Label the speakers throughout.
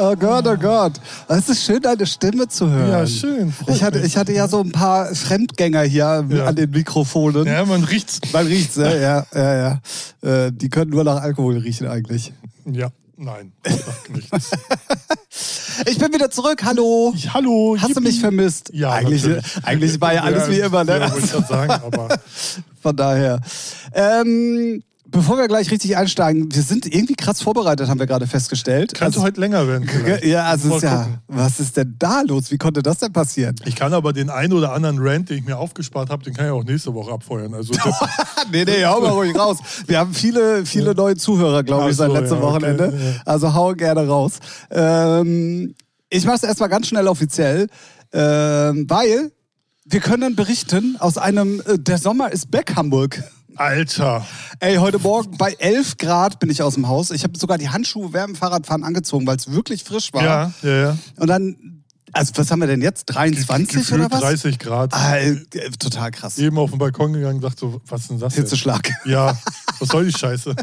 Speaker 1: Oh Gott, oh Gott. Es ist schön, deine Stimme zu hören.
Speaker 2: Ja, schön.
Speaker 1: Ich hatte, ich hatte ja so ein paar Fremdgänger hier ja. an den Mikrofonen.
Speaker 2: Ja, man riecht's.
Speaker 1: Man riecht's, ne? ja, ja, ja. Äh, die können nur nach Alkohol riechen eigentlich.
Speaker 2: Ja, nein, nichts.
Speaker 1: Ich bin wieder zurück, hallo.
Speaker 2: Ich, hallo.
Speaker 1: Hast du mich vermisst?
Speaker 2: Ja,
Speaker 1: eigentlich,
Speaker 2: natürlich.
Speaker 1: eigentlich war ja alles
Speaker 2: Ja,
Speaker 1: wie immer, ne?
Speaker 2: Ja, wollte ich gerade sagen, aber
Speaker 1: Von daher. Ähm, bevor wir gleich richtig einsteigen, wir sind irgendwie krass vorbereitet, haben wir gerade festgestellt.
Speaker 2: könnte
Speaker 1: Also-
Speaker 2: heute länger werden. vielleicht.
Speaker 1: ja, also ist ja,
Speaker 2: gucken.
Speaker 1: was ist denn da los? Wie konnte das denn passieren?
Speaker 2: Ich kann aber den einen oder anderen Rant, den ich mir aufgespart habe, den kann ich auch nächste Woche abfeuern. Also
Speaker 1: nee, nee, hau mal ruhig raus. Wir haben viele, viele neue Zuhörer, glaube ich,
Speaker 2: so,
Speaker 1: seit letztem
Speaker 2: ja, okay,
Speaker 1: Wochenende.
Speaker 2: ja.
Speaker 1: Also hau gerne raus. Ähm, ich mache es erstmal ganz schnell offiziell, ähm, weil wir können berichten aus einem, äh, der Sommer ist back Hamburg.
Speaker 2: Alter.
Speaker 1: Ey, heute Morgen bei 11 Grad bin ich aus dem Haus. Ich habe sogar die Handschuhe während dem Fahrradfahren angezogen, weil es wirklich frisch war.
Speaker 2: Ja, ja, ja.
Speaker 1: Und dann, also was haben wir denn jetzt? 23
Speaker 2: Gefühlt
Speaker 1: oder was?
Speaker 2: 30 Grad.
Speaker 1: Ah, äh, total krass.
Speaker 2: Eben auf den Balkon gegangen, dachte so, was ist denn das? Jetzt?
Speaker 1: Hitzeschlag.
Speaker 2: Ja, was soll die Scheiße?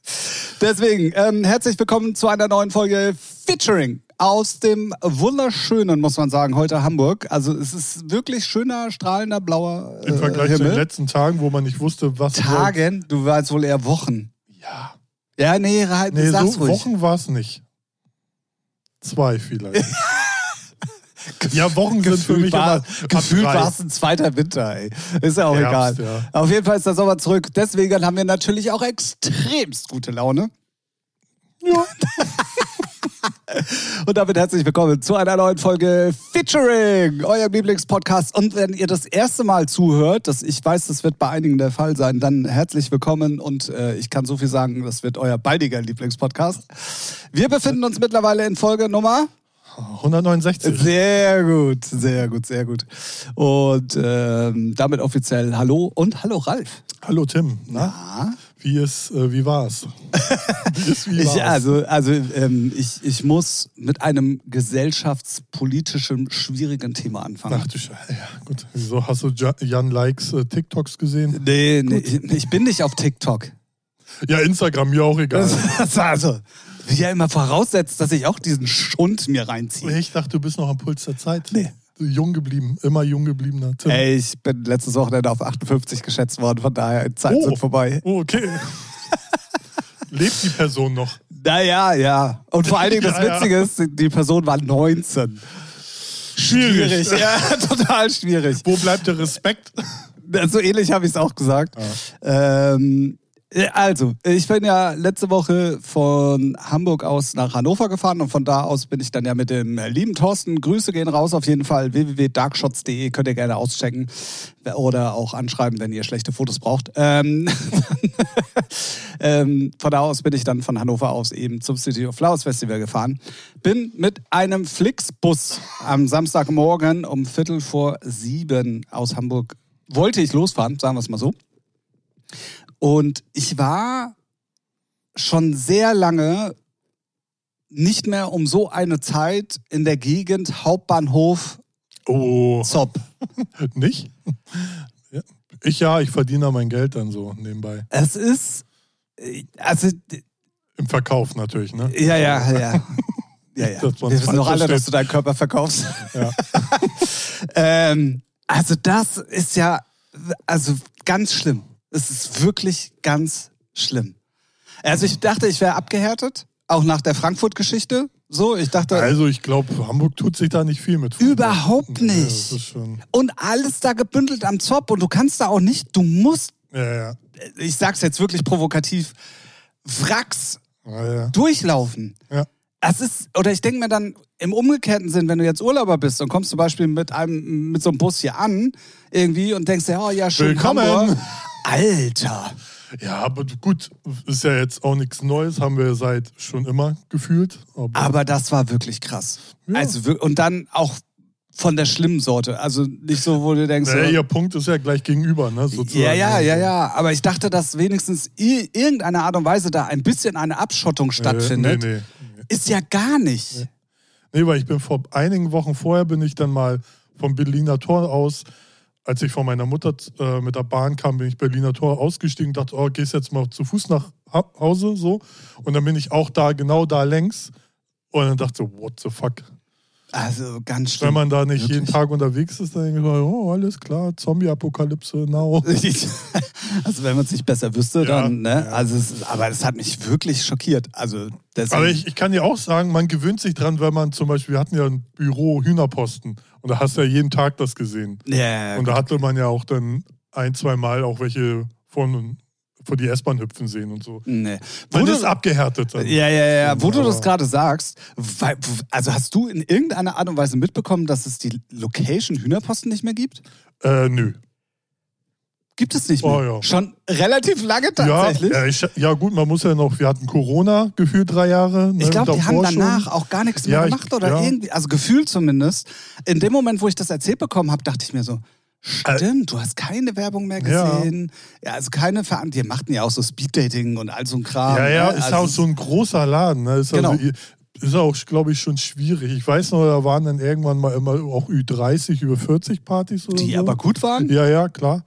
Speaker 1: Deswegen, ähm, herzlich willkommen zu einer neuen Folge Featuring aus dem wunderschönen, muss man sagen, heute Hamburg. Also es ist wirklich schöner, strahlender, blauer äh,
Speaker 2: Im Vergleich zu den
Speaker 1: Himmel.
Speaker 2: letzten Tagen, wo man nicht wusste, was
Speaker 1: Tagen, du warst wohl eher Wochen.
Speaker 2: Ja.
Speaker 1: Ja, nee, halt,
Speaker 2: Nee,
Speaker 1: sag's
Speaker 2: so
Speaker 1: ruhig.
Speaker 2: Wochen war es nicht. Zwei vielleicht. ja, Wochen sind für mich
Speaker 1: war,
Speaker 2: immer
Speaker 1: gefühlt war es ein zweiter Winter, ey. Ist ja auch
Speaker 2: Herbst,
Speaker 1: egal.
Speaker 2: ja.
Speaker 1: Auf jeden Fall ist der Sommer zurück. Deswegen haben wir natürlich auch extremst gute Laune.
Speaker 2: Ja.
Speaker 1: Und damit herzlich willkommen zu einer neuen Folge Featuring, eurem Lieblingspodcast. Und wenn ihr das erste Mal zuhört, das, ich weiß, das wird bei einigen der Fall sein, dann herzlich willkommen. Und äh, ich kann so viel sagen, das wird euer baldiger Lieblingspodcast. Wir befinden uns mittlerweile in Folge Nummer
Speaker 2: 169.
Speaker 1: sehr gut, sehr gut, sehr gut. Und ähm, damit offiziell Hallo und Hallo Ralf.
Speaker 2: Hallo Tim. Na?
Speaker 1: Ja.
Speaker 2: Wie ist, äh, wie war's? wie ist, wie war's?
Speaker 1: Ich, also, also ähm, ich, ich muss mit einem gesellschaftspolitischen schwierigen Thema anfangen.
Speaker 2: Ach du Scheiße. Ja, gut. Wieso hast du Ja- Jan Likes äh, TikToks gesehen?
Speaker 1: Nee, nee, ich, ich bin nicht auf TikTok.
Speaker 2: Ja, Instagram, mir auch egal.
Speaker 1: War also, wie ja immer voraussetzt, dass ich auch diesen Schund mir reinziehe.
Speaker 2: Ich dachte, du bist noch am Puls der Zeit.
Speaker 1: Nee.
Speaker 2: Jung geblieben, immer jung gebliebener Tim.
Speaker 1: Ey, ich bin letztes Wochenende auf 58 geschätzt worden, von daher, Zeiten
Speaker 2: Oh.
Speaker 1: sind vorbei.
Speaker 2: Oh, okay. Lebt die Person noch?
Speaker 1: Naja, ja. Und vor allen Dingen das
Speaker 2: Ja, ja.
Speaker 1: Witzige ist, die Person war 19.
Speaker 2: Schwierig.
Speaker 1: Ja, total schwierig.
Speaker 2: Wo bleibt der Respekt?
Speaker 1: So ähnlich habe ich es auch gesagt. Ähm, also, ich bin ja letzte Woche von Hamburg aus nach Hannover gefahren und von da aus bin ich dann ja mit dem lieben Thorsten. Grüße gehen raus auf jeden Fall. www.darkshots.de könnt ihr gerne auschecken oder auch anschreiben, wenn ihr schlechte Fotos braucht. Ähm, ähm, von da aus bin ich dann von Hannover aus eben zum City of Flowers Festival gefahren. Bin mit einem Flixbus am Samstagmorgen um Viertel vor sieben aus Hamburg wollte ich losfahren, sagen wir es mal so. Und ich war schon sehr lange nicht mehr um so eine Zeit in der Gegend Hauptbahnhof
Speaker 2: Oh,
Speaker 1: Zopp.
Speaker 2: nicht? Ja. Ich ja, ich verdiene mein Geld dann so nebenbei.
Speaker 1: Es ist, äh, also,
Speaker 2: Im Verkauf natürlich, ne?
Speaker 1: ja, ja, ja. Ja, ja. Wir wissen doch alle, dass du deinen Körper verkaufst.
Speaker 2: Ja.
Speaker 1: ähm, also das ist ja, also ganz schlimm. Es ist wirklich ganz schlimm. Also ich dachte, ich wäre abgehärtet, auch nach der Frankfurt-Geschichte. So, ich dachte,
Speaker 2: Also ich glaube, Hamburg tut sich da nicht viel mit.
Speaker 1: Überhaupt
Speaker 2: Ja,
Speaker 1: nicht.
Speaker 2: schon,
Speaker 1: und alles da gebündelt am Zopf und du kannst da auch nicht, du musst,
Speaker 2: ja, ja.
Speaker 1: ich sag's jetzt wirklich provokativ, Wracks
Speaker 2: ja, ja.
Speaker 1: durchlaufen.
Speaker 2: ja.
Speaker 1: Das ist, oder ich denke mir dann im umgekehrten Sinn, wenn du jetzt Urlauber bist und kommst zum Beispiel mit einem, mit so einem Bus hier an, irgendwie und denkst dir, oh ja, schön
Speaker 2: Willkommen.
Speaker 1: Hamburg. Alter.
Speaker 2: Ja, aber gut, ist ja jetzt auch nichts Neues, haben wir seit schon immer gefühlt. Aber,
Speaker 1: Aber das war wirklich krass.
Speaker 2: Ja.
Speaker 1: Also, und dann auch von der schlimmen Sorte. Also nicht so, wo du denkst,
Speaker 2: naja,
Speaker 1: so,
Speaker 2: ihr Punkt ist ja gleich gegenüber, ne? Sozusagen.
Speaker 1: Ja, ja, ja, ja. Aber ich dachte, dass wenigstens irgendeine Art und Weise da ein bisschen eine Abschottung stattfindet.
Speaker 2: Äh, nee, nee.
Speaker 1: Ist ja gar nicht.
Speaker 2: Nee, weil ich bin vor einigen Wochen vorher bin ich dann mal vom Berliner Tor aus, als ich von meiner Mutter äh, mit der Bahn kam, bin ich Berliner Tor ausgestiegen, dachte, oh, gehst jetzt mal zu Fuß nach Ha- Hause so. Und dann bin ich auch da, genau da längs Und dann dachte ich so, what the fuck?
Speaker 1: Also ganz schlimm.
Speaker 2: Wenn man da nicht
Speaker 1: Wirklich.
Speaker 2: jeden Tag unterwegs ist, dann denke ich, so, oh, alles klar, Zombie-Apokalypse, now.
Speaker 1: Also wenn man es nicht besser wüsste,
Speaker 2: Ja,
Speaker 1: dann, ne?
Speaker 2: ja.
Speaker 1: Also es, aber das hat mich wirklich schockiert. Also deswegen,
Speaker 2: Aber ich, ich kann dir auch sagen, man gewöhnt sich dran, wenn man zum Beispiel, wir hatten ja ein Büro Hühnerposten und da hast du ja jeden Tag das gesehen.
Speaker 1: ja,
Speaker 2: Und da hatte man ja auch dann ein, zwei Mal auch welche von vor die S-Bahn hüpfen sehen und so.
Speaker 1: nee. Wo du,
Speaker 2: ist abgehärtet. Dann.
Speaker 1: ja, ja, ja. Wo du das gerade sagst, also hast du in irgendeiner Art und Weise mitbekommen, dass es die Location Hühnerposten nicht mehr gibt?
Speaker 2: Äh, nö.
Speaker 1: Gibt es nicht mehr.
Speaker 2: Oh, ja.
Speaker 1: Schon relativ lange
Speaker 2: Ja,
Speaker 1: tatsächlich.
Speaker 2: ja, ich, ja, gut, man muss ja noch, wir hatten Corona gefühlt drei Jahre. Ne,
Speaker 1: Ich glaube, die haben
Speaker 2: davor schon.
Speaker 1: danach auch gar nichts mehr
Speaker 2: Ja, ich-
Speaker 1: gemacht oder
Speaker 2: ja.
Speaker 1: irgendwie, also gefühlt zumindest. In dem Moment, wo ich das erzählt bekommen habe, dachte ich mir so, stimmt, du hast keine Werbung mehr
Speaker 2: Äh, Ja.
Speaker 1: gesehen. Ja, also keine Ver Die machten ja auch so Speeddating und all so ein Kram.
Speaker 2: Ja, ja,
Speaker 1: ne?
Speaker 2: ist
Speaker 1: Also
Speaker 2: auch so ein großer Laden. Ne? Ist,
Speaker 1: Genau.
Speaker 2: also, ist auch, glaube ich, schon schwierig. Ich weiß noch, da waren dann irgendwann mal immer auch Ü30, über 40 Partys oder
Speaker 1: Die
Speaker 2: so.
Speaker 1: aber gut waren.
Speaker 2: Ja, ja, klar.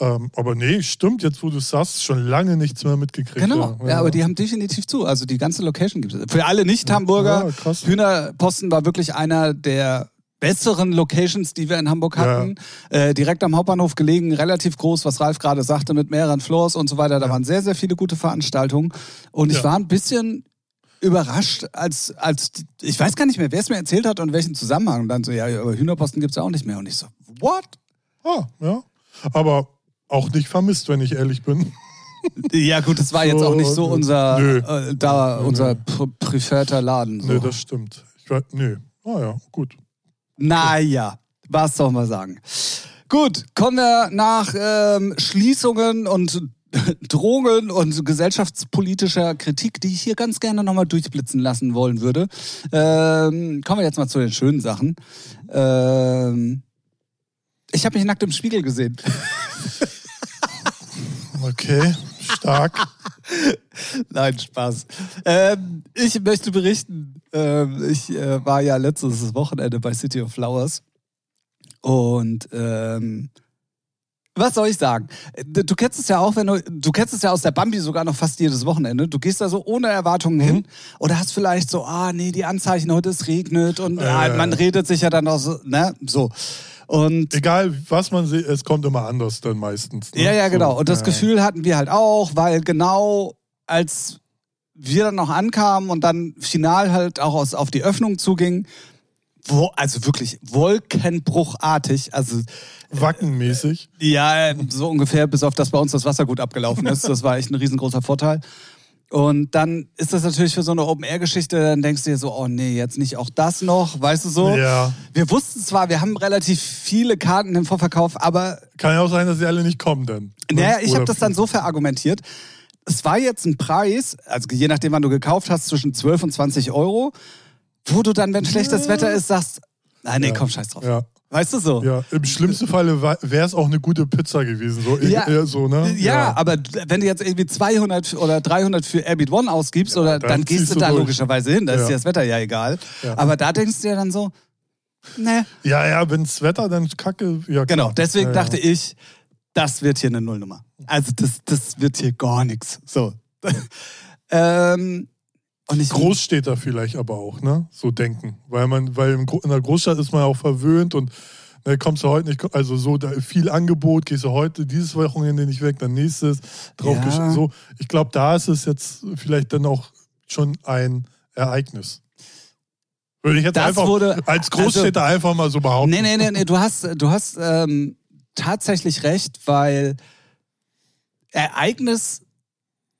Speaker 2: Ähm, aber nee, stimmt, jetzt wo du es sagst, schon lange nichts mehr mitgekriegt.
Speaker 1: Genau, ja, aber die haben definitiv zu. Also die ganze Location gibt es. Für alle Nicht-Hamburger,
Speaker 2: Ja.
Speaker 1: Hühnerposten war wirklich einer der besseren Locations, die wir in Hamburg
Speaker 2: Ja.
Speaker 1: hatten. Äh, direkt am Hauptbahnhof gelegen, relativ groß, was Ralf gerade sagte, mit mehreren Floors und so weiter. Da waren sehr, sehr viele gute Veranstaltungen. Und ich
Speaker 2: Ja.
Speaker 1: war ein bisschen überrascht, als, als ich weiß gar nicht mehr, wer es mir erzählt hat und welchen Zusammenhang. Und dann so, ja, aber Hühnerposten gibt es ja auch nicht mehr. Und ich so, what?
Speaker 2: Ah, ja. Aber auch nicht vermisst, wenn ich ehrlich bin.
Speaker 1: Ja, gut, das war jetzt
Speaker 2: So,
Speaker 1: auch nicht so unser,
Speaker 2: nö.
Speaker 1: äh, da,
Speaker 2: Nö,
Speaker 1: unser
Speaker 2: nö.
Speaker 1: pr präferter Laden. So.
Speaker 2: Nee, das stimmt. Ich weiß, nee. Ah ja, gut.
Speaker 1: Naja, was soll man sagen? Gut, kommen wir nach ähm, Schließungen und Drohungen und gesellschaftspolitischer Kritik, die ich hier ganz gerne nochmal durchblitzen lassen wollen würde. Ähm, kommen wir jetzt mal zu den schönen Sachen. Ähm, ich habe mich nackt im Spiegel gesehen.
Speaker 2: Okay, stark.
Speaker 1: Nein, Spaß. Ähm, ich möchte berichten, ähm, ich äh, war ja letztes Wochenende bei City of Flowers und ähm, was soll ich sagen? Du du kennst es ja auch, wenn du, du kennst es ja aus der Bambi sogar noch fast jedes Wochenende. Du gehst da so ohne Erwartungen hin oder hast vielleicht so, ah nee, die Anzeichen, heute es regnet und
Speaker 2: Äh.
Speaker 1: ah, man redet sich ja dann auch so, ne, so. Und
Speaker 2: Egal, was man sieht, es kommt immer anders dann meistens. Ne?
Speaker 1: Ja, ja, genau. Und das
Speaker 2: ja.
Speaker 1: Gefühl hatten wir halt auch, weil genau als wir dann noch ankamen und dann final halt auch aus, auf die Öffnung zuging, wo, also wirklich wolkenbruchartig, also
Speaker 2: Wackenmäßig.
Speaker 1: ja, so ungefähr, bis auf das bei uns das Wasser gut abgelaufen ist. Das war echt ein riesengroßer Vorteil. Und dann ist das natürlich für so eine Open-Air-Geschichte, dann denkst du dir so, oh nee, jetzt nicht auch das noch, weißt du so?
Speaker 2: Ja.
Speaker 1: Wir wussten zwar, wir haben relativ viele Karten im Vorverkauf, aber
Speaker 2: Kann ja auch sein, dass sie alle nicht kommen dann. Ne?
Speaker 1: Naja, ich habe das dann so verargumentiert. Es war jetzt ein Preis, also je nachdem, wann du gekauft hast, zwischen 12 und 20 Euro, wo du dann, wenn schlechtes Wetter ist, sagst, nein, nee,
Speaker 2: Ja.
Speaker 1: komm, scheiß drauf.
Speaker 2: Ja,
Speaker 1: Weißt du so?
Speaker 2: ja. Im schlimmsten Falle wäre es auch eine gute Pizza gewesen. So,
Speaker 1: Ja.
Speaker 2: eher so, ne?
Speaker 1: Ja, aber wenn du jetzt irgendwie 200 oder 300 für Airbnb One ausgibst, oder, dann,
Speaker 2: dann
Speaker 1: gehst du
Speaker 2: du
Speaker 1: da
Speaker 2: durch.
Speaker 1: logischerweise hin, da ist
Speaker 2: Ja.
Speaker 1: dir das Wetter ja egal.
Speaker 2: Ja.
Speaker 1: Aber da denkst du dir dann so, ne.
Speaker 2: Ja, ja, wenn's Wetter dann kacke. Ja,
Speaker 1: Genau,
Speaker 2: klar.
Speaker 1: deswegen
Speaker 2: ja,
Speaker 1: dachte
Speaker 2: ja.
Speaker 1: ich, das wird hier eine Nullnummer. Also das, das wird hier gar nichts. So. ähm, und ich
Speaker 2: Großstädter vielleicht aber auch, ne? So denken. Weil man, weil in der Großstadt ist man auch verwöhnt und ne, kommst du heute nicht, also so viel Angebot, gehst du heute dieses Wochenende nicht weg, dann nächstes drauf
Speaker 1: Ja.
Speaker 2: so. Ich glaube, da ist es jetzt vielleicht dann auch schon ein Ereignis. Würde ich jetzt
Speaker 1: Das
Speaker 2: einfach
Speaker 1: wurde-
Speaker 2: als Großstädter einfach mal so behaupten.
Speaker 1: Nee, nee, nee, nee, du hast, du hast ähm, tatsächlich recht, weil Ereignis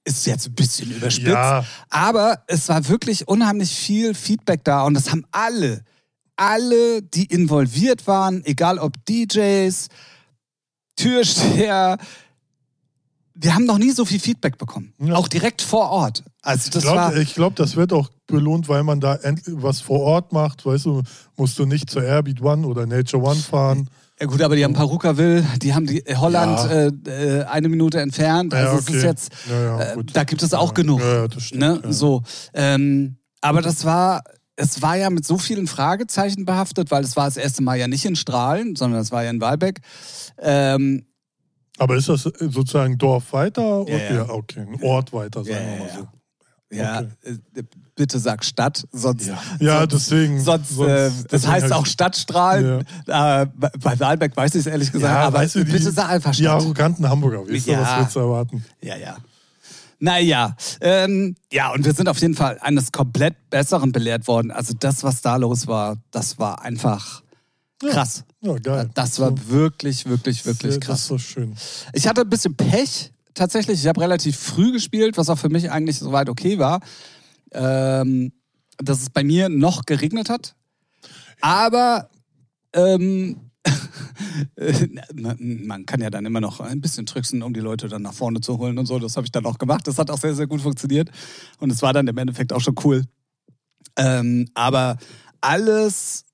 Speaker 1: ist jetzt ein bisschen überspitzt,
Speaker 2: Ja,
Speaker 1: aber es war wirklich unheimlich viel Feedback da und das haben alle, alle, die involviert waren, egal ob DJs, Türsteher, wir haben noch nie so viel Feedback bekommen.
Speaker 2: Ja.
Speaker 1: Auch direkt vor Ort. Also das
Speaker 2: ich glaube, glaub, das wird auch belohnt, weil man da was vor Ort macht. Weißt du, musst du nicht zur Airbeat One oder Nature One fahren.
Speaker 1: Ja gut, aber die haben Paruka-Will, die haben die Holland
Speaker 2: Ja.
Speaker 1: äh, äh, eine Minute entfernt.
Speaker 2: Ja,
Speaker 1: Also es
Speaker 2: okay.
Speaker 1: ist jetzt,
Speaker 2: Ja, ja,
Speaker 1: äh, da gibt es auch
Speaker 2: Ja,
Speaker 1: genug.
Speaker 2: Ja, ja, stimmt.
Speaker 1: ne?
Speaker 2: ja.
Speaker 1: So. Ähm, aber das war, es war ja mit so vielen Fragezeichen behaftet, weil es war das erste Mal ja nicht in Strahlen, sondern es war ja in Walbeck. Ähm,
Speaker 2: Aber ist das sozusagen Dorf weiter?
Speaker 1: Ja,
Speaker 2: Okay,
Speaker 1: ja.
Speaker 2: ein Ort weiter, sagen
Speaker 1: Ja,
Speaker 2: wir mal
Speaker 1: ja,
Speaker 2: so.
Speaker 1: ja,
Speaker 2: Okay.
Speaker 1: Äh, bitte sag Stadt, sonst.
Speaker 2: Ja, ja
Speaker 1: sonst,
Speaker 2: deswegen.
Speaker 1: Sonst,
Speaker 2: sonst
Speaker 1: äh, das
Speaker 2: deswegen
Speaker 1: heißt auch Stadtstrahlen. Äh, bei Wahlberg weiß ich es ehrlich gesagt,
Speaker 2: Ja,
Speaker 1: aber
Speaker 2: weißt du, die,
Speaker 1: bitte sag einfach
Speaker 2: die
Speaker 1: Stadt.
Speaker 2: arroganten Hamburger, weißt du,
Speaker 1: Ja.
Speaker 2: was willst du erwarten?
Speaker 1: Ja, ja. Naja, ähm, ja, und wir sind auf jeden Fall eines komplett Besseren belehrt worden. Also das, was da los war, das war einfach krass.
Speaker 2: Ja, geil.
Speaker 1: Das war wirklich, wirklich, wirklich
Speaker 2: Das
Speaker 1: krass.
Speaker 2: ist so schön.
Speaker 1: Ich hatte ein bisschen Pech tatsächlich. Ich habe relativ früh gespielt, was auch für mich eigentlich soweit okay war. Ähm, dass es bei mir noch geregnet hat. Aber ähm, man, kann ja dann immer noch ein bisschen tricksen, um die Leute dann nach vorne zu holen und so. Das habe ich dann auch gemacht. Das hat auch sehr, sehr gut funktioniert. Und es war dann im Endeffekt auch schon cool. Ähm, aber alles,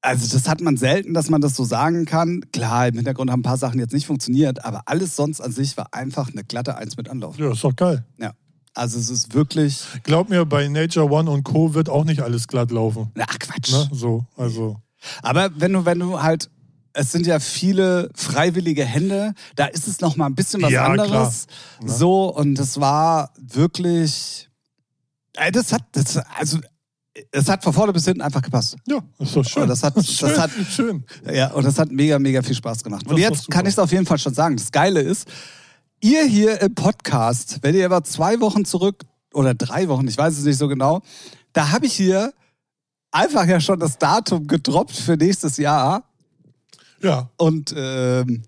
Speaker 1: also das hat man selten, dass man das so sagen kann. Klar, im Hintergrund haben ein paar Sachen jetzt nicht funktioniert, aber alles sonst an sich war einfach eine glatte Eins mit Anlauf.
Speaker 2: Ja, ist doch geil.
Speaker 1: Ja. Also es ist wirklich,
Speaker 2: Glaub mir, bei Nature One und Co. wird auch nicht alles glatt laufen.
Speaker 1: ach Quatsch.
Speaker 2: Ne? So, also.
Speaker 1: Aber wenn du, wenn du halt, es sind ja viele freiwillige Hände, da ist es noch mal ein bisschen was
Speaker 2: Ja,
Speaker 1: anderes.
Speaker 2: klar. Ne?
Speaker 1: So, und das war wirklich, Ey, das hat, das, also, es hat von vorne bis hinten einfach gepasst.
Speaker 2: Ja, ist doch schön.
Speaker 1: Aber das hat- das
Speaker 2: schön,
Speaker 1: hat-
Speaker 2: schön.
Speaker 1: Ja, und das hat mega, mega viel Spaß gemacht. Und
Speaker 2: Das
Speaker 1: jetzt kann ich es auf jeden Fall schon sagen. Das Geile ist, ihr hier im Podcast, wenn ihr aber zwei Wochen zurück oder drei Wochen, ich weiß es nicht so genau, da habe ich hier einfach ja schon das Datum gedroppt für nächstes Jahr.
Speaker 2: Ja,
Speaker 1: Und ähm,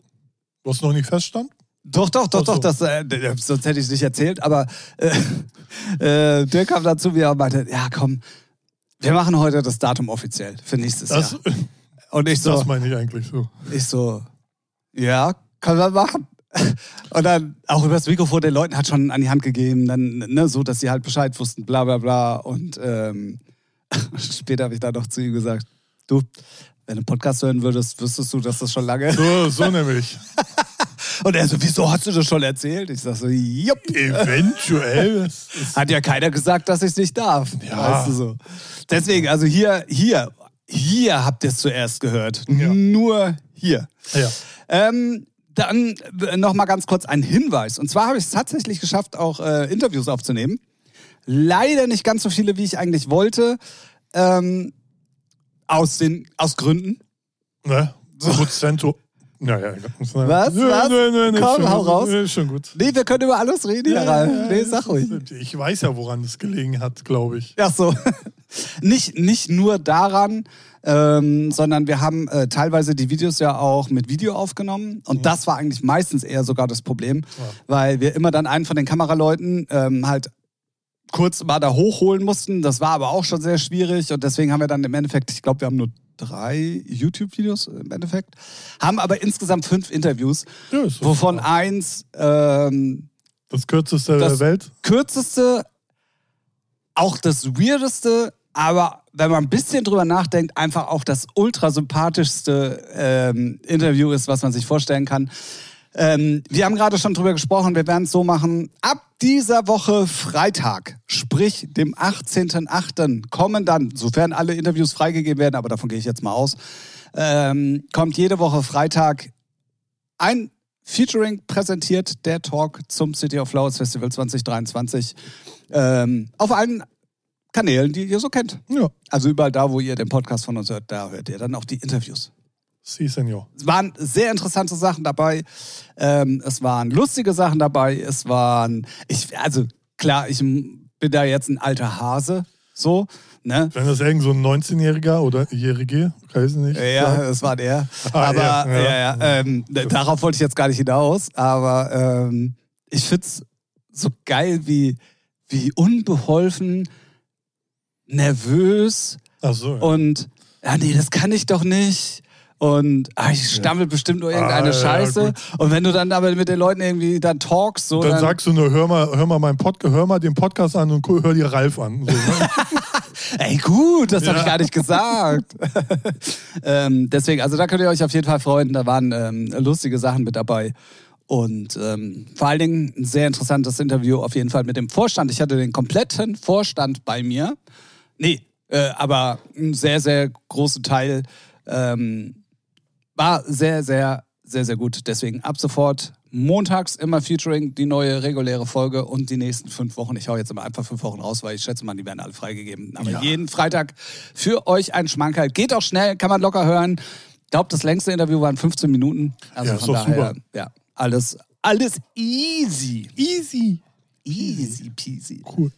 Speaker 2: was noch nicht feststand?
Speaker 1: doch, doch, doch,
Speaker 2: Ach so.
Speaker 1: doch, das, äh, sonst hätte ich es nicht erzählt, aber äh, äh, Dirk kam dann zu mir und meinte, ja komm, wir machen heute das Datum offiziell für nächstes
Speaker 2: Das,
Speaker 1: Jahr. Und ich so,
Speaker 2: das meine ich eigentlich so.
Speaker 1: Ich so, ja, können wir machen. Und dann auch übers Mikrofon den Leuten hat schon an die Hand gegeben, dann, ne, so, dass sie halt Bescheid wussten, bla bla bla. Und ähm, später habe ich dann noch zu ihm gesagt, du, wenn du einen Podcast hören würdest, wüsstest du, dass das schon lange.
Speaker 2: So, so nämlich.
Speaker 1: Und er so, wieso hast du das schon erzählt? Ich sag so, jupp.
Speaker 2: Eventuell.
Speaker 1: Hat ja keiner gesagt, dass ich es nicht darf.
Speaker 2: Ja.
Speaker 1: Weißt du so. Deswegen, also hier, hier, hier habt ihr es zuerst gehört.
Speaker 2: Ja.
Speaker 1: Nur hier.
Speaker 2: Ja.
Speaker 1: Ähm, dann noch mal ganz kurz ein Hinweis. Und zwar habe ich es tatsächlich geschafft, auch äh, Interviews aufzunehmen. Leider nicht ganz so viele, wie ich eigentlich wollte. Ähm, aus, den, aus Gründen.
Speaker 2: Ne? Prozento. Naja,
Speaker 1: Was? Was? Komm,
Speaker 2: schon,
Speaker 1: hau raus.
Speaker 2: Nee, schon gut.
Speaker 1: Nee, wir können über alles reden, ja, Ralf. Nee, sag ruhig.
Speaker 2: Ich weiß ja, woran es gelegen hat, glaube ich.
Speaker 1: Ach so. nicht, nicht nur daran, ähm, sondern wir haben äh, teilweise die Videos ja auch mit Video aufgenommen. Und das war eigentlich meistens eher sogar das Problem, weil wir immer dann einen von den Kameraleuten ähm, halt kurz mal da hochholen mussten. Das war aber auch schon sehr schwierig und deswegen haben wir dann im Endeffekt, ich glaube, wir haben nur drei YouTube-Videos im Endeffekt, haben aber insgesamt fünf Interviews,
Speaker 2: Ja,
Speaker 1: wovon
Speaker 2: super.
Speaker 1: eins ähm,
Speaker 2: Das kürzeste
Speaker 1: Das-
Speaker 2: der Welt.
Speaker 1: kürzeste, auch das weirdeste, aber wenn man ein bisschen drüber nachdenkt, einfach auch das ultra sympathischste ähm, Interview ist, was man sich vorstellen kann. Ähm, wir haben gerade schon drüber gesprochen, wir werden es so machen. Ab dieser Woche Freitag, sprich dem 18.08., kommen dann, sofern alle Interviews freigegeben werden, aber davon gehe ich jetzt mal aus, ähm, kommt jede Woche Freitag ein Featuring präsentiert, der Talk zum City of Flowers Festival 2023 ähm, auf allen Kanälen, die ihr so kennt.
Speaker 2: Ja.
Speaker 1: Also überall da, wo ihr den Podcast von uns hört, da hört ihr dann auch die Interviews.
Speaker 2: Sie, Senor.
Speaker 1: Es waren sehr interessante Sachen dabei. Ähm, es waren lustige Sachen dabei. Es waren, ich, also klar, ich bin da jetzt ein alter Hase, so, ne?
Speaker 2: Wenn das irgend so ein 19-Jähriger oder Jährige, weiß ich nicht.
Speaker 1: Ja,
Speaker 2: sagt.
Speaker 1: das war der.
Speaker 2: Ah,
Speaker 1: aber
Speaker 2: ja,
Speaker 1: ja,
Speaker 2: ja.
Speaker 1: ähm, darauf wollte ich jetzt gar nicht hinaus. Aber ähm, ich find's so geil, wie, wie unbeholfen, nervös
Speaker 2: Ach so. Ja.
Speaker 1: und ja, nee, das kann ich doch nicht. Und ah, ich stammel bestimmt nur irgendeine
Speaker 2: Ah, ja,
Speaker 1: Scheiße.
Speaker 2: gut.
Speaker 1: und wenn du dann aber mit den Leuten irgendwie dann talkst, so
Speaker 2: dann,
Speaker 1: dann,
Speaker 2: sagst du nur, hör mal, hör mal, meinen Pod hör mal den Podcast an und hör dir Ralf an. So, ne?
Speaker 1: Ey, gut, das habe
Speaker 2: Ja.
Speaker 1: ich gar nicht gesagt. ähm, deswegen, also da könnt ihr euch auf jeden Fall freuen. Da waren ähm, lustige Sachen mit dabei. Und ähm, vor allen Dingen ein sehr interessantes Interview auf jeden Fall mit dem Vorstand. Ich hatte den kompletten Vorstand bei mir. Nee, äh, aber einen sehr, sehr großen Teil. Ähm, war sehr, sehr, sehr, sehr gut. Deswegen ab sofort montags immer Featuring, die neue reguläre Folge und die nächsten fünf Wochen. Ich hau jetzt immer einfach fünf Wochen raus, weil ich schätze mal, die werden alle freigegeben. Aber
Speaker 2: Ja.
Speaker 1: jeden Freitag für euch ein Schmankerl. Geht auch schnell, kann man locker hören. Ich glaube, das längste Interview waren 15 Minuten. Also
Speaker 2: Ja,
Speaker 1: von daher,
Speaker 2: super.
Speaker 1: ja, alles, alles easy.
Speaker 2: Easy.
Speaker 1: Easy peasy.
Speaker 2: Cool.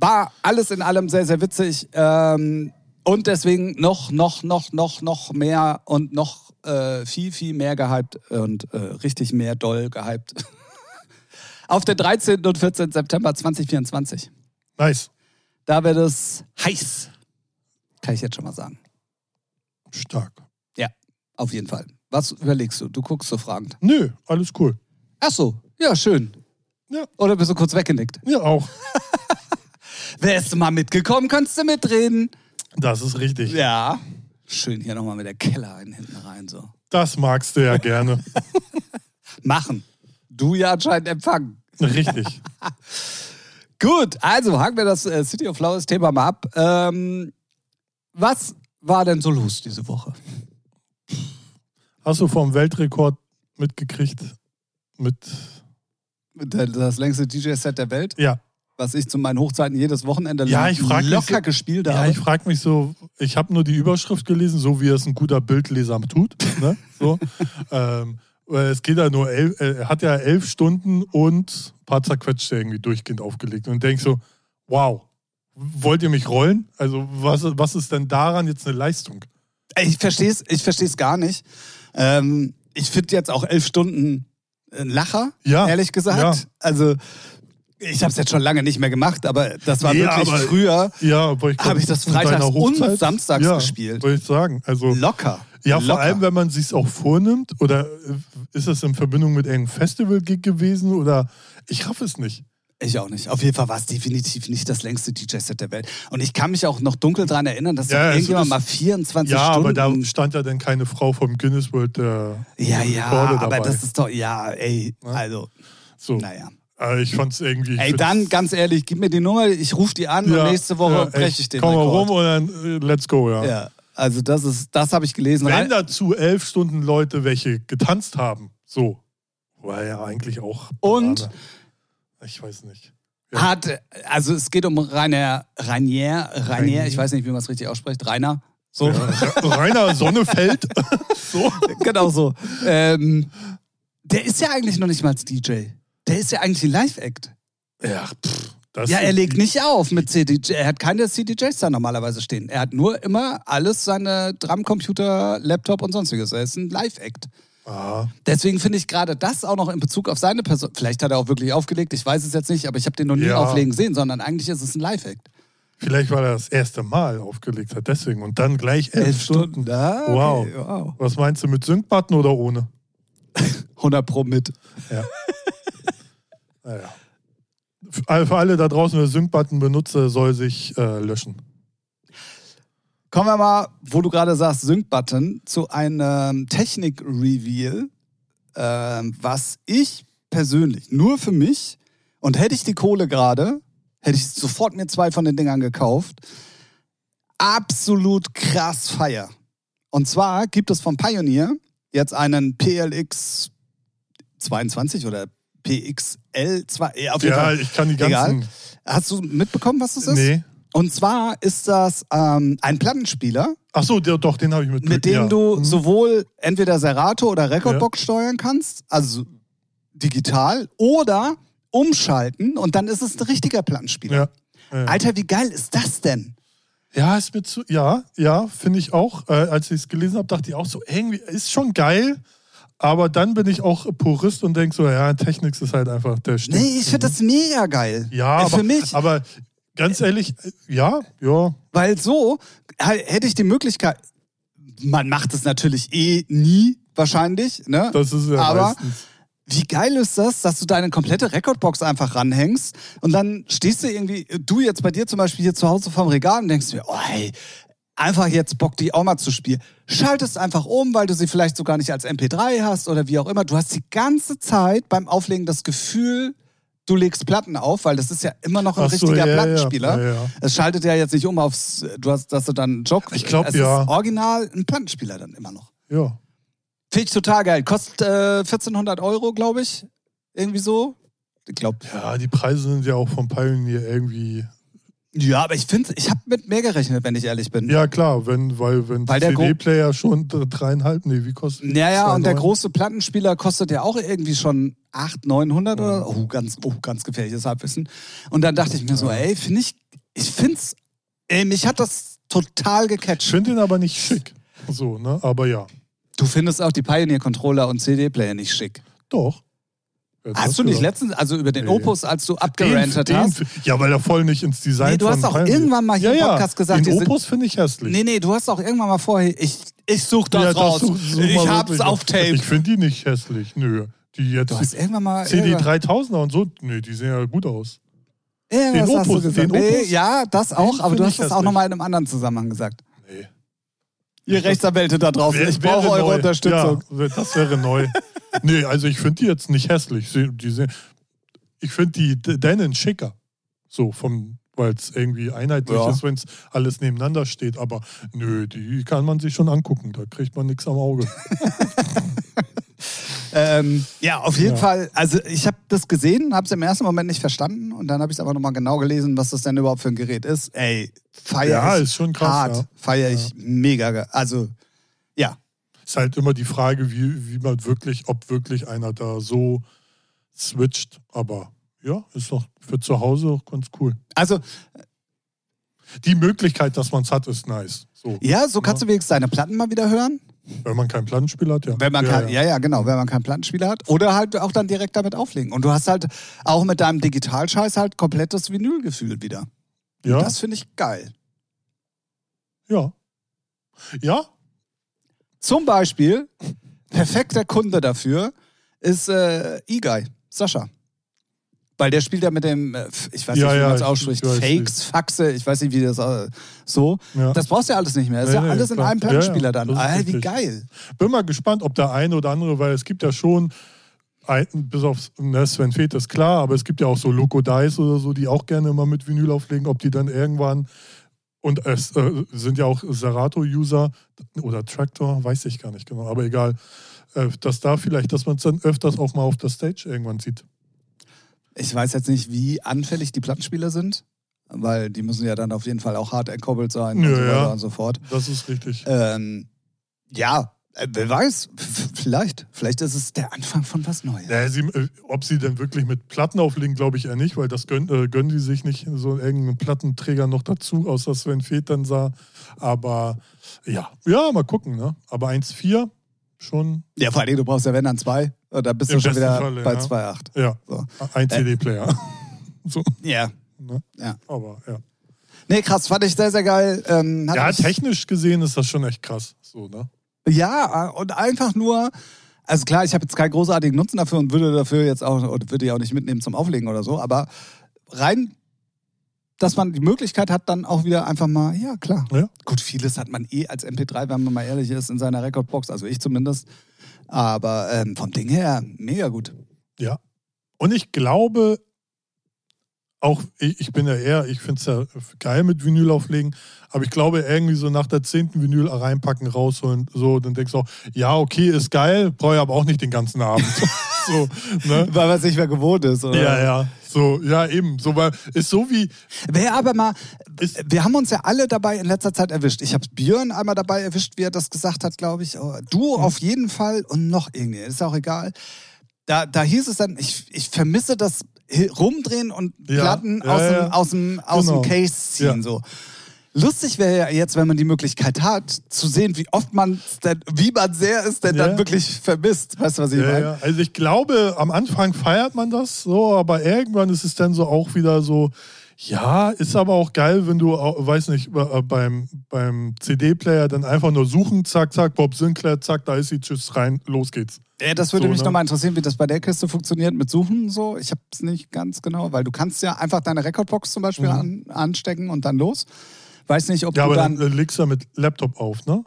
Speaker 1: War alles in allem sehr, sehr witzig. Ähm, und deswegen noch, noch, noch, noch, noch mehr und noch äh, viel, viel mehr gehypt und äh, richtig mehr doll gehypt. Auf den 13. und 14. September 2024.
Speaker 2: Nice.
Speaker 1: Da wird es heiß. Kann ich jetzt schon mal sagen.
Speaker 2: Stark.
Speaker 1: Ja, auf jeden Fall. Was überlegst du? Du guckst so fragend.
Speaker 2: Nö, alles cool.
Speaker 1: Ach so, ja, schön.
Speaker 2: Ja.
Speaker 1: Oder bist du kurz weggenickt?
Speaker 2: Ja, auch.
Speaker 1: Wärst du mal mitgekommen, könntest du mitreden.
Speaker 2: Das ist richtig.
Speaker 1: Ja. Schön hier nochmal mit der Keller hinten rein, so.
Speaker 2: Das magst du ja gerne.
Speaker 1: Machen. Du ja anscheinend empfangen.
Speaker 2: richtig.
Speaker 1: Gut, also haken wir das äh, City of Flowers Thema mal ab. Ähm, was war denn so los diese Woche?
Speaker 2: Hast du vom Weltrekord mitgekriegt? Mit.
Speaker 1: Das längste DJ-Set der Welt,
Speaker 2: Ja.
Speaker 1: Was ich zu meinen Hochzeiten jedes Wochenende
Speaker 2: Ja, ich frag mich
Speaker 1: locker
Speaker 2: so-
Speaker 1: gespielt
Speaker 2: Ja,
Speaker 1: habe.
Speaker 2: ich frage mich so, ich habe nur die Überschrift gelesen, so wie es ein guter Bildleser tut. Ne? So. ähm, es geht ja nur elf, äh, er hat ja elf Stunden und ein paar zerquetschte irgendwie durchgehend aufgelegt. Und denk so, wow, wollt ihr mich rollen? Also, was, was ist denn daran jetzt eine Leistung?
Speaker 1: Ich verstehe es ich versteh's gar nicht. Ähm, ich finde jetzt auch elf Stunden ein Lacher,
Speaker 2: Ja,
Speaker 1: ehrlich gesagt.
Speaker 2: ja.
Speaker 1: Also, ich habe es jetzt schon lange nicht mehr gemacht, aber das war
Speaker 2: Nee,
Speaker 1: wirklich
Speaker 2: aber-
Speaker 1: früher
Speaker 2: Ja, aber ich
Speaker 1: Habe ich das freitags und samstags
Speaker 2: ja,
Speaker 1: gespielt.
Speaker 2: Wollte ich sagen. Also,
Speaker 1: locker.
Speaker 2: ja, vor
Speaker 1: locker.
Speaker 2: allem, wenn man sich auch vornimmt, oder äh, ist es in Verbindung mit irgendeinem Festival-Gig gewesen, oder ich raff es nicht.
Speaker 1: Ich auch nicht. Auf jeden Fall war es definitiv nicht das längste DJ-Set der Welt. Und ich kann mich auch noch dunkel daran erinnern, dass
Speaker 2: Ja,
Speaker 1: irgendjemand
Speaker 2: ist-
Speaker 1: mal 24
Speaker 2: Ja,
Speaker 1: Stunden.
Speaker 2: aber da stand ja dann keine Frau vom Guinness World der
Speaker 1: ja, ja,
Speaker 2: Rekorde
Speaker 1: aber
Speaker 2: dabei.
Speaker 1: das ist doch, ja, ey, also,
Speaker 2: so.
Speaker 1: naja.
Speaker 2: Aber ich fand's irgendwie. ich
Speaker 1: Ey, dann, ganz ehrlich, gib mir die Nummer, ich rufe die an
Speaker 2: ja,
Speaker 1: und nächste Woche
Speaker 2: ja,
Speaker 1: breche ich den
Speaker 2: Komm mal rum und dann äh, let's go, ja.
Speaker 1: Ja, also das ist, das habe ich gelesen.
Speaker 2: Wenn dazu elf Stunden Leute welche getanzt haben, so, war ja eigentlich auch.
Speaker 1: Und?
Speaker 2: Banane. Ich weiß nicht. Ja.
Speaker 1: Hat, also es geht um Rainer, Rainier, Rainier, ich weiß nicht, wie man es richtig ausspricht, Rainer. So,
Speaker 2: Ja, Rainer Sonnefeld. so.
Speaker 1: genau so. Ähm, der ist ja eigentlich noch nicht mal DJ. Der ist ja eigentlich ein Live-Act.
Speaker 2: Ja, pff,
Speaker 1: Ja, er legt nicht auf mit CDJ. Er hat keine CDJs da normalerweise stehen. Er hat nur immer alles seine Drumcomputer, Laptop und sonstiges. Er ist ein Live-Act. Deswegen finde ich gerade das auch noch in Bezug auf seine Person. Vielleicht hat er auch wirklich aufgelegt, ich weiß es jetzt nicht, aber ich habe den noch nie
Speaker 2: Ja.
Speaker 1: auflegen sehen, sondern eigentlich ist es ein Live-Act.
Speaker 2: vielleicht, weil er das erste Mal aufgelegt hat, deswegen. Und dann gleich elf, Stunden.
Speaker 1: Ah, okay.
Speaker 2: Wow.
Speaker 1: wow.
Speaker 2: Was meinst du mit Sync-Button oder ohne?
Speaker 1: 100 Pro mit.
Speaker 2: Ja. naja. Für alle da draußen, wer Sync-Button benutzt, der soll sich äh, löschen.
Speaker 1: Kommen wir mal, wo du gerade sagst, Sync-Button, zu einem Technik-Reveal, ähm, was ich persönlich, nur für mich, und hätte ich die Kohle gerade, hätte ich sofort mir zwei von den Dingern gekauft, absolut krass feier. Und zwar gibt es von Pioneer jetzt einen PLX 22 oder PXL 2, ja, auf jeden
Speaker 2: Ja,
Speaker 1: Fall.
Speaker 2: ich kann die
Speaker 1: Egal.
Speaker 2: ganzen.
Speaker 1: Hast du mitbekommen, was das ist?
Speaker 2: Nee.
Speaker 1: Und zwar ist das ähm, ein Plattenspieler,
Speaker 2: Ach so, der, doch, den habe ich mit.
Speaker 1: mit dem
Speaker 2: ja.
Speaker 1: du
Speaker 2: Mhm.
Speaker 1: sowohl entweder Serato oder Recordbox steuern kannst, also digital, oder umschalten und dann ist es ein richtiger Plattenspieler.
Speaker 2: Ja. Ja.
Speaker 1: Alter, wie geil ist das denn?
Speaker 2: Ja, ist mir zu. Ja, ja, finde ich auch. Äh, als ich es gelesen habe, dachte ich auch so, irgendwie ist schon geil. Aber dann bin ich auch Purist und denke so, ja, Technics ist halt einfach der Stimme.
Speaker 1: Nee, ich finde das mega geil.
Speaker 2: Ja,
Speaker 1: Äh,
Speaker 2: aber,
Speaker 1: Für mich.
Speaker 2: aber ganz ehrlich, äh, ja, ja.
Speaker 1: Weil so hätte ich die Möglichkeit, man macht es natürlich eh nie, wahrscheinlich, ne?
Speaker 2: Das ist ja
Speaker 1: Aber
Speaker 2: meistens.
Speaker 1: Wie geil ist das, dass du deine komplette Recordbox einfach ranhängst und dann stehst du irgendwie, du jetzt bei dir zum Beispiel hier zu Hause vorm Regal und denkst dir, oh hey, einfach jetzt Bock, die auch mal zu spielen. Schaltest einfach um, weil du sie vielleicht sogar nicht als MP3 hast oder wie auch immer. Du hast die ganze Zeit beim Auflegen das Gefühl, du legst Platten auf, weil das ist ja immer noch ein
Speaker 2: so,
Speaker 1: richtiger
Speaker 2: ja,
Speaker 1: Plattenspieler.
Speaker 2: ja, ja.
Speaker 1: Es schaltet ja jetzt nicht um aufs, du hast, dass du dann einen Jog.
Speaker 2: Ich glaub,
Speaker 1: es
Speaker 2: ja.
Speaker 1: ist original ein Plattenspieler dann immer noch.
Speaker 2: Ja.
Speaker 1: Finde ich total geil. Kostet äh, 1400 Euro, glaube ich. Irgendwie so. Ich glaube.
Speaker 2: Ja, die Preise sind ja auch vom Pioneer irgendwie.
Speaker 1: Ja, aber ich finde, ich habe mit mehr gerechnet, wenn ich ehrlich bin.
Speaker 2: Ja, klar, wenn, weil wenn
Speaker 1: Weil der
Speaker 2: CD-Player schon dreieinhalb, nee, wie kostet
Speaker 1: Ja, ja, und der
Speaker 2: 2,9?
Speaker 1: große Plattenspieler kostet ja auch irgendwie schon 800, 900 oder oh, ganz, oh, ganz gefährliches Halbwissen. Und dann dachte ich mir so, ey, finde ich, ich find's, ey, mich hat das total
Speaker 2: Ich
Speaker 1: gecatcht.
Speaker 2: finde ihn aber nicht schick. So, ne? Aber ja.
Speaker 1: Du findest auch die Pioneer-Controller und CD-Player nicht schick.
Speaker 2: Doch. Das
Speaker 1: Hast du nicht letztens, also über den
Speaker 2: Nee.
Speaker 1: Opus, als du abgerantet hast?
Speaker 2: Ja, weil er voll nicht ins Design
Speaker 1: Nee, du hast auch irgendwann mal hier
Speaker 2: ja,
Speaker 1: im
Speaker 2: ja.
Speaker 1: Podcast gesagt, die
Speaker 2: den Opus finde ich hässlich.
Speaker 1: Nee, nee, du hast auch irgendwann mal vorher, ich, ich such das
Speaker 2: Ja, doch,
Speaker 1: raus.
Speaker 2: such- such
Speaker 1: ich hab's
Speaker 2: wirklich.
Speaker 1: auf Tape.
Speaker 2: Ich finde die nicht hässlich. Nö. Die jetzt
Speaker 1: du hast irgendwann mal.
Speaker 2: CD
Speaker 1: irgendwann-
Speaker 2: 3000er und so, nee, die sehen ja gut aus.
Speaker 1: irgendwas
Speaker 2: den
Speaker 1: hast du
Speaker 2: Opus,
Speaker 1: gesagt.
Speaker 2: den
Speaker 1: Nee,
Speaker 2: Opus?
Speaker 1: ja, das auch, aber du hast das auch nochmal in einem anderen Zusammenhang gesagt.
Speaker 2: Nee.
Speaker 1: Ihr Rechtsanwälte da draußen,
Speaker 2: Wär-
Speaker 1: ich brauche eure
Speaker 2: neu.
Speaker 1: Unterstützung.
Speaker 2: Ja, das wäre neu. nee, also ich finde die jetzt nicht hässlich. Ich finde die D- Denon schicker. So, vom, weil es irgendwie einheitlich
Speaker 1: Ja.
Speaker 2: ist, wenn es alles nebeneinander steht. Aber nö, die kann man sich schon angucken. Da kriegt man nichts am Auge.
Speaker 1: Ähm, ja, auf jeden
Speaker 2: Ja.
Speaker 1: Fall. Also ich habe das gesehen, habe es im ersten Moment nicht verstanden und dann habe ich es aber nochmal genau gelesen, was das denn überhaupt für ein Gerät ist. Ey, feier
Speaker 2: Ja,
Speaker 1: ich
Speaker 2: ist schon krass,
Speaker 1: hart,
Speaker 2: ja.
Speaker 1: feier ich mega. Also
Speaker 2: Ist halt immer die Frage, wie, wie man wirklich, ob wirklich einer da so switcht. Aber ja, ist doch für zu Hause auch ganz cool.
Speaker 1: also
Speaker 2: Die Möglichkeit, dass man es hat, ist nice. So,
Speaker 1: ja, so kannst du wenigstens deine Platten mal wieder hören.
Speaker 2: wenn man keinen Plattenspieler hat, ja.
Speaker 1: Wenn man
Speaker 2: ja,
Speaker 1: kein, ja. ja, genau, wenn man keinen Plattenspieler hat. Oder halt auch dann direkt damit auflegen. Und du hast halt auch mit deinem Digitalscheiß halt komplettes Vinylgefühl wieder.
Speaker 2: ja,
Speaker 1: Das finde ich geil.
Speaker 2: ja. Ja,
Speaker 1: Zum Beispiel, perfekter Kunde dafür ist äh, E-Guy, Sascha. Weil der spielt ja mit dem, äh, ich weiß
Speaker 2: Ja,
Speaker 1: nicht, wie
Speaker 2: ja,
Speaker 1: man es
Speaker 2: ich-
Speaker 1: ausspricht, Fakes, Faxe, ich weiß nicht, wie das äh, so.
Speaker 2: Ja.
Speaker 1: Das brauchst du ja alles nicht mehr. Das ist ja alles in
Speaker 2: klar.
Speaker 1: einem
Speaker 2: Ja, ja,
Speaker 1: Plattenspieler dann. Ah, wie geil.
Speaker 2: bin mal gespannt, ob der eine oder andere, weil es gibt ja schon, ein, bis auf ne, Sven Feth ist klar, aber es gibt ja auch so Loco Dice oder so, die auch gerne immer mit Vinyl auflegen, ob die dann irgendwann und es äh, sind ja auch Serato-User oder Tractor, weiß ich gar nicht genau, aber egal, äh, dass da vielleicht, dass man es dann öfters auch mal auf der Stage irgendwann sieht.
Speaker 1: Ich weiß jetzt nicht, wie anfällig die Plattenspieler sind, weil die müssen ja dann auf jeden Fall auch hart entkoppelt sein und
Speaker 2: Ja,
Speaker 1: so weiter
Speaker 2: ja.
Speaker 1: und so fort.
Speaker 2: Das ist richtig.
Speaker 1: Ähm, ja, wer weiß, vielleicht. Vielleicht ist es der Anfang von was Neues.
Speaker 2: Ja, sie, äh, ob sie denn wirklich mit Platten auflegen, glaube ich eher nicht, weil das gönnen, äh, gönnen die sich nicht so irgendeinen Plattenträger noch dazu, außer Sven Feth dann sah. Aber ja, ja, mal gucken. Ne? Aber 1,4 schon,
Speaker 1: Ja, vor allem, du brauchst ja wenn dann zwei. Und dann bist
Speaker 2: Im
Speaker 1: du schon wieder
Speaker 2: Falle,
Speaker 1: bei
Speaker 2: ja.
Speaker 1: 2,8.
Speaker 2: ja,
Speaker 1: So.
Speaker 2: ein CD-Player. so,
Speaker 1: Ja.
Speaker 2: ne?
Speaker 1: Ja.
Speaker 2: Aber ja.
Speaker 1: Nee, krass, fand ich sehr, sehr geil. Ähm,
Speaker 2: Ja, technisch gesehen ist das schon echt krass. So, ne?
Speaker 1: Ja, und einfach nur, also klar, ich habe jetzt keinen großartigen Nutzen dafür und würde dafür jetzt auch, oder würde ich auch nicht mitnehmen zum Auflegen oder so, aber rein, dass man die Möglichkeit hat, dann auch wieder einfach mal, ja klar.
Speaker 2: Ja.
Speaker 1: Gut, vieles hat man eh als MP3, wenn man mal ehrlich ist, in seiner Recordbox, also ich zumindest. Aber ähm, vom Ding her, mega gut.
Speaker 2: Ja. Und ich glaube, auch ich, ich bin ja eher, ich finde es ja geil mit Vinyl auflegen, aber ich glaube irgendwie so nach der zehnten Vinyl reinpacken, rausholen, so, dann denkst du auch, ja, okay, ist geil, brauche ich aber auch nicht den ganzen Abend. so, ne?
Speaker 1: Weil man es nicht mehr gewohnt ist. Oder?
Speaker 2: Ja, ja. So, ja, eben. So, weil ist so wie.
Speaker 1: Wer aber mal,
Speaker 2: Ist-
Speaker 1: wir haben uns ja alle dabei in letzter Zeit erwischt. Ich habe Björn einmal dabei erwischt, wie er das gesagt hat, glaube ich. Oh, Du auf jeden Fall und noch irgendwie, ist auch egal. Da, da hieß es dann, ich, ich vermisse das Rumdrehen und
Speaker 2: Ja,
Speaker 1: Platten
Speaker 2: ja,
Speaker 1: aus,
Speaker 2: ja.
Speaker 1: Dem, aus, dem, aus
Speaker 2: Genau.
Speaker 1: dem Case ziehen.
Speaker 2: Ja.
Speaker 1: So. Lustig wäre ja jetzt, wenn man die Möglichkeit hat, zu sehen, wie oft man denn, wie man sehr es denn
Speaker 2: Ja.
Speaker 1: dann wirklich vermisst. Weißt du, was ich
Speaker 2: Ja,
Speaker 1: meine?
Speaker 2: ja. Also ich glaube, am Anfang feiert man das so, aber irgendwann ist es dann so auch wieder so. Ja, ist aber auch geil, wenn du, weiß nicht, äh, beim, beim CD-Player dann einfach nur suchen, zack, zack, Bob Sinclair, zack, da ist sie, tschüss, rein, los geht's.
Speaker 1: Ja, das würde
Speaker 2: So,
Speaker 1: mich
Speaker 2: ne?
Speaker 1: nochmal interessieren, wie das bei der Kiste funktioniert mit Suchen so. Ich habe es nicht ganz genau, weil du kannst ja einfach deine Recordbox zum Beispiel an, anstecken und dann los. Weiß nicht, ob.
Speaker 2: Ja,
Speaker 1: du
Speaker 2: aber
Speaker 1: dann...
Speaker 2: äh, legst du ja mit Laptop auf, ne?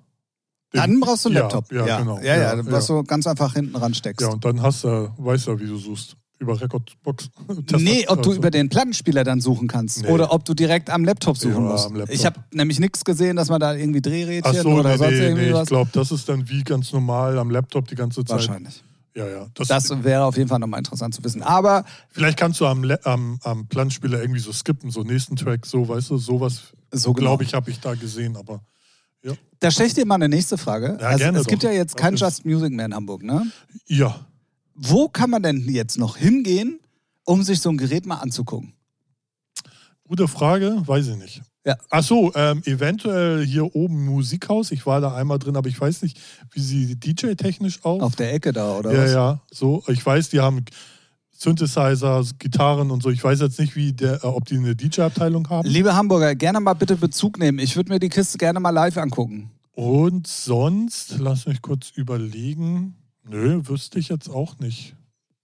Speaker 1: Dann brauchst du einen
Speaker 2: Ja,
Speaker 1: Laptop.
Speaker 2: Ja,
Speaker 1: ja,
Speaker 2: genau.
Speaker 1: Ja, ja, was du ganz einfach hinten ransteckst.
Speaker 2: Ja, und dann hast du, weißt du, wie du suchst. Über Recordbox.
Speaker 1: Nee, ob du
Speaker 2: Also,
Speaker 1: über den Plattenspieler dann suchen kannst
Speaker 2: Nee.
Speaker 1: oder ob du direkt am Laptop suchen
Speaker 2: Ja,
Speaker 1: musst.
Speaker 2: Laptop.
Speaker 1: Ich habe nämlich nichts gesehen, dass man da irgendwie Drehrädchen
Speaker 2: so,
Speaker 1: oder
Speaker 2: nee,
Speaker 1: sonst
Speaker 2: nee,
Speaker 1: irgendwie
Speaker 2: nee, ich
Speaker 1: was.
Speaker 2: glaube, das ist dann wie ganz normal am Laptop die ganze Zeit.
Speaker 1: Wahrscheinlich.
Speaker 2: Ja, ja. Das,
Speaker 1: Das wäre auf jeden Fall nochmal interessant zu wissen. Aber
Speaker 2: vielleicht kannst du am, am, am Plattenspieler irgendwie so skippen, so nächsten Track, so, weißt du, sowas,
Speaker 1: so genau.
Speaker 2: glaube ich, habe ich da gesehen, aber
Speaker 1: Da stelle ich dir mal eine nächste Frage.
Speaker 2: Ja,
Speaker 1: also,
Speaker 2: gerne
Speaker 1: es gibt
Speaker 2: doch.
Speaker 1: ja jetzt kein
Speaker 2: ist?
Speaker 1: Just Music mehr in Hamburg, ne?
Speaker 2: ja.
Speaker 1: Wo kann man denn jetzt noch hingehen, um sich so ein Gerät mal anzugucken?
Speaker 2: Gute Frage, weiß ich nicht.
Speaker 1: Ja.
Speaker 2: Ach so, ähm, eventuell hier oben Musikhaus. Ich war da einmal drin, aber ich weiß nicht, wie sie DJ-technisch auf.
Speaker 1: Auf der Ecke da, oder
Speaker 2: ja,
Speaker 1: was?
Speaker 2: ja, so. Ich weiß, die haben Synthesizer, Gitarren und so. Ich weiß jetzt nicht, wie der, äh, ob die eine DJ-Abteilung haben.
Speaker 1: Liebe Hamburger, gerne mal bitte Bezug nehmen. Ich würde mir die Kiste gerne mal live angucken.
Speaker 2: Und sonst, lass mich kurz überlegen. Nö, wüsste ich jetzt auch nicht.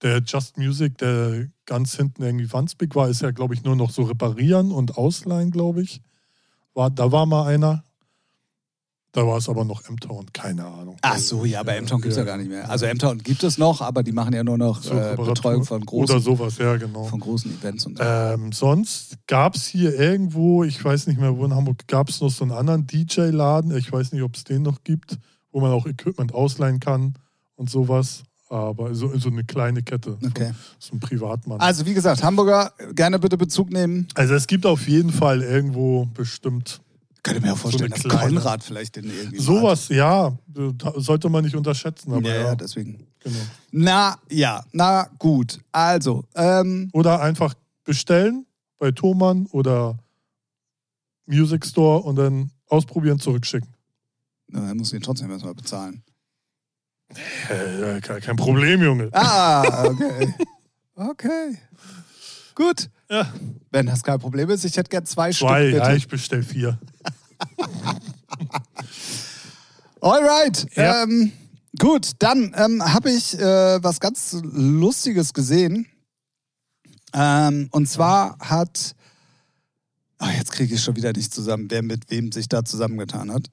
Speaker 2: Der Just Music, der ganz hinten irgendwie Wandsbek war, ist ja, glaube ich, nur noch so reparieren und ausleihen, glaube ich. War, da war mal einer. Da war es aber noch M-Town, keine Ahnung.
Speaker 1: Ach so, ja, aber M-Town gibt es ja gar nicht mehr. Also M-Town gibt es noch, aber die machen ja nur noch
Speaker 2: So
Speaker 1: äh, Betreuung von
Speaker 2: Oder
Speaker 1: großen,
Speaker 2: sowas, ja, genau.
Speaker 1: von großen Events und so.
Speaker 2: Ähm, sonst gab es hier irgendwo, ich weiß nicht mehr wo in Hamburg, gab es noch so einen anderen DJ-Laden. Ich weiß nicht, ob es den noch gibt, wo man auch Equipment ausleihen kann und sowas. Aber so, so eine kleine Kette.
Speaker 1: Okay.
Speaker 2: So ein Privatmann.
Speaker 1: Also wie gesagt, Hamburger, gerne bitte Bezug nehmen.
Speaker 2: Also es gibt auf jeden Fall irgendwo bestimmt
Speaker 1: Könnte mir auch vorstellen,
Speaker 2: eine
Speaker 1: dass Konrad vielleicht den irgendwie
Speaker 2: sowas, ja, sollte man nicht unterschätzen. Aber
Speaker 1: Ja,
Speaker 2: ja,
Speaker 1: ja, deswegen.
Speaker 2: genau.
Speaker 1: Na, ja, na gut. Also, ähm,
Speaker 2: Oder einfach bestellen bei Thomann oder Music Store und dann ausprobieren, zurückschicken.
Speaker 1: na, dann muss ich ihn trotzdem erstmal bezahlen.
Speaker 2: Äh, kein kein Problem, Junge.
Speaker 1: Ah, okay. okay. Gut.
Speaker 2: Ja.
Speaker 1: Wenn das kein Problem ist, ich hätte gern zwei,
Speaker 2: Zwei,
Speaker 1: Stück,
Speaker 2: ja,
Speaker 1: bitte.
Speaker 2: ich bestell vier.
Speaker 1: Alright.
Speaker 2: Ja.
Speaker 1: Ähm, gut, dann ähm, habe ich äh, was ganz Lustiges gesehen. Ähm, und zwar hat. Ach, jetzt kriege ich schon wieder nicht zusammen, wer mit wem sich da zusammengetan hat.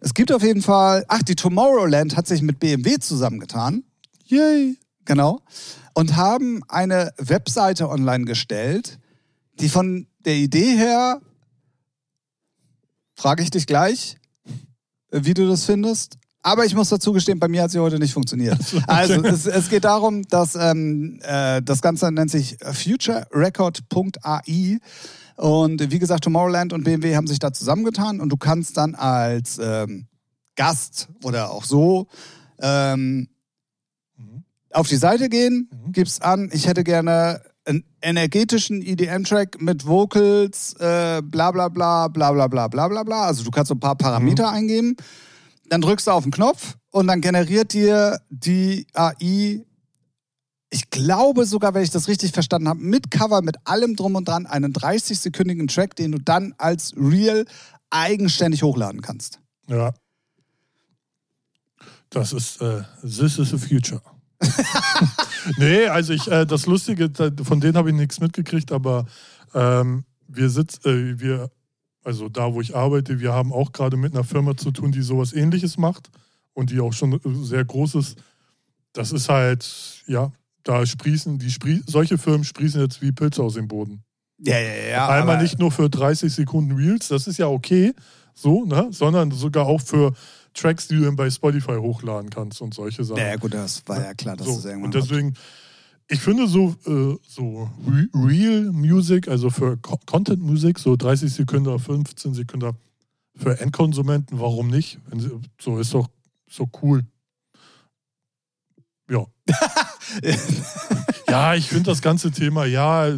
Speaker 1: Es gibt auf jeden Fall. Ach, die Tomorrowland hat sich mit BMW zusammengetan.
Speaker 2: Yay.
Speaker 1: Genau. Und haben eine Webseite online gestellt, die von der Idee her, frage ich dich gleich, wie du das findest. Aber ich muss dazu gestehen, bei mir hat sie heute nicht funktioniert. Also es, es geht darum, dass ähm, äh, das Ganze nennt sich futurerecord.ai. Und wie gesagt, Tomorrowland und BMW haben sich da zusammengetan und du kannst dann als ähm, Gast oder auch so ähm,
Speaker 2: Mhm.
Speaker 1: auf die Seite gehen,
Speaker 2: Mhm.
Speaker 1: gibst an, ich hätte gerne einen energetischen EDM-Track mit Vocals, äh, bla bla bla, bla bla bla bla bla bla. Also du kannst so ein paar Parameter eingeben, dann drückst du auf den Knopf und dann generiert dir die AI, ich glaube sogar, wenn ich das richtig verstanden habe, mit Cover, mit allem drum und dran, einen 30-sekündigen Track, den du dann als Real eigenständig hochladen kannst.
Speaker 2: Ja. Das ist äh, This is the Future. nee, also ich, äh, das Lustige, von denen habe ich nichts mitgekriegt, aber ähm, wir sitzen, äh, wir, also da, wo ich arbeite, wir haben auch gerade mit einer Firma zu tun, die sowas ähnliches macht und die auch schon äh, sehr groß ist. Das ist halt, ja, da sprießen, die sprie solche Firmen sprießen jetzt wie Pilze aus dem Boden.
Speaker 1: Ja, ja, ja.
Speaker 2: Einmal nicht nur für 30 Sekunden Reels, das ist ja okay, so, ne? sondern sogar auch für Tracks, die du dann bei Spotify hochladen kannst und solche Sachen.
Speaker 1: Ja, gut, das war ja klar, dass
Speaker 2: so.
Speaker 1: es irgendwann
Speaker 2: Und deswegen, ich finde so, äh, so Re Real Music, also für Co Content Music, so 30 Sekunden, 15 Sekunden für Endkonsumenten, warum nicht? Sie, so ist doch so cool. Ja. ja, ich finde das ganze Thema, ja,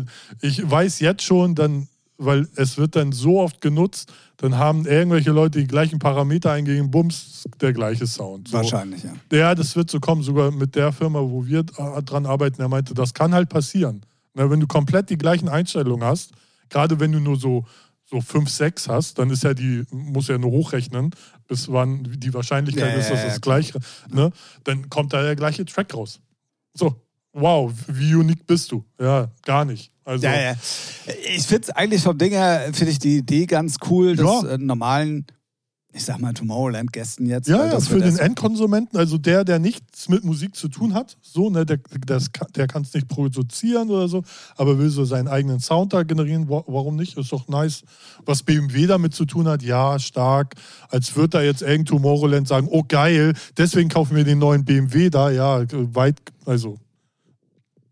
Speaker 2: ich weiß jetzt schon, dann, weil es wird dann so oft genutzt, dann haben irgendwelche Leute die gleichen Parameter eingegeben, bums, der gleiche Sound. So.
Speaker 1: Wahrscheinlich, ja.
Speaker 2: Ja, das wird so kommen, sogar mit der Firma, wo wir dran arbeiten. Er meinte, das kann halt passieren. Na, wenn du komplett die gleichen Einstellungen hast, gerade wenn du nur so, so 5, 6 hast, dann ist ja die, muss ja nur hochrechnen, bis wann die Wahrscheinlichkeit
Speaker 1: Ja,
Speaker 2: ist, dass
Speaker 1: ja, ja,
Speaker 2: das gleich, ne? Dann kommt da der gleiche Track raus. So, wow, wie unique bist du? Ja, gar nicht. Also,
Speaker 1: Ja, ja. Ich finde es eigentlich vom Ding her, finde ich die Idee ganz cool, das
Speaker 2: Ja.
Speaker 1: äh, normalen ich sag mal, Tomorrowland-Gästen jetzt.
Speaker 2: Ja, ja
Speaker 1: das
Speaker 2: für den Endkonsumenten, also der, der nichts mit Musik zu tun hat, so, ne, der, das, der kann es nicht produzieren oder so, aber will so seinen eigenen Sound da generieren, wa- warum nicht? Ist doch nice. Was BMW damit zu tun hat, ja, stark. Als wird da jetzt irgend Tomorrowland sagen, oh geil, deswegen kaufen wir den neuen BMW da, ja, weit, also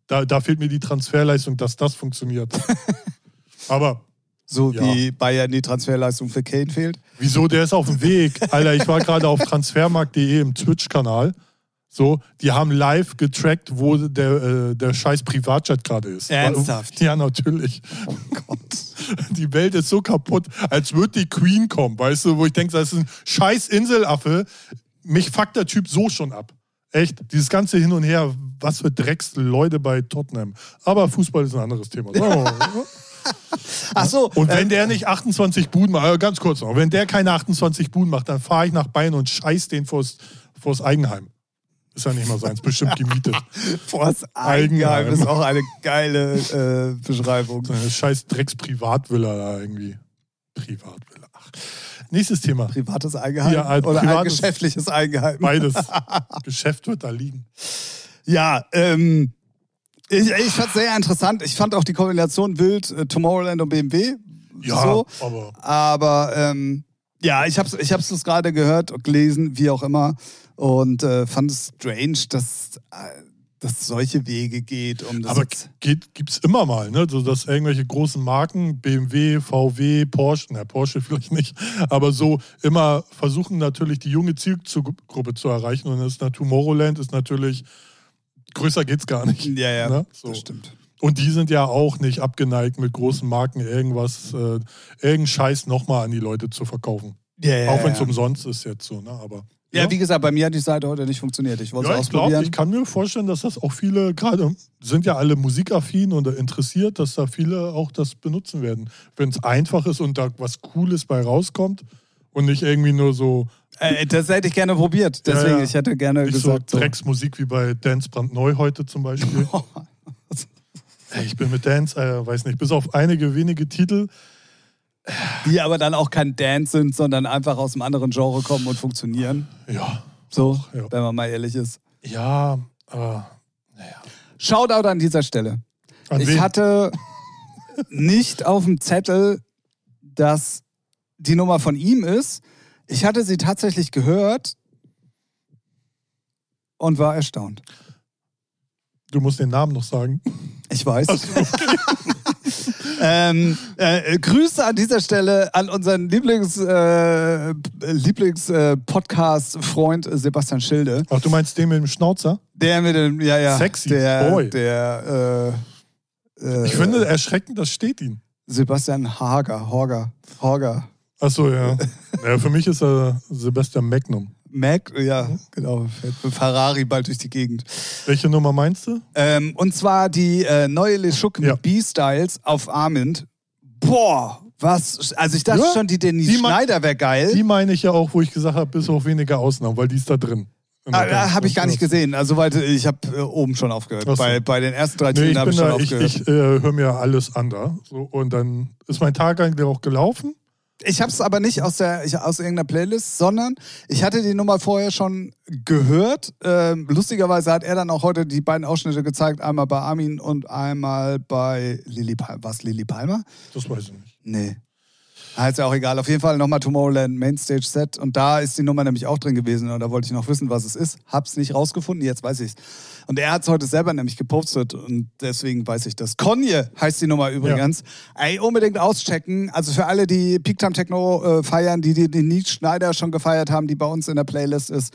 Speaker 2: da, da fehlt mir die Transferleistung, dass das funktioniert. aber
Speaker 1: So
Speaker 2: Ja.
Speaker 1: wie Bayern die Transferleistung für Kane fehlt.
Speaker 2: Wieso? Der ist auf dem Weg. Alter, ich war gerade auf transfermarkt.de im Twitch-Kanal. So, die haben live getrackt, wo der, äh, der scheiß Privatjet gerade ist.
Speaker 1: Ernsthaft?
Speaker 2: Ja, natürlich.
Speaker 1: Oh Gott.
Speaker 2: Die Welt ist so kaputt, als würde die Queen kommen, weißt du, wo ich denke, das ist ein scheiß Inselaffe. Mich fuckt der Typ so schon ab. Echt, dieses ganze Hin und Her, was für Drecksleute bei Tottenham. Aber Fußball ist ein anderes Thema. Wir mal.
Speaker 1: Ach so.
Speaker 2: Und wenn
Speaker 1: ähm,
Speaker 2: der nicht 28 Buden macht, äh, ganz kurz noch, wenn der keine 28 Buden macht, dann fahre ich nach Bayern und scheiß den vors, vors Eigenheim. Ist ja nicht mal seins, bestimmt gemietet.
Speaker 1: Vors Eigenheim
Speaker 2: Eigenheim.
Speaker 1: ist auch eine geile äh, Beschreibung.
Speaker 2: So eine scheiß Drecks-Privatvilla da irgendwie. Privatvilla. Ach. Nächstes Thema.
Speaker 1: Privates Eigenheim
Speaker 2: Ja, ein
Speaker 1: oder ein
Speaker 2: privates-
Speaker 1: geschäftliches Eigenheim.
Speaker 2: Beides. Geschäft wird da liegen.
Speaker 1: Ja, ähm, ich, ich fand es sehr interessant. Ich fand auch die Kombination wild, äh, Tomorrowland und BMW.
Speaker 2: Ja,
Speaker 1: So.
Speaker 2: aber
Speaker 1: Aber ähm, ja, ich habe ich hab's gerade gehört und gelesen, wie auch immer. Und äh, fand es strange, dass äh, dass solche Wege geht, um das
Speaker 2: Aber geht, gibt's immer mal, ne? So, dass irgendwelche großen Marken, BMW, VW, Porsche, na, Porsche vielleicht nicht, aber so immer versuchen natürlich die junge Zielgruppe zu erreichen und das ist Tomorrowland ist natürlich, größer geht's gar nicht.
Speaker 1: Ja, ja,
Speaker 2: Ne? So.
Speaker 1: das stimmt.
Speaker 2: Und die sind ja auch nicht abgeneigt, mit großen Marken irgendwas, äh, irgendeinen Scheiß nochmal an die Leute zu verkaufen.
Speaker 1: Ja, ja,
Speaker 2: auch wenn es
Speaker 1: ja.
Speaker 2: umsonst ist jetzt so, ne? Aber.
Speaker 1: Ja, wie gesagt, bei mir hat die Seite heute nicht funktioniert. Ich wollte
Speaker 2: Ja, ich glaube, ich kann mir vorstellen, dass das auch viele, gerade sind ja alle musikaffin oder interessiert, dass da viele auch das benutzen werden. Wenn es einfach ist und da was Cooles bei rauskommt und nicht irgendwie nur so
Speaker 1: äh, das hätte ich gerne probiert.
Speaker 2: Ja,
Speaker 1: Deswegen,
Speaker 2: ja.
Speaker 1: ich hätte gerne
Speaker 2: nicht so
Speaker 1: gesagt. So
Speaker 2: Drecksmusik wie bei Dance Brandneu heute zum Beispiel. Ey, ich bin mit Dance, äh, weiß nicht, bis auf einige wenige Titel.
Speaker 1: die aber dann auch kein Dance sind, sondern einfach aus einem anderen Genre kommen und funktionieren.
Speaker 2: Ja,
Speaker 1: So,
Speaker 2: ja.
Speaker 1: wenn man mal ehrlich ist.
Speaker 2: ja, aber naja.
Speaker 1: Shoutout an dieser Stelle.
Speaker 2: An
Speaker 1: ich
Speaker 2: wen?
Speaker 1: hatte nicht auf dem Zettel, dass die Nummer von ihm ist. Ich hatte sie tatsächlich gehört und war erstaunt.
Speaker 2: Du musst den Namen noch sagen.
Speaker 1: Ich weiß. ähm, äh, Grüße an dieser Stelle an unseren Lieblings, äh, Lieblings äh, Sebastian Schilde.
Speaker 2: Ach, du meinst den mit dem Schnauzer?
Speaker 1: Der mit dem, ja, ja.
Speaker 2: Sexy
Speaker 1: der,
Speaker 2: Boy.
Speaker 1: Der, äh, äh,
Speaker 2: Ich finde erschreckend, das steht ihn.
Speaker 1: Sebastian Hager, Horger, Horger.
Speaker 2: Achso, ja. ja. Für mich ist er Sebastian Magnum.
Speaker 1: Mac, ja, genau. Fährt mit Ferrari bald durch die Gegend.
Speaker 2: Welche Nummer meinst du?
Speaker 1: Ähm, und zwar die äh, neue Leschuk
Speaker 2: Ja.
Speaker 1: mit B-Styles auf Armand. Boah, was. Also ich dachte
Speaker 2: Ja,
Speaker 1: schon, die Denise
Speaker 2: die
Speaker 1: Schneider wäre geil.
Speaker 2: Die meine ich ja auch, wo ich gesagt habe, bis auf wenige Ausnahmen, weil die ist da drin.
Speaker 1: Ah,
Speaker 2: Dance-
Speaker 1: habe ich gar nicht gesehen. Also weit, ich habe äh, oben schon aufgehört.
Speaker 2: So.
Speaker 1: Bei, bei den ersten drei
Speaker 2: Nee, ich
Speaker 1: habe ich schon
Speaker 2: da, ich,
Speaker 1: aufgehört.
Speaker 2: ich äh, höre mir alles an da. So, und dann ist mein Tag eigentlich auch gelaufen.
Speaker 1: Ich habe es aber nicht aus, der, ich, aus irgendeiner Playlist, sondern ich hatte die Nummer vorher schon gehört. Ähm, lustigerweise hat er dann auch heute die beiden Ausschnitte gezeigt. Einmal bei Armin und einmal bei Lili Palmer. Was, Lili Palmer?
Speaker 2: Das weiß ich nicht.
Speaker 1: Nee. Ah, ist ja auch egal. Auf jeden Fall nochmal Tomorrowland Mainstage Set. Und da ist die Nummer nämlich auch drin gewesen. Und da wollte ich noch wissen, was es ist. Hab's nicht rausgefunden. Jetzt weiß ich's. Und er hat's heute selber nämlich gepostet. Und deswegen weiß ich das. Konje heißt die Nummer übrigens. Ey, unbedingt auschecken. Also für alle, die Peak Time Techno äh, feiern, die die, die Nietzsche Schneider schon gefeiert haben, die bei uns in der Playlist ist.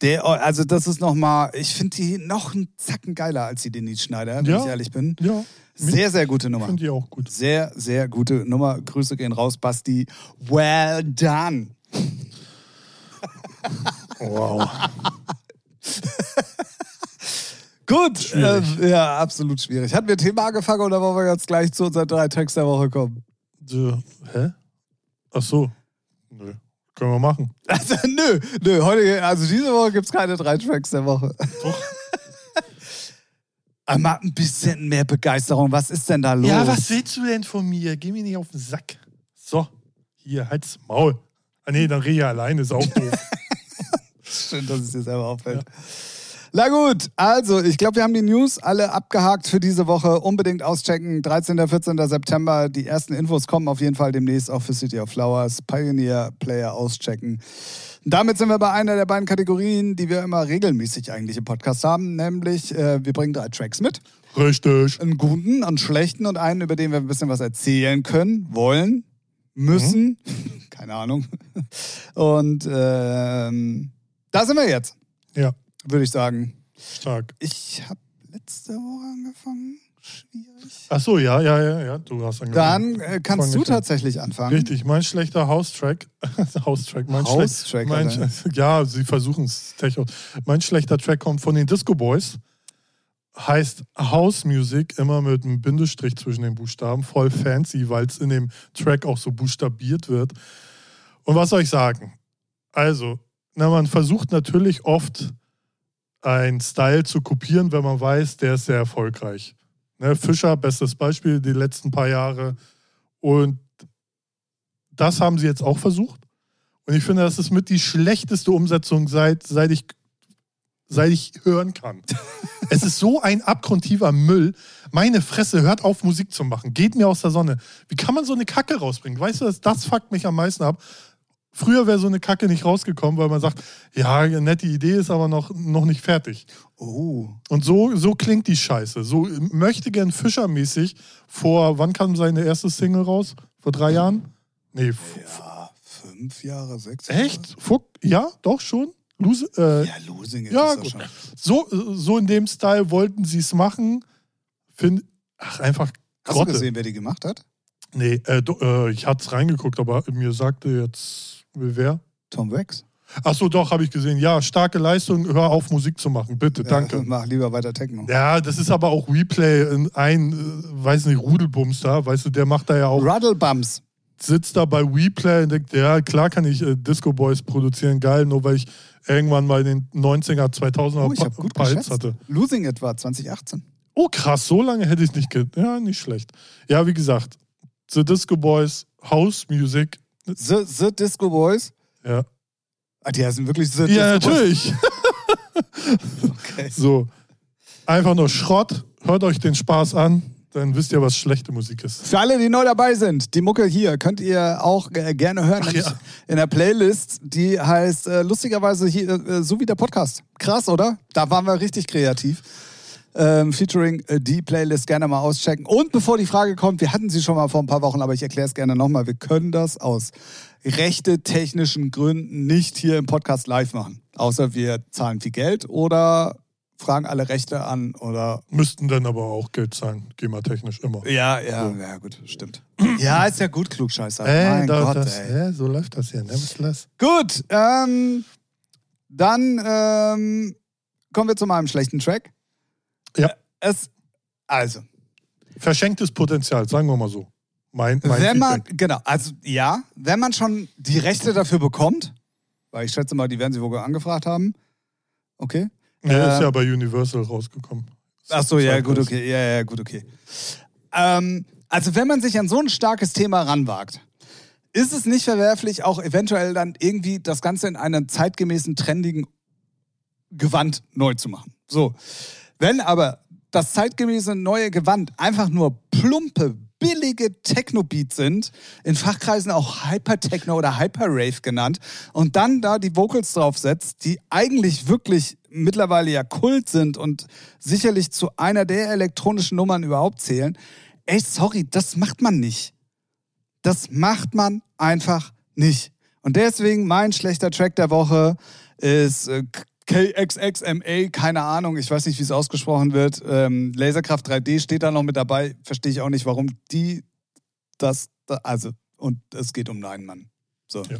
Speaker 1: Der, also das ist nochmal, ich finde die noch einen Zacken geiler als die Denise Schneider, wenn
Speaker 2: Ja.
Speaker 1: ich ehrlich bin.
Speaker 2: Ja,
Speaker 1: Sehr, sehr gute
Speaker 2: ich
Speaker 1: Nummer.
Speaker 2: finde die auch gut.
Speaker 1: Sehr, sehr gute Nummer. Grüße gehen raus, Basti. Well done.
Speaker 2: Wow.
Speaker 1: Gut. Ähm, ja, absolut schwierig. Hatten wir ein Thema angefangen oder wollen wir jetzt gleich zu unseren drei Tracks der Woche kommen?
Speaker 2: So, hä? Ach so. Nö. Können wir machen.
Speaker 1: Also, nö, nö. Heute, also diese Woche gibt es keine drei Tracks der Woche.
Speaker 2: Doch.
Speaker 1: Mal ein bisschen mehr Begeisterung. Was ist denn da los?
Speaker 2: Ja, was willst du denn von mir? Geh mir nicht auf den Sack. So, hier, halt's Maul. Ah, nee, dann rede ich alleine, ist auch doof.
Speaker 1: Schön, dass es dir selber auffällt. Na gut, also ich glaube, wir haben die News alle abgehakt für diese Woche. Unbedingt auschecken. 13. 14. September. Die ersten Infos kommen auf jeden Fall demnächst auch für City of Flowers. Pioneer Player auschecken. Damit sind wir bei einer der beiden Kategorien, die wir immer regelmäßig eigentlich im Podcast haben, nämlich äh, wir bringen drei Tracks mit.
Speaker 2: Richtig.
Speaker 1: Einen guten, einen schlechten und einen, über den wir ein bisschen was erzählen können, wollen, müssen. Mhm. Keine Ahnung. Und ähm, da sind wir jetzt.
Speaker 2: Ja.
Speaker 1: Würde ich sagen.
Speaker 2: Stark.
Speaker 1: Ich habe letzte Woche angefangen. Schwierig.
Speaker 2: Ach so, ja, ja, ja, ja. Du hast
Speaker 1: angefangen. Dann äh, kannst du tatsächlich anfangen.
Speaker 2: Richtig, mein schlechter House-Track. House-Track, mein
Speaker 1: House-Track.
Speaker 2: Mein, ja, sie versuchen es. Mein schlechter Track kommt von den Disco Boys. Heißt House Music immer mit einem Bindestrich zwischen den Buchstaben. Voll fancy, weil es in dem Track auch so buchstabiert wird. Und was soll ich sagen? Also, na, man versucht natürlich oft einen Style zu kopieren, wenn man weiß, der ist sehr erfolgreich. Ne, Fischer, bestes Beispiel, die letzten paar Jahre. Und das haben sie jetzt auch versucht. Und ich finde, das ist mit die schlechteste Umsetzung, seit, seit, ich, seit ich hören kann. es ist so ein abgrundtiefer Müll. Meine Fresse, hört auf, Musik zu machen. Geht mir aus der Sonne. Wie kann man so eine Kacke rausbringen? Weißt du, das, das fuckt mich am meisten ab. Früher wäre so eine Kacke nicht rausgekommen, weil man sagt, ja, nette Idee ist aber noch, noch nicht fertig.
Speaker 1: Oh.
Speaker 2: Und so, so klingt die Scheiße. So möchte gern Fischermäßig vor, wann kam seine erste Single raus? Vor drei Jahren? Nee.
Speaker 1: Ja, fünf Jahre, sechs Jahre.
Speaker 2: Echt? Vor, ja, doch schon.
Speaker 1: Lose, äh, ja, Losing ist
Speaker 2: ja, gut. Schon. So, so in dem Style wollten sie es machen. Find, ach, einfach
Speaker 1: Grotte. Hast du gesehen, wer die gemacht hat?
Speaker 2: Nee, äh, äh, ich hatte es reingeguckt, aber mir sagte jetzt Wer?
Speaker 1: Tom Wax.
Speaker 2: Ach so, doch, habe ich gesehen. Ja, starke Leistung. Hör auf, Musik zu machen, bitte,
Speaker 1: ja,
Speaker 2: danke.
Speaker 1: Mach lieber weiter Techno.
Speaker 2: Ja, das ist aber auch Replay in ein, äh, weiß nicht, Rudelbums da. Weißt du, der macht da ja auch.
Speaker 1: Ruddlebums.
Speaker 2: Sitzt da bei Replay und denkt, ja, klar kann ich äh, Disco Boys produzieren, geil, nur weil ich irgendwann mal in den 90er, 2000er
Speaker 1: oh, ich gut Hits hatte. Losing etwa 2018.
Speaker 2: Oh, krass, so lange hätte ich nicht. Ja, nicht schlecht. Ja, wie gesagt, The Disco Boys, House Music,
Speaker 1: The, the Disco Boys?
Speaker 2: Ja.
Speaker 1: Ah, die heißen wirklich The
Speaker 2: ja, Disco natürlich. Boys? okay. So. Einfach nur Schrott. Hört euch den Spaß an. Dann wisst ihr, was schlechte Musik ist.
Speaker 1: Für alle, die neu dabei sind, die Mucke hier könnt ihr auch äh, gerne hören.
Speaker 2: Ja.
Speaker 1: In der Playlist, die heißt äh, lustigerweise hier, äh, so wie der Podcast. Krass, oder? Da waren wir richtig kreativ ähm, featuring äh, die Playlist gerne mal auschecken. Und bevor die Frage kommt, wir hatten sie schon mal vor ein paar Wochen, aber ich erkläre es gerne nochmal. Wir können das aus rechte technischen Gründen nicht hier im Podcast live machen. Außer wir zahlen viel Geld oder fragen alle Rechte an oder.
Speaker 2: Müssten dann aber auch Geld zahlen, GEMA-technisch immer.
Speaker 1: Ja, ja, so. ja, gut, stimmt. ja, ist ja gut, Klugscheißer.
Speaker 2: Ey, mein da, Gott, das, ey. Ja, so läuft das hier, nevertheless.
Speaker 1: Gut, ähm, dann ähm, kommen wir zu meinem schlechten Track.
Speaker 2: Ja.
Speaker 1: Es, also.
Speaker 2: Verschenktes Potenzial, sagen wir mal so. Mein, mein
Speaker 1: wenn man, genau, also ja, wenn man schon die Rechte dafür bekommt, weil ich schätze mal, die werden sie wohl angefragt haben. Okay.
Speaker 2: Ja, ist ja bei Universal rausgekommen.
Speaker 1: Ach so, ja, gut, okay. Ja, ja, gut, okay. Ähm, also, wenn man sich an so ein starkes Thema ranwagt, ist es nicht verwerflich, auch eventuell dann irgendwie das Ganze in einem zeitgemäßen, trendigen Gewand neu zu machen. So. Wenn aber das zeitgemäße neue Gewand einfach nur plumpe, billige Techno-Beats sind, in Fachkreisen auch Hyper-Techno oder Hyper-Rave genannt, und dann da die Vocals draufsetzt, die eigentlich wirklich mittlerweile ja Kult sind und sicherlich zu einer der elektronischen Nummern überhaupt zählen, ey, sorry, das macht man nicht. Das macht man einfach nicht. Und deswegen mein schlechter Track der Woche ist äh, KXXMA, keine Ahnung, ich weiß nicht, wie es ausgesprochen wird. Ähm, Laserkraft 3D steht da noch mit dabei. Verstehe ich auch nicht, warum die das, also, und es geht um einen Mann. So. Ja.